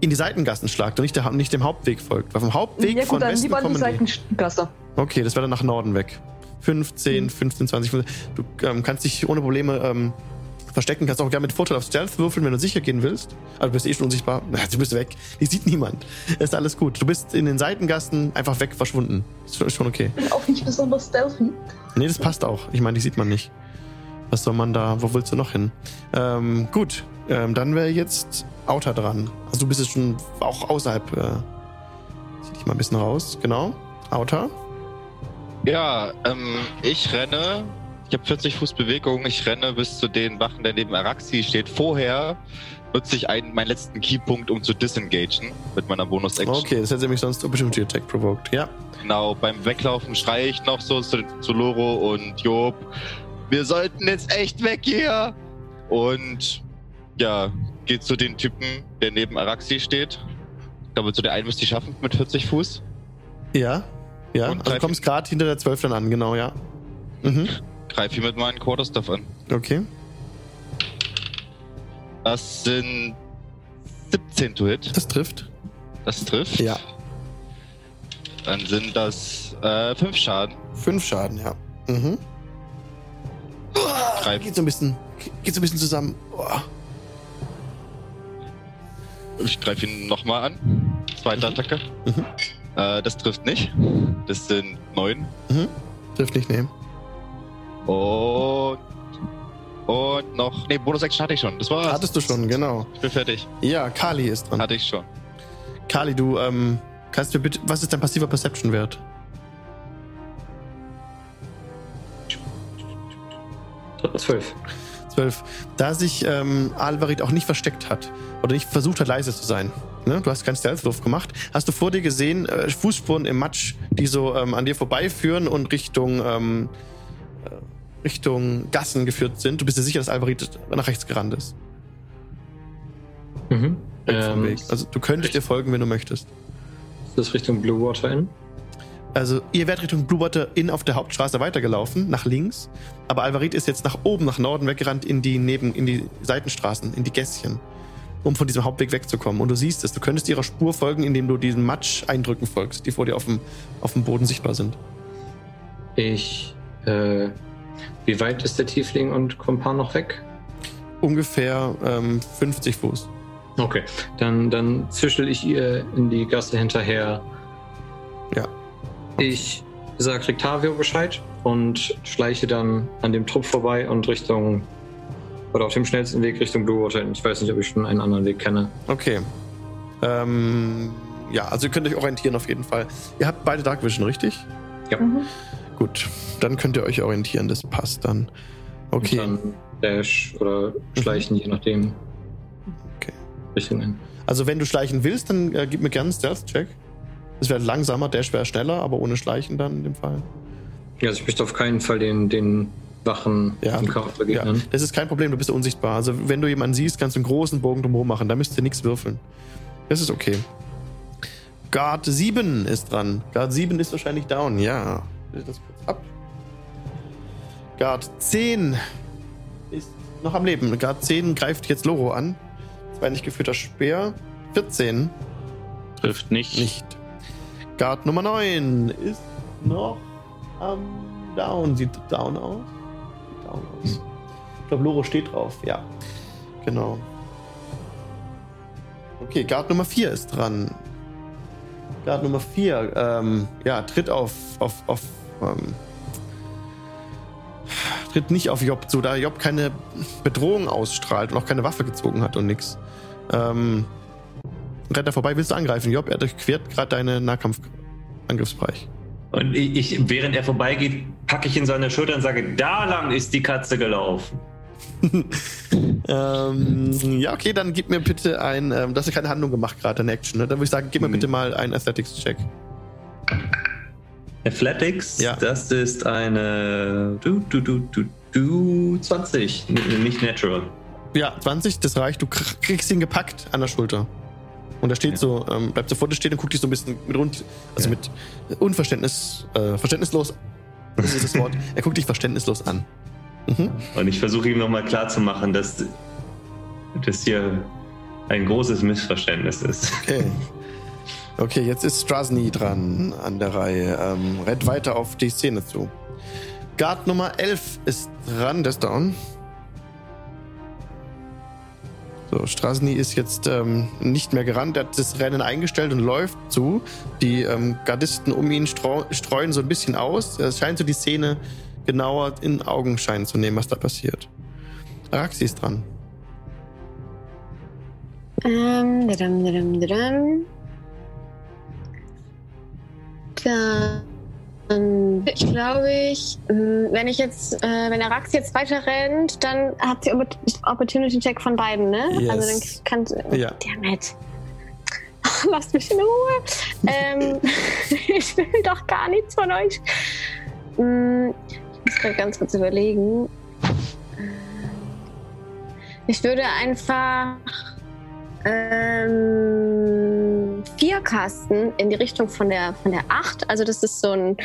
in die Seitengassen schlagt und nicht, der, nicht dem Hauptweg folgt. Weil vom Hauptweg ja, von gut, dann Westen lieber kommen die. Seitengasse. Okay, das wäre dann nach Norden weg. 15, Mhm. 15, 20. Du ähm, kannst dich ohne Probleme ähm, verstecken. Kannst auch gerne mit Vorteil auf Stealth würfeln, wenn du sicher gehen willst. Aber du bist eh schon unsichtbar. Na, du bist weg. Die sieht niemand. Ist alles gut. Du bist in den Seitengassen einfach weg verschwunden. Ist schon, ist schon okay. Bin auch nicht besonders stealthy. Nee, das passt auch. Ich meine, die sieht man nicht. Was soll man da, wo willst du noch hin? Ähm, gut, ähm, dann wäre jetzt Outer dran. Also du bist jetzt schon auch außerhalb. Äh, zieh dich mal ein bisschen raus. Genau. Outer. Ja, ähm, ich renne. Ich habe 40 Fuß Bewegung. Ich renne bis zu den Wachen, der neben Araxi steht. Vorher nutze ich einen, meinen letzten Keypunkt, um zu disengagen mit meiner Bonus-Action. Okay, das hätte nämlich sonst Opportunity Attack provoked. Ja. Genau, beim Weglaufen schreie ich noch so zu, zu Loro und Job. Wir sollten jetzt echt weg hier. Und ja, geht zu den Typen, der neben Araxi steht. Ich glaube, zu der einen müsste ich schaffen mit 40 Fuß. Ja. Ja. Und Also du kommst gerade hinter der 12 dann an, genau, ja. Mhm. Greife ihn mit meinen Quarterstaff an. Okay. Das sind 17 to hit. Das trifft. Das trifft. Ja. Dann sind das äh, 5 Schaden. Fünf Schaden, ja. Mhm. Greif, Geht so ein bisschen, geht so ein bisschen zusammen. Boah. ich greife ihn nochmal an. Zweite Attacke. Mhm. Äh, das trifft nicht. Das sind 9. Trifft nicht, nee. Und. Und noch. Ne, Bonus-Action hatte ich schon. Das war's. Hattest du schon, genau. Ich bin fertig. Ja, Kali ist dran. Hatte ich schon. Kali, du, ähm, kannst du bitte, was ist dein passiver Perception-Wert? Zwölf. 12. Da sich ähm, Alvarit auch nicht versteckt hat oder nicht versucht hat, leise zu sein. Ne? Du hast keinen Stealth-Wurf gemacht. Hast du vor dir gesehen, äh, Fußspuren im Matsch, die so ähm, an dir vorbeiführen und Richtung, ähm, äh, Richtung Gassen geführt sind. Du bist dir sicher, dass Alvarit nach rechts gerannt ist. Mhm. Ähm, Weg. Also du könntest dir folgen, wenn du möchtest. ist das Richtung Blue Water Inn? Also ihr werdet Richtung Blue Water Inn auf der Hauptstraße weitergelaufen, nach links. Aber Alvarit ist jetzt nach oben, nach Norden weggerannt in die Neben, in die Seitenstraßen, in die Gässchen, um von diesem Hauptweg wegzukommen. Und du siehst es, du könntest ihrer Spur folgen, indem du diesen Matsch-Eindrücken folgst, die vor dir auf dem, auf dem Boden sichtbar sind. Ich, äh, wie weit ist der Tiefling und Kompan noch weg? Ungefähr ähm, 50 Fuß. Okay, dann, dann zischel ich ihr in die Gasse hinterher. Ich sagt Rictavio Bescheid und schleiche dann an dem Trupp vorbei und Richtung oder auf dem schnellsten Weg Richtung Blue Water. Ich weiß nicht, ob ich schon einen anderen Weg kenne. Okay. Ähm, ja, also ihr könnt euch orientieren auf jeden Fall. Ihr habt beide Dark Vision, richtig? Ja. Mhm. Gut, dann könnt ihr euch orientieren, das passt dann. Okay. Und dann Dash oder Schleichen, je nachdem. Okay. Richtungen. Also wenn du schleichen willst, dann äh, gib mir gerne einen Stealth-Check. Es wäre langsamer, Dash wäre schneller, aber ohne Schleichen dann in dem Fall. Ja, also ich möchte auf keinen Fall den, den Wachen Ja, im Kampf Ja, begegnen. das ist kein Problem, du bist unsichtbar. Also wenn du jemanden siehst, kannst du einen großen Bogen drumherum machen. Da müsst ihr nichts würfeln. Das ist okay. Guard 7 ist dran. Guard 7 ist wahrscheinlich down, ja. Ich das kurz ab. Guard 10 ist noch am Leben. Guard 10 greift jetzt Loro an. Zwei nicht geführter Speer. 14 Trifft nicht. nicht. Guard Nummer 9 ist noch am Down. Sieht down aus? Sieht down aus. Ich glaube, Loro steht drauf. Ja. Genau. Okay, Guard Nummer 4 ist dran. Guard Nummer 4, ähm, ja, tritt auf, auf, auf, ähm, tritt nicht auf Job zu, da Job keine Bedrohung ausstrahlt und auch keine Waffe gezogen hat und nix. Ähm, rennt er vorbei, willst du angreifen? Job, er durchquert gerade deine Nahkampfangriffsbereich. Und ich, während er vorbeigeht, packe ich ihn so an der Schulter und sage, da lang ist die Katze gelaufen. ähm, ja, okay, dann gib mir bitte ein, ähm, hast ja keine Handlung gemacht gerade, eine Action, ne? Dann würde ich sagen, gib mir Mhm. bitte mal einen Athletics-Check. Athletics, Ja. das ist eine du, du, du, du, du 20, N- nicht natural. Ja, 20, das reicht. Du kr- kriegst ihn gepackt an der Schulter. Und er steht Ja. so, ähm, bleibt so vor dir stehen und guckt dich so ein bisschen mit rund, also Ja. mit Unverständnis, äh, verständnislos, das ist das Wort. er guckt dich verständnislos an. Mhm. Und ich versuche ihm nochmal klarzumachen, dass das hier ein großes Missverständnis ist. Okay. Okay, jetzt ist Strasny dran an der Reihe. Ähm, rennt weiter auf die Szene zu. Guard Nummer 11 ist dran, der ist down. So, Strasny ist jetzt ähm, nicht mehr gerannt, er hat das Rennen eingestellt und läuft zu. Die ähm, Gardisten um ihn streu streuen so ein bisschen aus. Es scheint so die Szene genauer in Augenschein zu nehmen, was da passiert. Araxi ist dran. Ähm, dadam, dadam, dadam. Dann glaube ich, mh, wenn ich jetzt, äh, wenn Arax jetzt weiter rennt, dann hat sie Oppor- Opportunity Check von beiden, ne? Yes. Also dann kann sie. Ja. Dammit. Lasst mich in Ruhe. ähm, ich will doch gar nichts von euch. Hm, ich muss gerade ganz kurz überlegen. Ich würde einfach ähm, vier Kasten in die Richtung von der, von der 8. Also das ist so ein,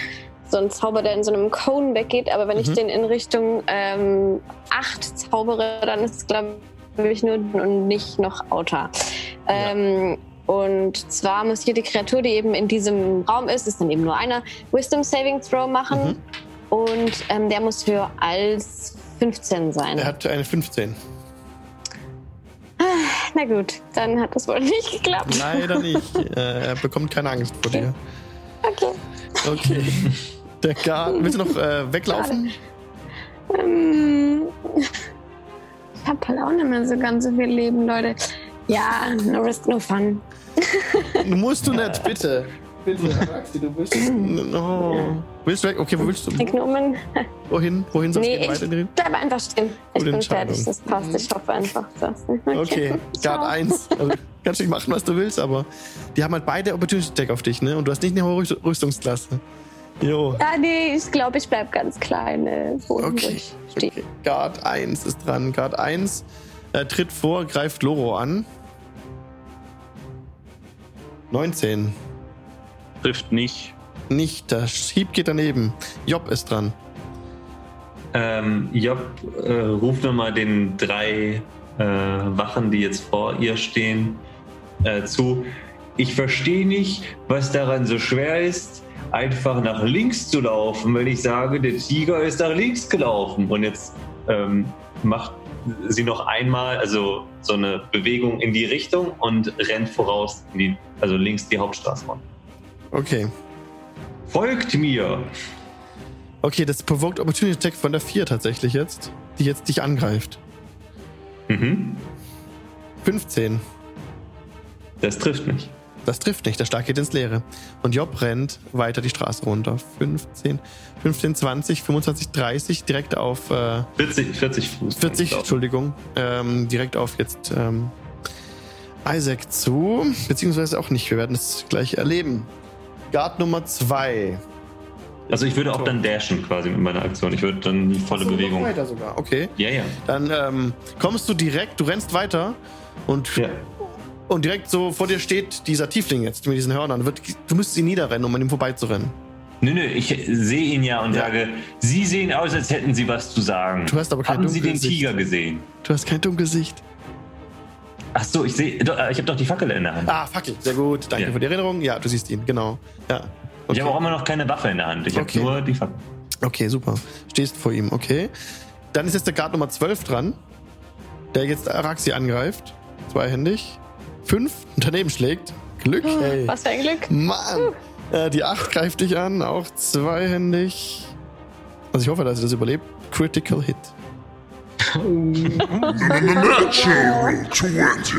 so ein Zauber, der in so einem Cone weggeht. Aber wenn ich Mhm. den in Richtung ähm, 8 zaubere, dann ist es, glaube ich, nur und nicht noch Outer. Ähm, und zwar muss jede Kreatur, die eben in diesem Raum ist, ist dann eben nur einer, Wisdom Saving Throw machen. Mhm. Und ähm, der muss höher als 15 sein. Er hat eine 15. Na gut, dann hat das wohl nicht geklappt. Leider nicht. äh, er bekommt keine Angst vor dir. Okay. Okay. Der Guard. Willst du noch äh, weglaufen? Ähm, ich habe halt auch nicht mehr so ganz so viel Leben, Leute. Ja, no risk, no fun. Musst du nicht, bitte. Bitte, Maxi, du bist. No. Willst du weg? Okay, wo willst du? Ignomen. Wohin? Wohin soll es Nee, gehen? Weiter in die- ich bleibe einfach stehen. Ich Gute bin fertig, das passt. Ich hoffe einfach, dass. Okay, Ciao. Guard 1. Also, kannst du nicht machen, was du willst, aber die haben halt beide Opportunity Deck auf dich, ne? Und du hast nicht eine hohe Rüst- Rüstungsklasse. Jo. Ja, nee, ich glaube, ich bleib ganz klein. Äh, Okay. okay. Guard 1 ist dran. Guard 1 äh, tritt vor, greift Loro an. 19. Trifft nicht. Nicht. Der Hieb geht daneben. Job ist dran. Ähm, Job äh, ruft nochmal den drei äh, Wachen, die jetzt vor ihr stehen, äh, zu. Ich verstehe nicht, was daran so schwer ist, einfach nach links zu laufen, wenn ich sage, der Tiger ist nach links gelaufen. Und jetzt ähm, macht sie noch einmal, also so eine Bewegung in die Richtung und rennt voraus, in die, also links die Hauptstraße. runter. Okay. Folgt mir! Okay, das Provoked Opportunity Attack von der 4 tatsächlich jetzt, die jetzt dich angreift. Mhm. 15. Das trifft mich. Das trifft nicht, der Schlag geht ins Leere. Und Job rennt weiter die Straße runter. 15, 15, 20, 25, 30, direkt auf äh, 40, 40 Fuß. 40, glaub. Entschuldigung, ähm, direkt auf jetzt ähm, Isaac zu, beziehungsweise auch nicht. Wir werden es gleich erleben. Guard Nummer 2. Also ich würde auch dann dashen quasi mit meiner Aktion. Ich würde dann die volle Bewegung. Weiter sogar, okay. Ja, ja. Dann ähm, kommst du direkt, du rennst weiter und, Ja. und direkt so vor dir steht dieser Tiefling jetzt mit diesen Hörnern. Du müsstest ihn niederrennen, um an ihm vorbeizurennen. Nö, nö, ich sehe ihn ja und Ja. sage, Sie sehen aus, als hätten Sie was zu sagen. Du hast aber kein Haben Sie den Dunkelgesicht. Tiger gesehen? Du hast kein Dunkelgesicht. Ach so, ich sehe, doch, äh, ich habe doch die Fackel in der Hand. Ah, Fackel, sehr gut. Danke Ja. für die Erinnerung. Ja, du siehst ihn, genau. Ja. Ich habe auch immer noch keine Waffe in der Hand. Ich Okay. habe nur die Fackel. Okay, super. Stehst vor ihm, okay. Dann ist jetzt der Guard Nummer 12 dran, der jetzt Araxi angreift. Zweihändig. Fünf und daneben schlägt. Glück, ey. Was für ein Glück. Mann! Äh, die 8 greift dich an, auch zweihändig. Also ich hoffe, dass sie das überlebt. Critical Hit. Natural 20.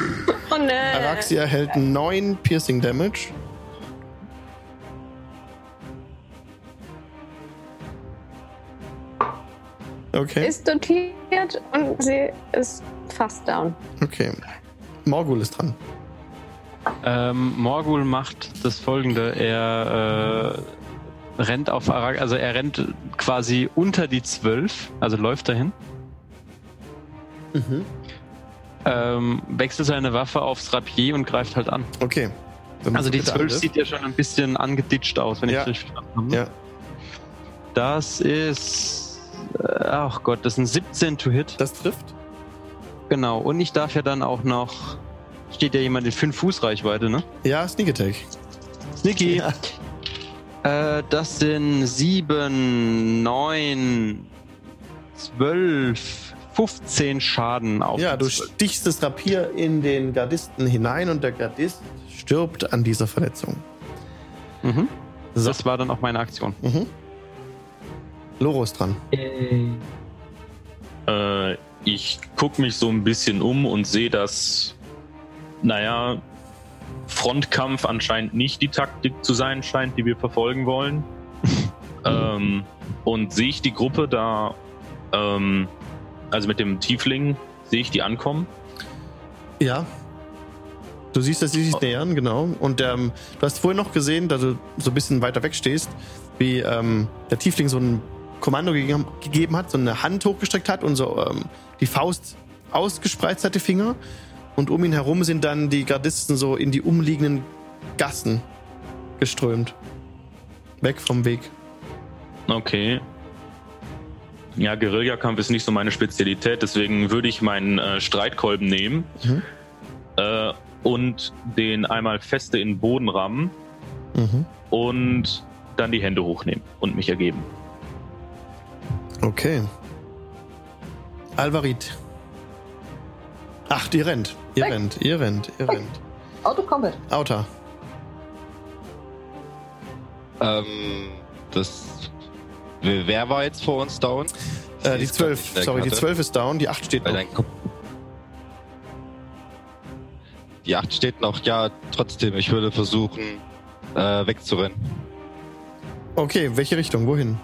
Oh ne. Araxi erhält 9 Piercing Damage. Okay, Ist dotiert und sie ist fast down. okay. Morgul ist dran. Ähm, Morgul macht das folgende. Er äh, rennt auf Arag, also er rennt quasi unter die 12, also läuft dahin. Ähm, wechselt seine Waffe aufs Rapier und greift halt an. Okay. Dann Also die bitte 12 Angriff. sieht ja schon ein bisschen angeditscht aus, wenn Ja. ich es richtig verstanden habe. Ja. Das ist. äh, Ach Gott, das sind 17 to hit. Das trifft. Genau. Und ich darf ja dann auch noch. Steht ja jemand in 5 Fuß Reichweite, ne? Ja, Sneak Attack. Sneaky. Ja. Äh, das sind 7, 9, 12, 15 Schaden auf. Ja, du 12. stichst das Rapier in den Gardisten hinein und der Gardist stirbt an dieser Verletzung. Mhm. So. Das war dann auch meine Aktion. Mhm. Loro ist dran. Äh, ich gucke mich so ein bisschen um und sehe, dass, naja, Frontkampf anscheinend nicht die Taktik zu sein scheint, die wir verfolgen wollen. ähm, und sehe ich die Gruppe da, ähm, also mit dem Tiefling, sehe ich die ankommen? Ja. Du siehst, dass sie sich nähern, genau. Und ähm, du hast vorhin noch gesehen, dass du so ein bisschen weiter weg stehst, wie ähm, der Tiefling so ein Kommando gegeben, gegeben hat, so eine Hand hochgestreckt hat und so ähm, die Faust ausgespreizt hat, die Finger. Und um ihn herum sind dann die Gardisten so in die umliegenden Gassen geströmt. Weg vom Weg. Okay. Ja, Guerillakampf ist nicht so meine Spezialität, deswegen würde ich meinen äh, Streitkolben nehmen Mhm. äh, und den einmal feste in den Boden rammen Mhm. und dann die Hände hochnehmen und mich ergeben. Okay. Alvarit. Ach, ihr rennt. Ihr Weg. rennt, ihr rennt, ihr rennt. Autocombat. Auta. Ähm, das. Wer war jetzt vor uns down? Äh, die Ich seh's grad 12, nicht in der sorry, die Karte. 12 ist down, die 8 steht Weil noch. Die 8 steht noch, ja, trotzdem, ich würde versuchen, äh, wegzurennen. Okay, welche Richtung? Wohin?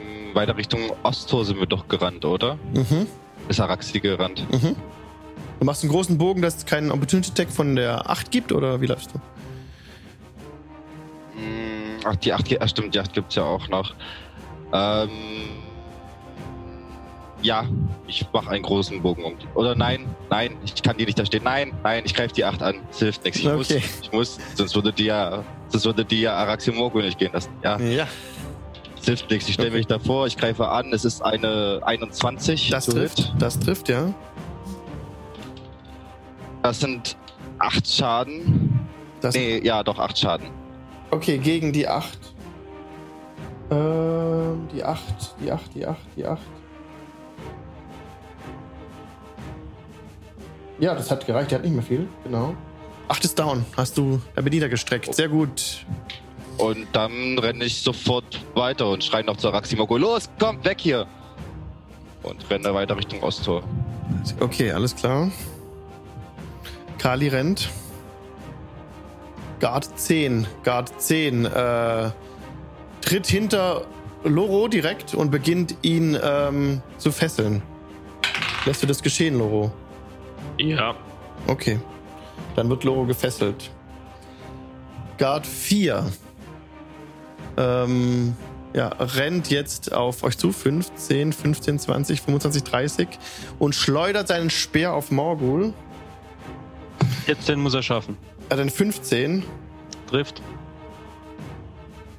Hm, Weiter Richtung Osttor sind wir doch gerannt, oder? Mhm, Ist Araxi gerannt. mhm. Du machst einen großen Bogen, dass es keinen Opportunity Tag von der 8 gibt, oder wie läufst du? Ach, die 8, ah, stimmt, die 8 gibt's ja auch noch. Ähm, ja, ich mache einen großen Bogen um die. Oder nein, nein, ich kann die nicht da stehen. Nein, nein, ich greife die 8 an. Es hilft nichts. Ich muss, Okay. ich muss, sonst würde die ja, sonst würde die ja Araximorgo nicht gehen lassen. Ja, Ja, es hilft nichts. Ich stelle Okay. mich davor, ich greife an. Es ist eine 21. das to trifft. hit. Das trifft, ja. Das sind 8 Schaden. Das, Nee, ja, doch 8 Schaden. Okay, gegen die 8. Ähm, die 8, die 8, die 8, die 8. Ja, das hat gereicht, der hat nicht mehr viel, genau. Acht ist down. Hast du der Bediener gestreckt. Sehr gut. Und dann renne ich sofort weiter und schreie noch zu Araximogo, los, komm, weg hier! Und renne weiter Richtung Osttor. Okay, alles klar. Kali rennt. Guard 10. Guard 10. Äh, tritt hinter Loro direkt und beginnt ihn ähm, zu fesseln. Lässt du das geschehen, Loro? Ja. Okay. Dann wird Loro gefesselt. Guard 4. Ähm, ja, rennt jetzt auf euch zu. 15, 15, 20, 25, 30. Und schleudert seinen Speer auf Morgul. 14 muss er schaffen. Er hat einen 15. Trifft.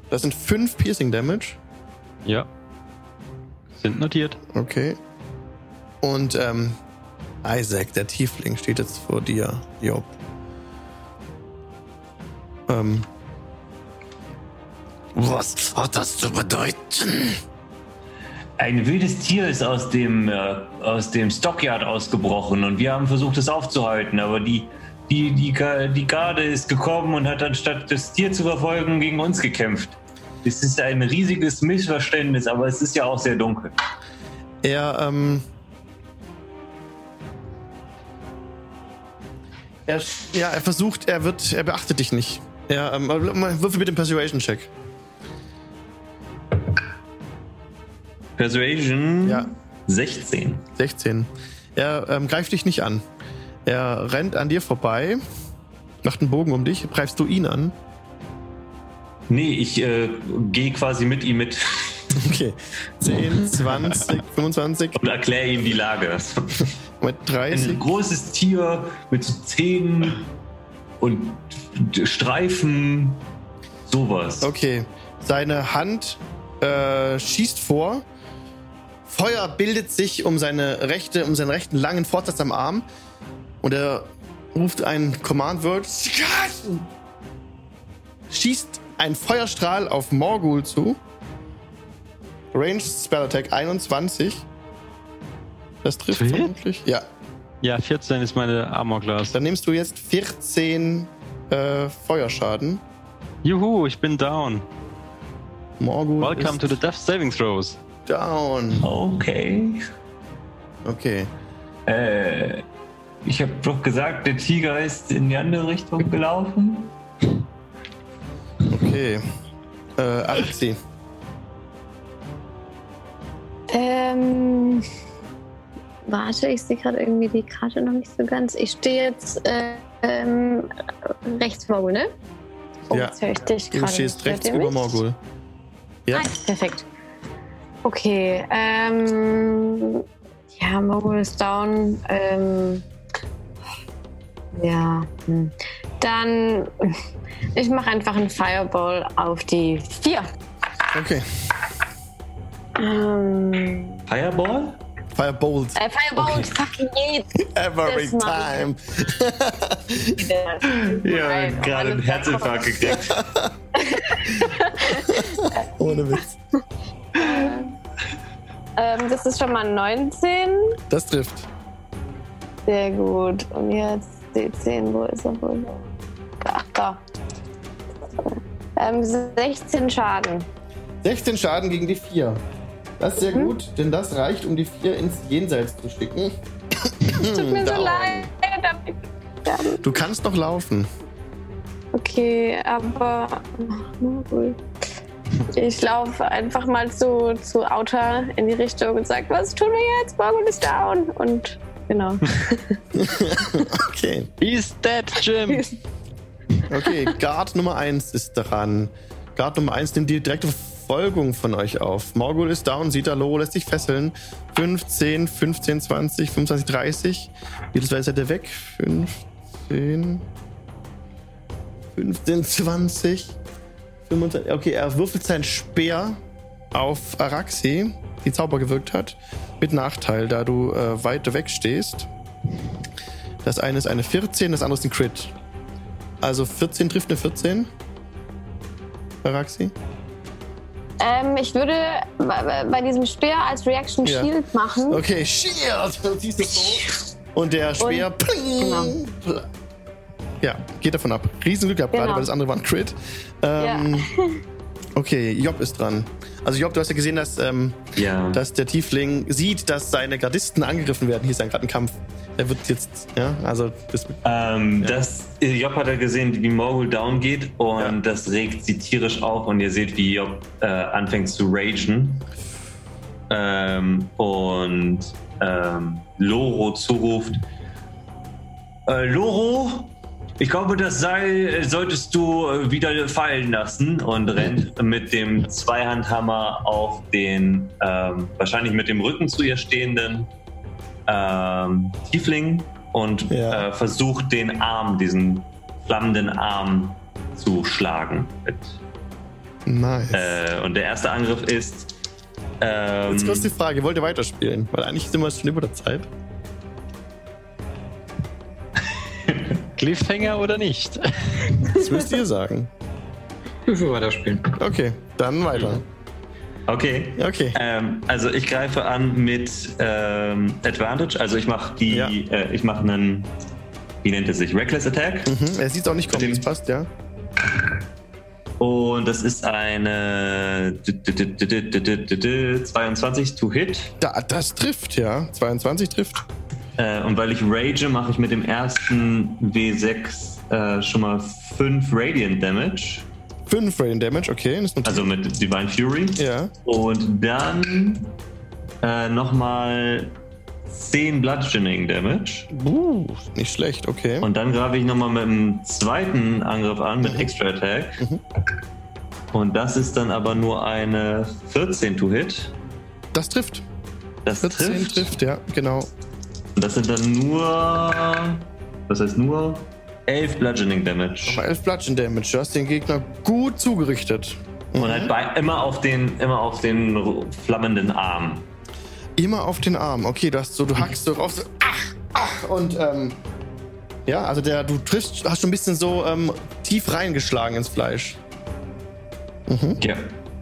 Das sind 5 Piercing Damage. Ja. Sind notiert. Okay. Und ähm, Isaac, der Tiefling, steht jetzt vor dir, Job. Ähm, was hat das zu bedeuten? Ein wildes Tier ist aus dem, äh, aus dem Stockyard ausgebrochen und wir haben versucht, es aufzuhalten, aber die, die, die, die Garde ist gekommen und hat anstatt das Tier zu verfolgen, gegen uns gekämpft. Es ist ein riesiges Missverständnis, aber es ist ja auch sehr dunkel. Er, ähm. Er, ja, er versucht, er wird, er beachtet dich nicht. Er, ähm, würfel mit dem Persuasion-Check. Persuasion Ja. 16. 16. Er ähm, greift dich nicht an. Er rennt an dir vorbei, macht einen Bogen um dich, greifst du ihn an. Nee, ich äh, gehe quasi mit ihm mit Okay. 10, 20, 25, und erkläre ihm die Lage. mit Ein 30. großes Tier mit Zähnen und Streifen, sowas. Okay. Seine Hand äh, schießt vor. Feuer bildet sich um seine rechte, um seinen rechten langen Fortsatz am Arm. Und er ruft ein Command-Word. Schießt ein Feuerstrahl auf Morgul zu. Ranged Spell Attack 21. Das trifft Trifft? vermutlich. Ja. Ja, 14 ist meine Armor Class. Dann nimmst du jetzt 14 äh, Feuerschaden. Juhu, ich bin down. Morgul Welcome to the Death Saving Throws. down. Okay. Okay. Äh, ich habe doch gesagt, der Tiger ist in die andere Richtung gelaufen. Okay. Äh, Alexi. Ähm, warte, ich sehe gerade irgendwie die Karte noch nicht so ganz. Ich stehe jetzt äh, ähm, rechts vor, ne? Oh, Ja. jetzt höre ich dich Du gerade. stehst nicht. rechts über? Morgul. Ja. Ah, perfekt. Okay, ähm, ja, Morgul ist down. Ähm, ja, hm. dann ich mache einfach einen Fireball auf die vier. Okay. Ähm, Fireball? Firebolt. äh, Fireball, fucking it. Every Das time. Ja, gerade einen Herzinfarkt gekriegt. Ohne Witz. Ähm, das ist schon mal 19. Das trifft. Sehr gut. Und jetzt D10, wo ist er wohl? Ach, da. Ähm, 16 Schaden. 16 Schaden gegen die 4. Das ist sehr gut, denn das reicht, um die 4 ins Jenseits zu schicken. Tut mir so leid. Du kannst noch laufen. Okay, aber. Ich laufe einfach mal zu, zu Outer in die Richtung und sage, was tun wir jetzt? Morgen ist down. Und genau. Okay. He's dead, Jim. Okay, Guard Nummer 1 ist dran. Guard Nummer 1 nimmt die direkte Verfolgung von euch auf. Morgul ist down, sieht da Loro, lässt sich fesseln. 15, 15, 20, 25, 30. Jedes Mal ist er weg. 15, 15, 20, 25. Okay, er würfelt seinen Speer auf Araxi, die Zauber gewirkt hat. Mit Nachteil, da du äh, weit weg stehst. Das eine ist eine 14, das andere ist ein Crit. Also 14 trifft eine 14. Araxi? Ähm, ich würde bei, bei diesem Speer als Reaction Ja. Shield machen. Okay, Shield! Du so. Und der Speer pling, genau. pl- Ja, geht davon ab. Riesenglück gehabt gerade, Genau. weil das andere war ein Crit. Ähm, Okay, Job ist dran. Also Job, du hast ja gesehen, dass, ähm, Ja. dass der Tiefling sieht, dass seine Gardisten angegriffen werden. Hier ist ja gerade ein Kampf. Er wird jetzt, ja, also das Ähm, das, Job hat ja gesehen, wie Morgul down geht und Ja. das regt sie tierisch auf und ihr seht, wie Job äh, anfängt zu ragen. Ähm, und ähm, Loro zuruft: äh, Loro, ich glaube, das Seil solltest du äh, wieder fallen lassen und rennt mit dem Zweihandhammer auf den, ähm, wahrscheinlich mit dem Rücken zu ihr stehenden ähm, Tiefling und Ja. äh, versucht den Arm, diesen flammenden Arm zu schlagen. Mit, nice. äh, und der erste Angriff ist. Ähm, Jetzt kurz die Frage, wollt ihr weiterspielen? Weil eigentlich sind wir schon über der Zeit. Cliffhanger oder nicht? Das müsst ihr sagen. Ich will weiterspielen. Okay, dann weiter. okay. Okay. Ähm, also ich greife an mit ähm, Advantage. Also ich mache die, Ja. äh, ich mache einen, wie nennt es sich, Reckless Attack. Mhm. Er sieht auch nicht kommen, Dem- das passt, ja. Und das ist eine 22 to hit. Da, das trifft, ja. 22 trifft. Äh, und weil ich rage, mache ich mit dem ersten W6 äh, schon mal 5 Radiant Damage. 5 Radiant Damage, okay. Also mit Divine Fury. ja. Und dann äh, nochmal 10 Bludgeoning Damage. Uh, nicht schlecht, okay. Und dann greife ich nochmal mit dem zweiten Angriff an, mit Mhm. Extra Attack. Mhm. Und das ist dann aber nur eine 14 to hit. das trifft. Das 14 trifft. trifft, ja, genau. Und das sind dann nur. Was heißt nur? 11 Bludgeoning Damage. Aber 11 Bludgeon Damage. Du hast den Gegner gut zugerichtet. Und halt bei, immer, auf den, immer auf den flammenden Arm. Immer auf den Arm. Okay, du hast so, du hackst so rauf, so, ach, ach, und, ähm, ja, also der, du triffst, hast schon ein bisschen so, ähm, tief reingeschlagen ins Fleisch. Mhm. Ja.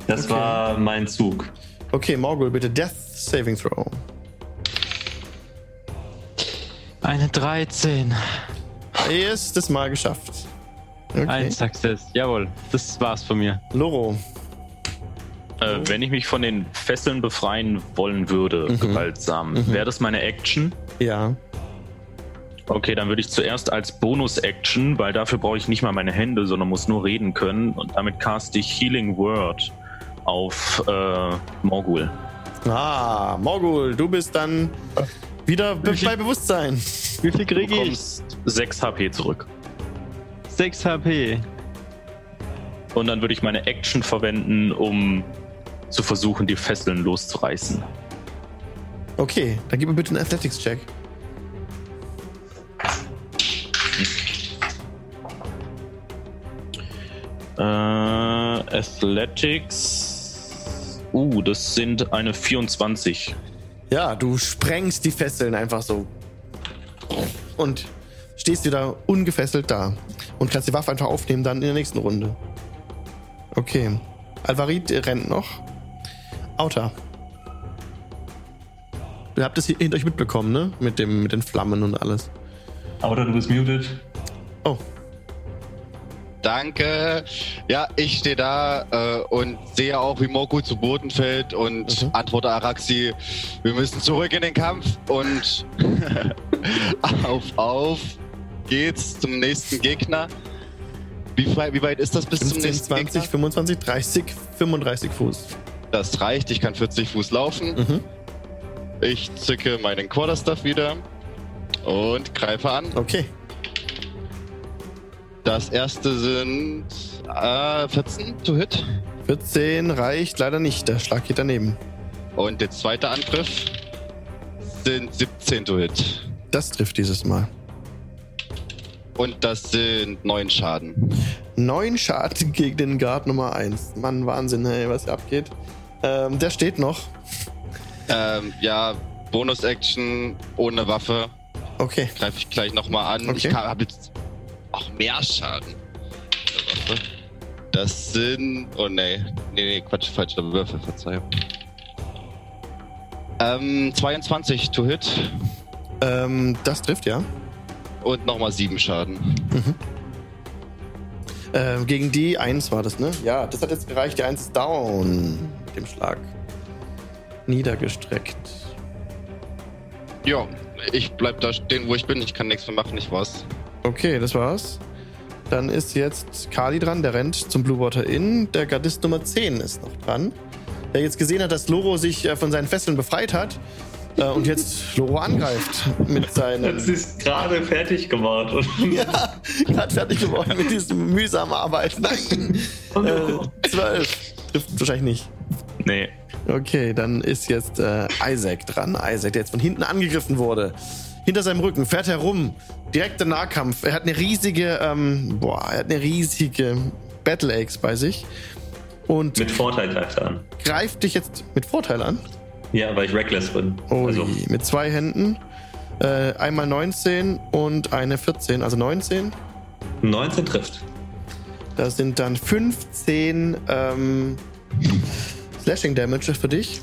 Das Okay. war mein Zug. Okay, Morgul, bitte Death Saving Throw. Eine 13. Erstes Mal geschafft. Okay. Ein Success. Jawohl, das war's von mir. Loro. Äh, wenn ich mich von den Fesseln befreien wollen würde, Mhm. gewaltsam, Mhm. wäre das meine Action? Ja. Okay, dann würde ich zuerst als Bonus-Action, weil dafür brauche ich nicht mal meine Hände, sondern muss nur reden können. Und damit cast ich Healing Word auf äh, Morgul. Ah, Morgul, du bist dann wieder be bei Bewusstsein. Wie viel kriege ich? bekommst 6 HP zurück. 6 HP. Und dann würde ich meine Action verwenden, um zu versuchen, die Fesseln loszureißen. Okay, dann gib mir bitte einen Athletics-Check. Äh, Athletics. Uh, das sind eine 24. Ja, du sprengst die Fesseln einfach so. Und stehst wieder ungefesselt da. Und kannst die Waffe einfach aufnehmen dann in der nächsten Runde. Okay. Alvarid rennt noch. Auta. Ihr habt es hier hinter euch mitbekommen, ne? Mit, dem, mit den Flammen und alles. Oder du bist muted. Oh, Danke. Ja, ich stehe da äh, und sehe auch, wie Morgul zu Boden fällt und Mhm. antworte Araxi, wir müssen zurück in den Kampf und auf, auf geht's zum nächsten Gegner. Wie, weit- wie weit ist das bis zum 15, nächsten 20, Gegner? 25, 30, 35 Fuß. Das reicht, ich kann 40 Fuß laufen. Mhm. Ich zücke meinen Quarterstaff wieder und greife an. Okay. Das erste sind äh, 14 to hit. 14 reicht leider nicht. Der Schlag geht daneben. Und der zweite Angriff sind 17 to hit. Das trifft dieses Mal. Und das sind 9 Schaden. Neun Schaden gegen den Guard Nummer 1. Mann, Wahnsinn, hey, was hier abgeht. Ähm, der steht noch. Ähm, ja, Bonus-Action ohne Waffe. Okay. Greife ich gleich nochmal an. Okay. Ich habe jetzt auch mehr Schaden. Das sind. Oh nee. Nee, nee, Quatsch, falscher Würfel, Verzeihung. Ähm, 22 to hit Ähm, das trifft, ja. und nochmal 7 Schaden. Mhm. Äh, gegen die 1 war das, ne? Ja, das hat jetzt gereicht. Die 1 ist down mit dem Schlag. Niedergestreckt. Ja, ich bleib da stehen, wo ich bin. Ich kann nichts mehr machen, ich war's. Okay, das war's. Dann ist jetzt Kali dran, der rennt zum Blue Water Inn. Der Gardist Nummer 10 ist noch dran. Der jetzt gesehen hat, dass Loro sich äh, von seinen Fesseln befreit hat äh, und jetzt Loro angreift mit seinen. Das ist gerade fertig gemacht. ja, gerade fertig geworden mit diesem mühsamen Arbeit. Nein! Äh, 12. Trifft wahrscheinlich nicht. Nee. Okay, dann ist jetzt äh, Isaac dran. Isaac, der jetzt von hinten angegriffen wurde. Hinter seinem Rücken, fährt herum. Direkter Nahkampf. Er hat eine riesige, ähm, boah, er hat eine riesige Battle Axe bei sich. Und Mit Vorteil greift er an. greift dich jetzt mit Vorteil an. Ja, weil ich reckless bin. Oh, also, mit zwei Händen. Äh, einmal 19 und eine 14, also 19. 19 trifft. Das sind dann 15 ähm, Slashing Damage für dich.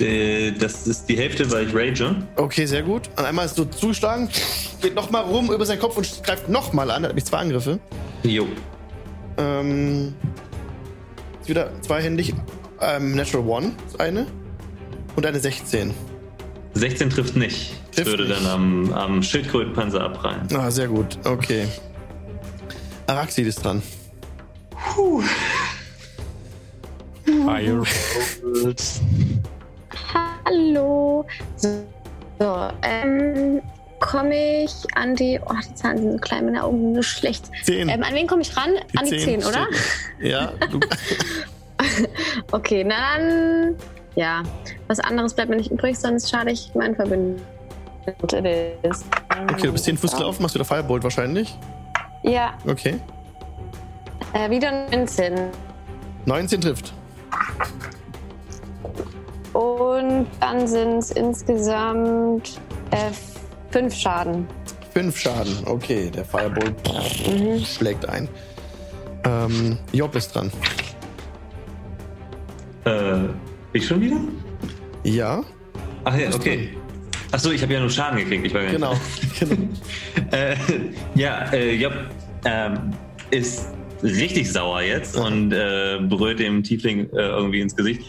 Äh, das ist die Hälfte, weil ich rage. Okay, sehr gut. Und einmal so zuschlagen, geht nochmal rum über seinen Kopf und greift nochmal an. Er hat nämlich zwei Angriffe. Jo. Ähm, ist wieder zweihändig. Ähm, Natural One ist eine. Und eine 16. 16 trifft nicht. Ich Trifft würde nicht. dann am, am Schildkrötenpanzer abprallen. Ah, sehr gut. Okay. Araxid ist dran. Firewalls. Hallo. So, so ähm, komme ich an die. Oh, die Zahlen sind so klein, meine Augen sind so schlecht. 10. Ähm, an wen komme ich ran? an die 10, oder? steht- Ja, du, Okay, na dann. Ja, was anderes bleibt mir nicht übrig, sonst schade ich meinen Verbündeten. okay, du bist 10 Fuß gelaufen, machst wieder Firebolt wahrscheinlich. Ja, Okay. äh, wieder 19. 19 trifft. Und dann sind es insgesamt äh, fünf Schaden. 5 Schaden. Okay, der Firebolt schlägt ein. Ähm, Job ist dran. Äh, ich schon wieder? Ja, Ach ja, okay. Achso, ich habe ja nur Schaden gekriegt. Ich war genau. genau. Äh, ja, äh, Job ähm, ist richtig sauer jetzt und äh, brüllt dem Tiefling äh, irgendwie ins Gesicht.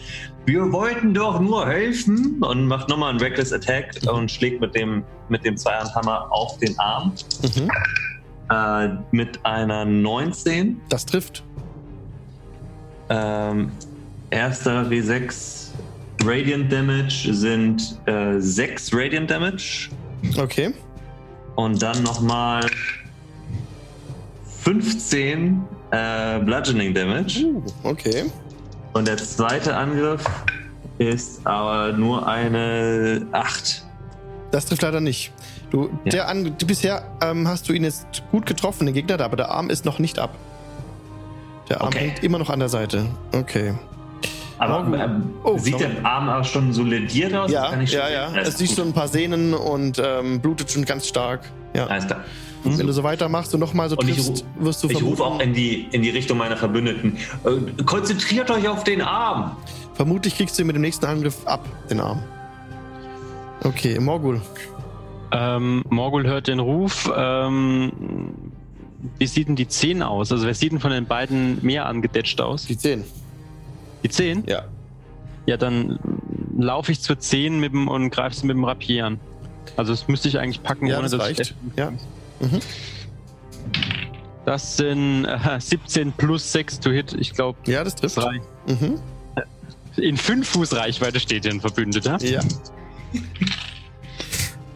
Wir wollten doch nur helfen und macht nochmal einen Reckless Attack und schlägt mit dem, mit dem Zweihandhammer auf den Arm. Mhm. Äh, mit einer 19. Das trifft. Ähm, erster W6 Radiant Damage sind äh, 6 Radiant Damage. Okay. Und dann nochmal 15 äh, Bludgeoning Damage. Uh, okay. Und der zweite Angriff ist aber nur eine 8. Das trifft leider nicht. Du, Ja. der An du, bisher ähm, hast du ihn jetzt gut getroffen, den Gegner, aber der Arm ist noch nicht ab. Der Arm Okay. hängt immer noch an der Seite. Okay. Aber Oh, ähm, oh, sieht der Arm auch schon solidiert aus? Ja, ja, ja. Es siehst gut. schon ein paar Sehnen und ähm, blutet schon ganz stark. Ja. Alles klar. Wenn du so weitermachst und nochmal so Und ich triffst, ru- wirst du Ich rufe auch vermuten, in die, in die Richtung meiner Verbündeten. Äh, konzentriert euch auf den Arm! vermutlich kriegst du ihn mit dem nächsten Angriff ab, den Arm. Okay, Morgul. Ähm, Morgul hört den Ruf. Ähm, wie sieht denn die 10 aus? Also wer sieht denn von den beiden mehr angedetscht aus? Die 10. Die 10? Ja. Ja, dann laufe ich zur 10 mit dem, und greife sie mit dem Rapier an. Also das müsste ich eigentlich packen, Ja, ohne das dass reicht. ich... Ja. Mhm. Das sind äh, 17 plus 6 to hit. Ich glaube, Ja, das trifft. reicht. Mhm. In 5 Fuß Reichweite steht hier ein Verbündeter. Ja.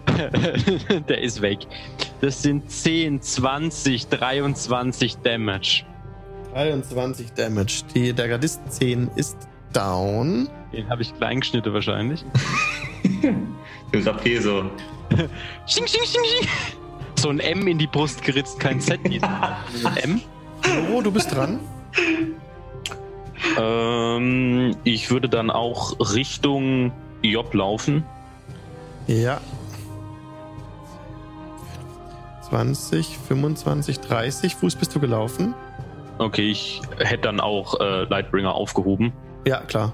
Der ist weg. Das sind 10, 20, 23 Damage. 23 Damage. Die, der Gardist 10 ist down. Den habe ich klein geschnitten wahrscheinlich. Im Rapier so. Sching, sching, sching, sching. So ein M in die Brust geritzt, kein Z. M. Oh, du bist dran. Ähm, ich würde dann auch Richtung Job laufen. Ja. 20, 25, 30 Fuß bist du gelaufen. Okay, ich hätte dann auch äh, Lightbringer aufgehoben. Ja, klar.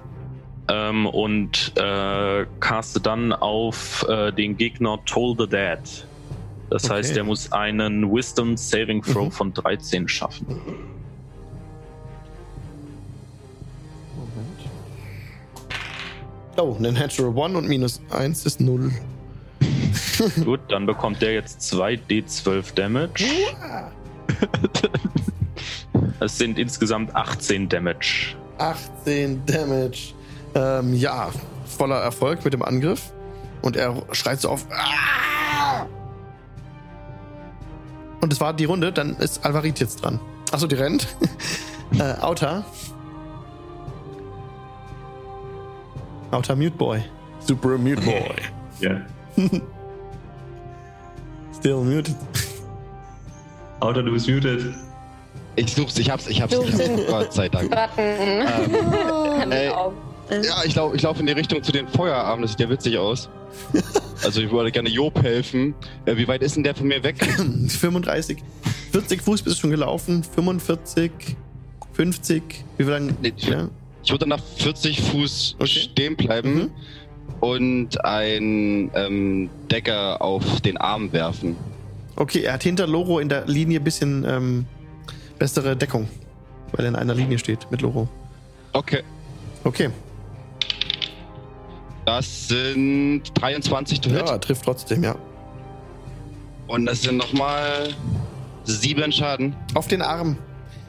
Ähm, und äh, caste dann auf äh, den Gegner Toll the Dead. Das okay. heißt, er muss einen Wisdom Saving Throw mhm. von 13 schaffen. Moment. Oh, eine Natural 1 und minus 1 ist 0. Gut, dann bekommt der jetzt 2d12 Damage. Es sind insgesamt 18 Damage. 18 Damage. Ähm, ja, voller Erfolg mit dem Angriff. Und er schreit so auf. Aah! Und es war die Runde, dann ist Alvarit jetzt dran. Achso, die rennt. äh, Auta. Auta Mute Boy. Super Mute Boy. Ja. Still muted. Auto, du bist muted. Ich such's, ich hab's, ich hab's. Ich Gott sei Dank. Button. Ähm, Augen. Ja, ich laufe ich lauf in die Richtung zu den Feuerarmen, das sieht ja witzig aus. Also ich würde gerne Job helfen. Äh, wie weit ist denn der von mir weg? 35. 40 Fuß bist du schon gelaufen. 45. 50. Wie viel lang? Nee, Ja. Ich würde nach 40 Fuß Okay. stehen bleiben Mhm. und ein ähm, Decker auf den Arm werfen. Okay, er hat hinter Loro in der Linie ein bisschen ähm, bessere Deckung. Weil er in einer Linie steht mit Loro. Okay. Okay. Das sind 23 to hit. Ja, trifft trotzdem, ja. Und das sind nochmal sieben Schaden Auf den Arm.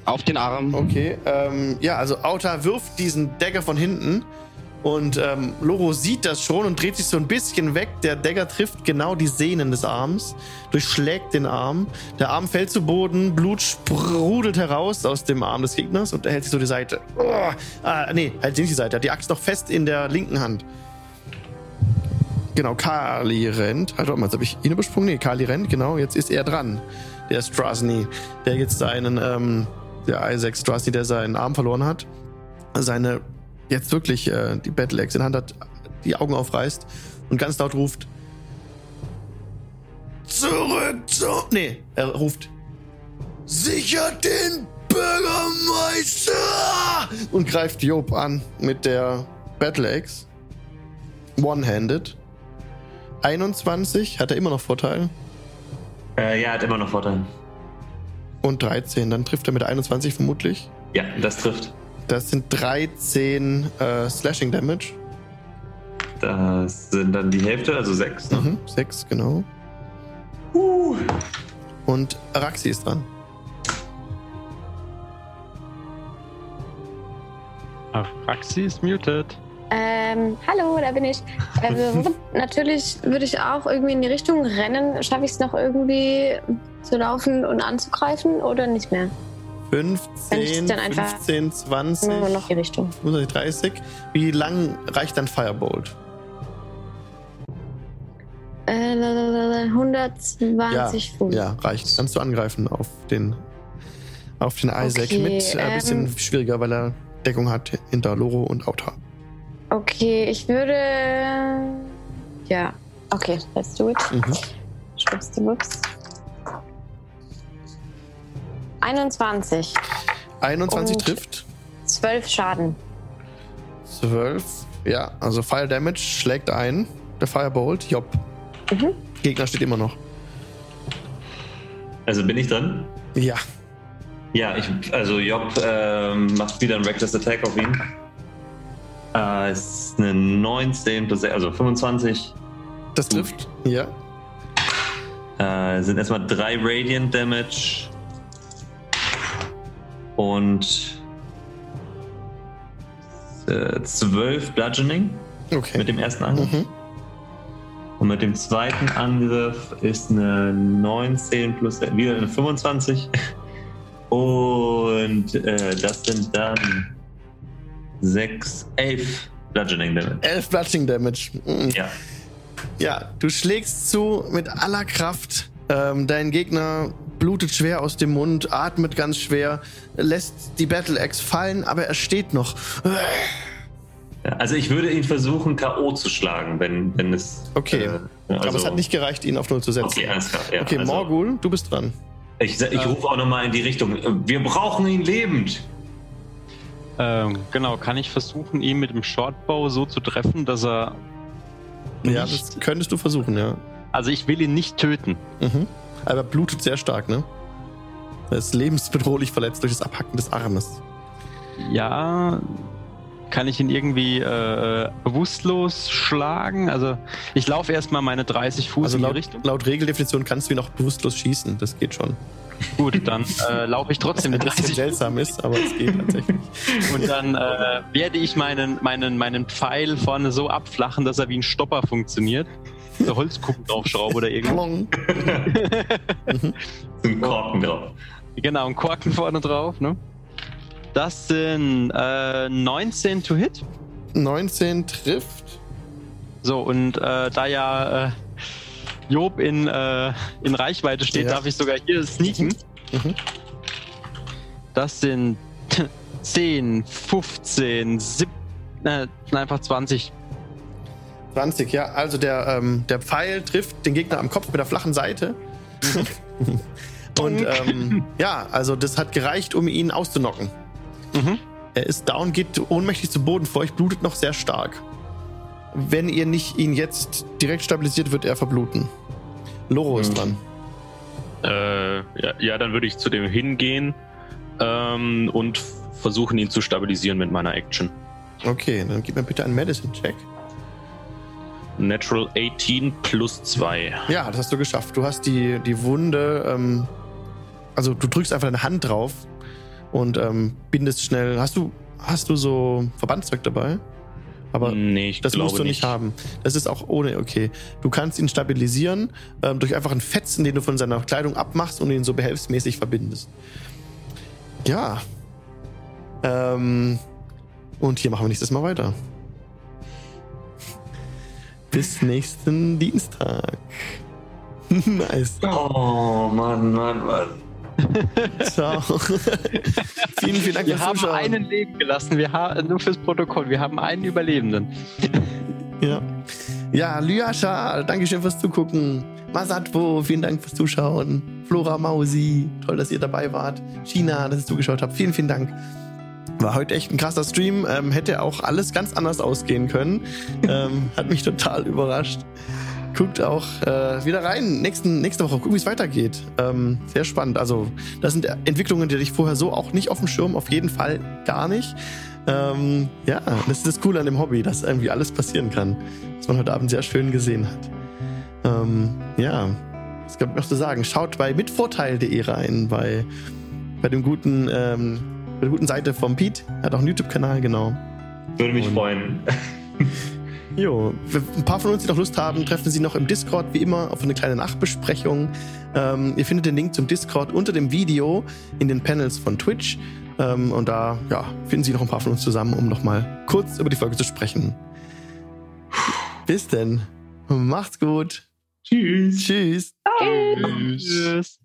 auf den Arm. Okay. Ähm, ja, also Auta wirft diesen Dagger von hinten. Und ähm, Loro sieht das schon und dreht sich so ein bisschen weg. Der Dagger trifft genau die Sehnen des Arms, durchschlägt den Arm. Der Arm fällt zu Boden, Blut sprudelt heraus aus dem Arm des Gegners und er hält sich so die Seite. Oh, ah, nee, hält sich nicht die Seite. Er hat die Axt noch fest in der linken Hand. Genau, Kali rennt. Also, warte mal, jetzt habe ich ihn übersprungen. Nee, Kali rennt, genau. Jetzt ist er dran. Der Strasny, der jetzt seinen, ähm, der Isaac Strasny, der seinen Arm verloren hat, seine, jetzt wirklich äh, die Battle Axe in Hand hat, die Augen aufreißt und ganz laut ruft: Zurück zu. Nee, er ruft: Sichert den Bürgermeister! Und greift Job an mit der Battle Axe. One-handed. 21, hat er immer noch Vorteil. Äh, ja, hat immer noch Vorteil. Und 13, dann trifft er mit 21 vermutlich. Ja, das trifft. Das sind 13 äh, Slashing Damage. Das sind dann die Hälfte, also sechs. Ne? Mhm, 6, genau. Und Araxi ist dran. Raxi ist muted. Ähm, hallo, da bin ich. Äh, natürlich würde ich auch irgendwie in die Richtung rennen. Schaffe ich es noch irgendwie zu laufen und anzugreifen oder nicht mehr? Wenn ich 15, dann einfach- 15, 20, Nur noch die Richtung. 25, 30. Wie lang reicht dann Firebolt? Äh, lalalala, 120 Fuß. Ja, reicht. Kannst du angreifen auf den, auf den Isaac Okay, mit äh, ein bisschen ähm, schwieriger, weil er Deckung hat hinter Loro und Auta. Okay, ich würde. Ja, okay, let's do it. Mhm. Schwupps die Wups. 21. 21 Und- trifft. 12 Schaden. 12. Ja, also Fire Damage schlägt ein. Der Firebolt. Job. Mhm. Gegner steht immer noch. Also bin ich dran? Ja. Ja, ich, also Job ähm, macht wieder einen Reckless Attack auf ihn. Äh, ist eine 19 plus, also 25. Das trifft. Ja. Äh, sind erstmal drei Radiant Damage. Und äh, 12 Bludgeoning Okay. mit dem ersten Angriff. Mhm. Und mit dem zweiten Angriff ist eine 19 plus wieder eine 25. Und äh, das sind dann 6, 11 Bludgeoning Damage. 11 Bludgeoning Damage. Mhm. Ja. Ja, du schlägst zu mit aller Kraft. Ähm, dein Gegner blutet schwer aus dem Mund, atmet ganz schwer, lässt die Battle Axe fallen, aber er steht noch. Also ich würde ihn versuchen, K.O. zu schlagen, wenn, wenn es. Okay. äh, also, aber es hat nicht gereicht, ihn auf Null zu setzen. Okay, alles klar. Ja, Okay, also, Morgul, du bist dran. Ich, ich rufe auch nochmal in die Richtung. Wir brauchen ihn lebend. Ähm, genau, kann ich versuchen, ihn mit dem Shortbow so zu treffen, dass er. Ja, das könntest du versuchen, ja. Also ich will ihn nicht töten. Mhm. Aber er blutet sehr stark, ne? Er ist lebensbedrohlich verletzt durch das Abhacken des Armes. Ja, kann ich ihn irgendwie äh, bewusstlos schlagen? Also ich laufe erstmal meine 30 Fuß Also in die laut, Richtung. laut Regeldefinition kannst du ihn auch bewusstlos schießen. Das geht schon. Gut, dann äh, laufe ich trotzdem Was die ein bisschen 30 seltsam ist, aber es geht tatsächlich. Und dann äh, werde ich meinen, meinen, meinen Pfeil vorne so abflachen, dass er wie ein Stopper funktioniert. So Holzkuppen draufschraube oder irgendwas. Ein Korken drauf. Genau, und Korken vorne drauf, ne? Das sind äh, 19 to hit. 19 trifft. So, und äh, da ja äh, Job in, äh, in Reichweite steht, Ja. darf ich sogar hier sneaken. Mhm. Das sind 10, 15, 17, äh, einfach 20. 20, ja. Also der, ähm, der Pfeil trifft den Gegner am Kopf mit der flachen Seite. Und ähm, ja, also das hat gereicht, um ihn auszunocken. Mhm. Er ist down, geht ohnmächtig zu Boden vor euch, blutet noch sehr stark. Wenn ihr nicht ihn jetzt direkt stabilisiert, wird er verbluten. Loro ist dran. Äh, ja, ja, dann würde ich zu dem hingehen ähm, und versuchen, ihn zu stabilisieren mit meiner Action. Okay, dann gib mir bitte einen Medicine-Check. Natural 18 plus 2. Ja, das hast du geschafft. Du hast die, die Wunde, ähm, also du drückst einfach deine Hand drauf und ähm, bindest schnell. Hast du, hast du so Verbandszeug dabei? Aber nee, ich das musst du nicht, haben. Das ist auch ohne, okay. Du kannst ihn stabilisieren ähm, durch einfach einen Fetzen, den du von seiner Kleidung abmachst und ihn so behelfsmäßig verbindest. Ja. Ähm, und hier machen wir nächstes Mal weiter. Bis nächsten Dienstag. nice. Oh, Mann, Mann, Mann. Ciao. vielen, vielen Dank Wir fürs haben Zuschauen. einen Leben gelassen, wir haben nur fürs Protokoll, wir haben einen Überlebenden. Ja. Ja, Lyascha, Dankeschön fürs Zugucken. Masatwo, vielen Dank fürs Zuschauen. Flora Mausi, toll, dass ihr dabei wart. China, dass ihr zugeschaut habt. Vielen, vielen Dank. War heute echt ein krasser Stream. Ähm, hätte auch alles ganz anders ausgehen können. ähm, hat mich total überrascht. Guckt auch äh, wieder rein. Nächsten, nächste Woche gucken, wie es weitergeht. Ähm, sehr spannend. Also, das sind Entwicklungen, die ich vorher so auch nicht auf dem Schirm. Auf jeden Fall gar nicht. Ähm, ja, das ist das Coole an dem Hobby, dass irgendwie alles passieren kann. Was man heute Abend sehr schön gesehen hat. Ähm, ja, was gibt noch zu sagen? Schaut bei mitvorteil.de rein, bei, bei dem guten, ähm, bei der guten Seite vom Pete. Er hat auch einen YouTube-Kanal, genau. Würde mich Und- freuen. Jo, ein paar von uns, die noch Lust haben, treffen Sie noch im Discord, wie immer, auf eine kleine Nachbesprechung. Ähm, ihr findet den Link zum Discord unter dem Video in den Panels von Twitch. Ähm, und da ja, finden Sie noch ein paar von uns zusammen, um nochmal kurz über die Folge zu sprechen. Bis denn. Macht's gut. Tschüss. Tschüss. Tschüss.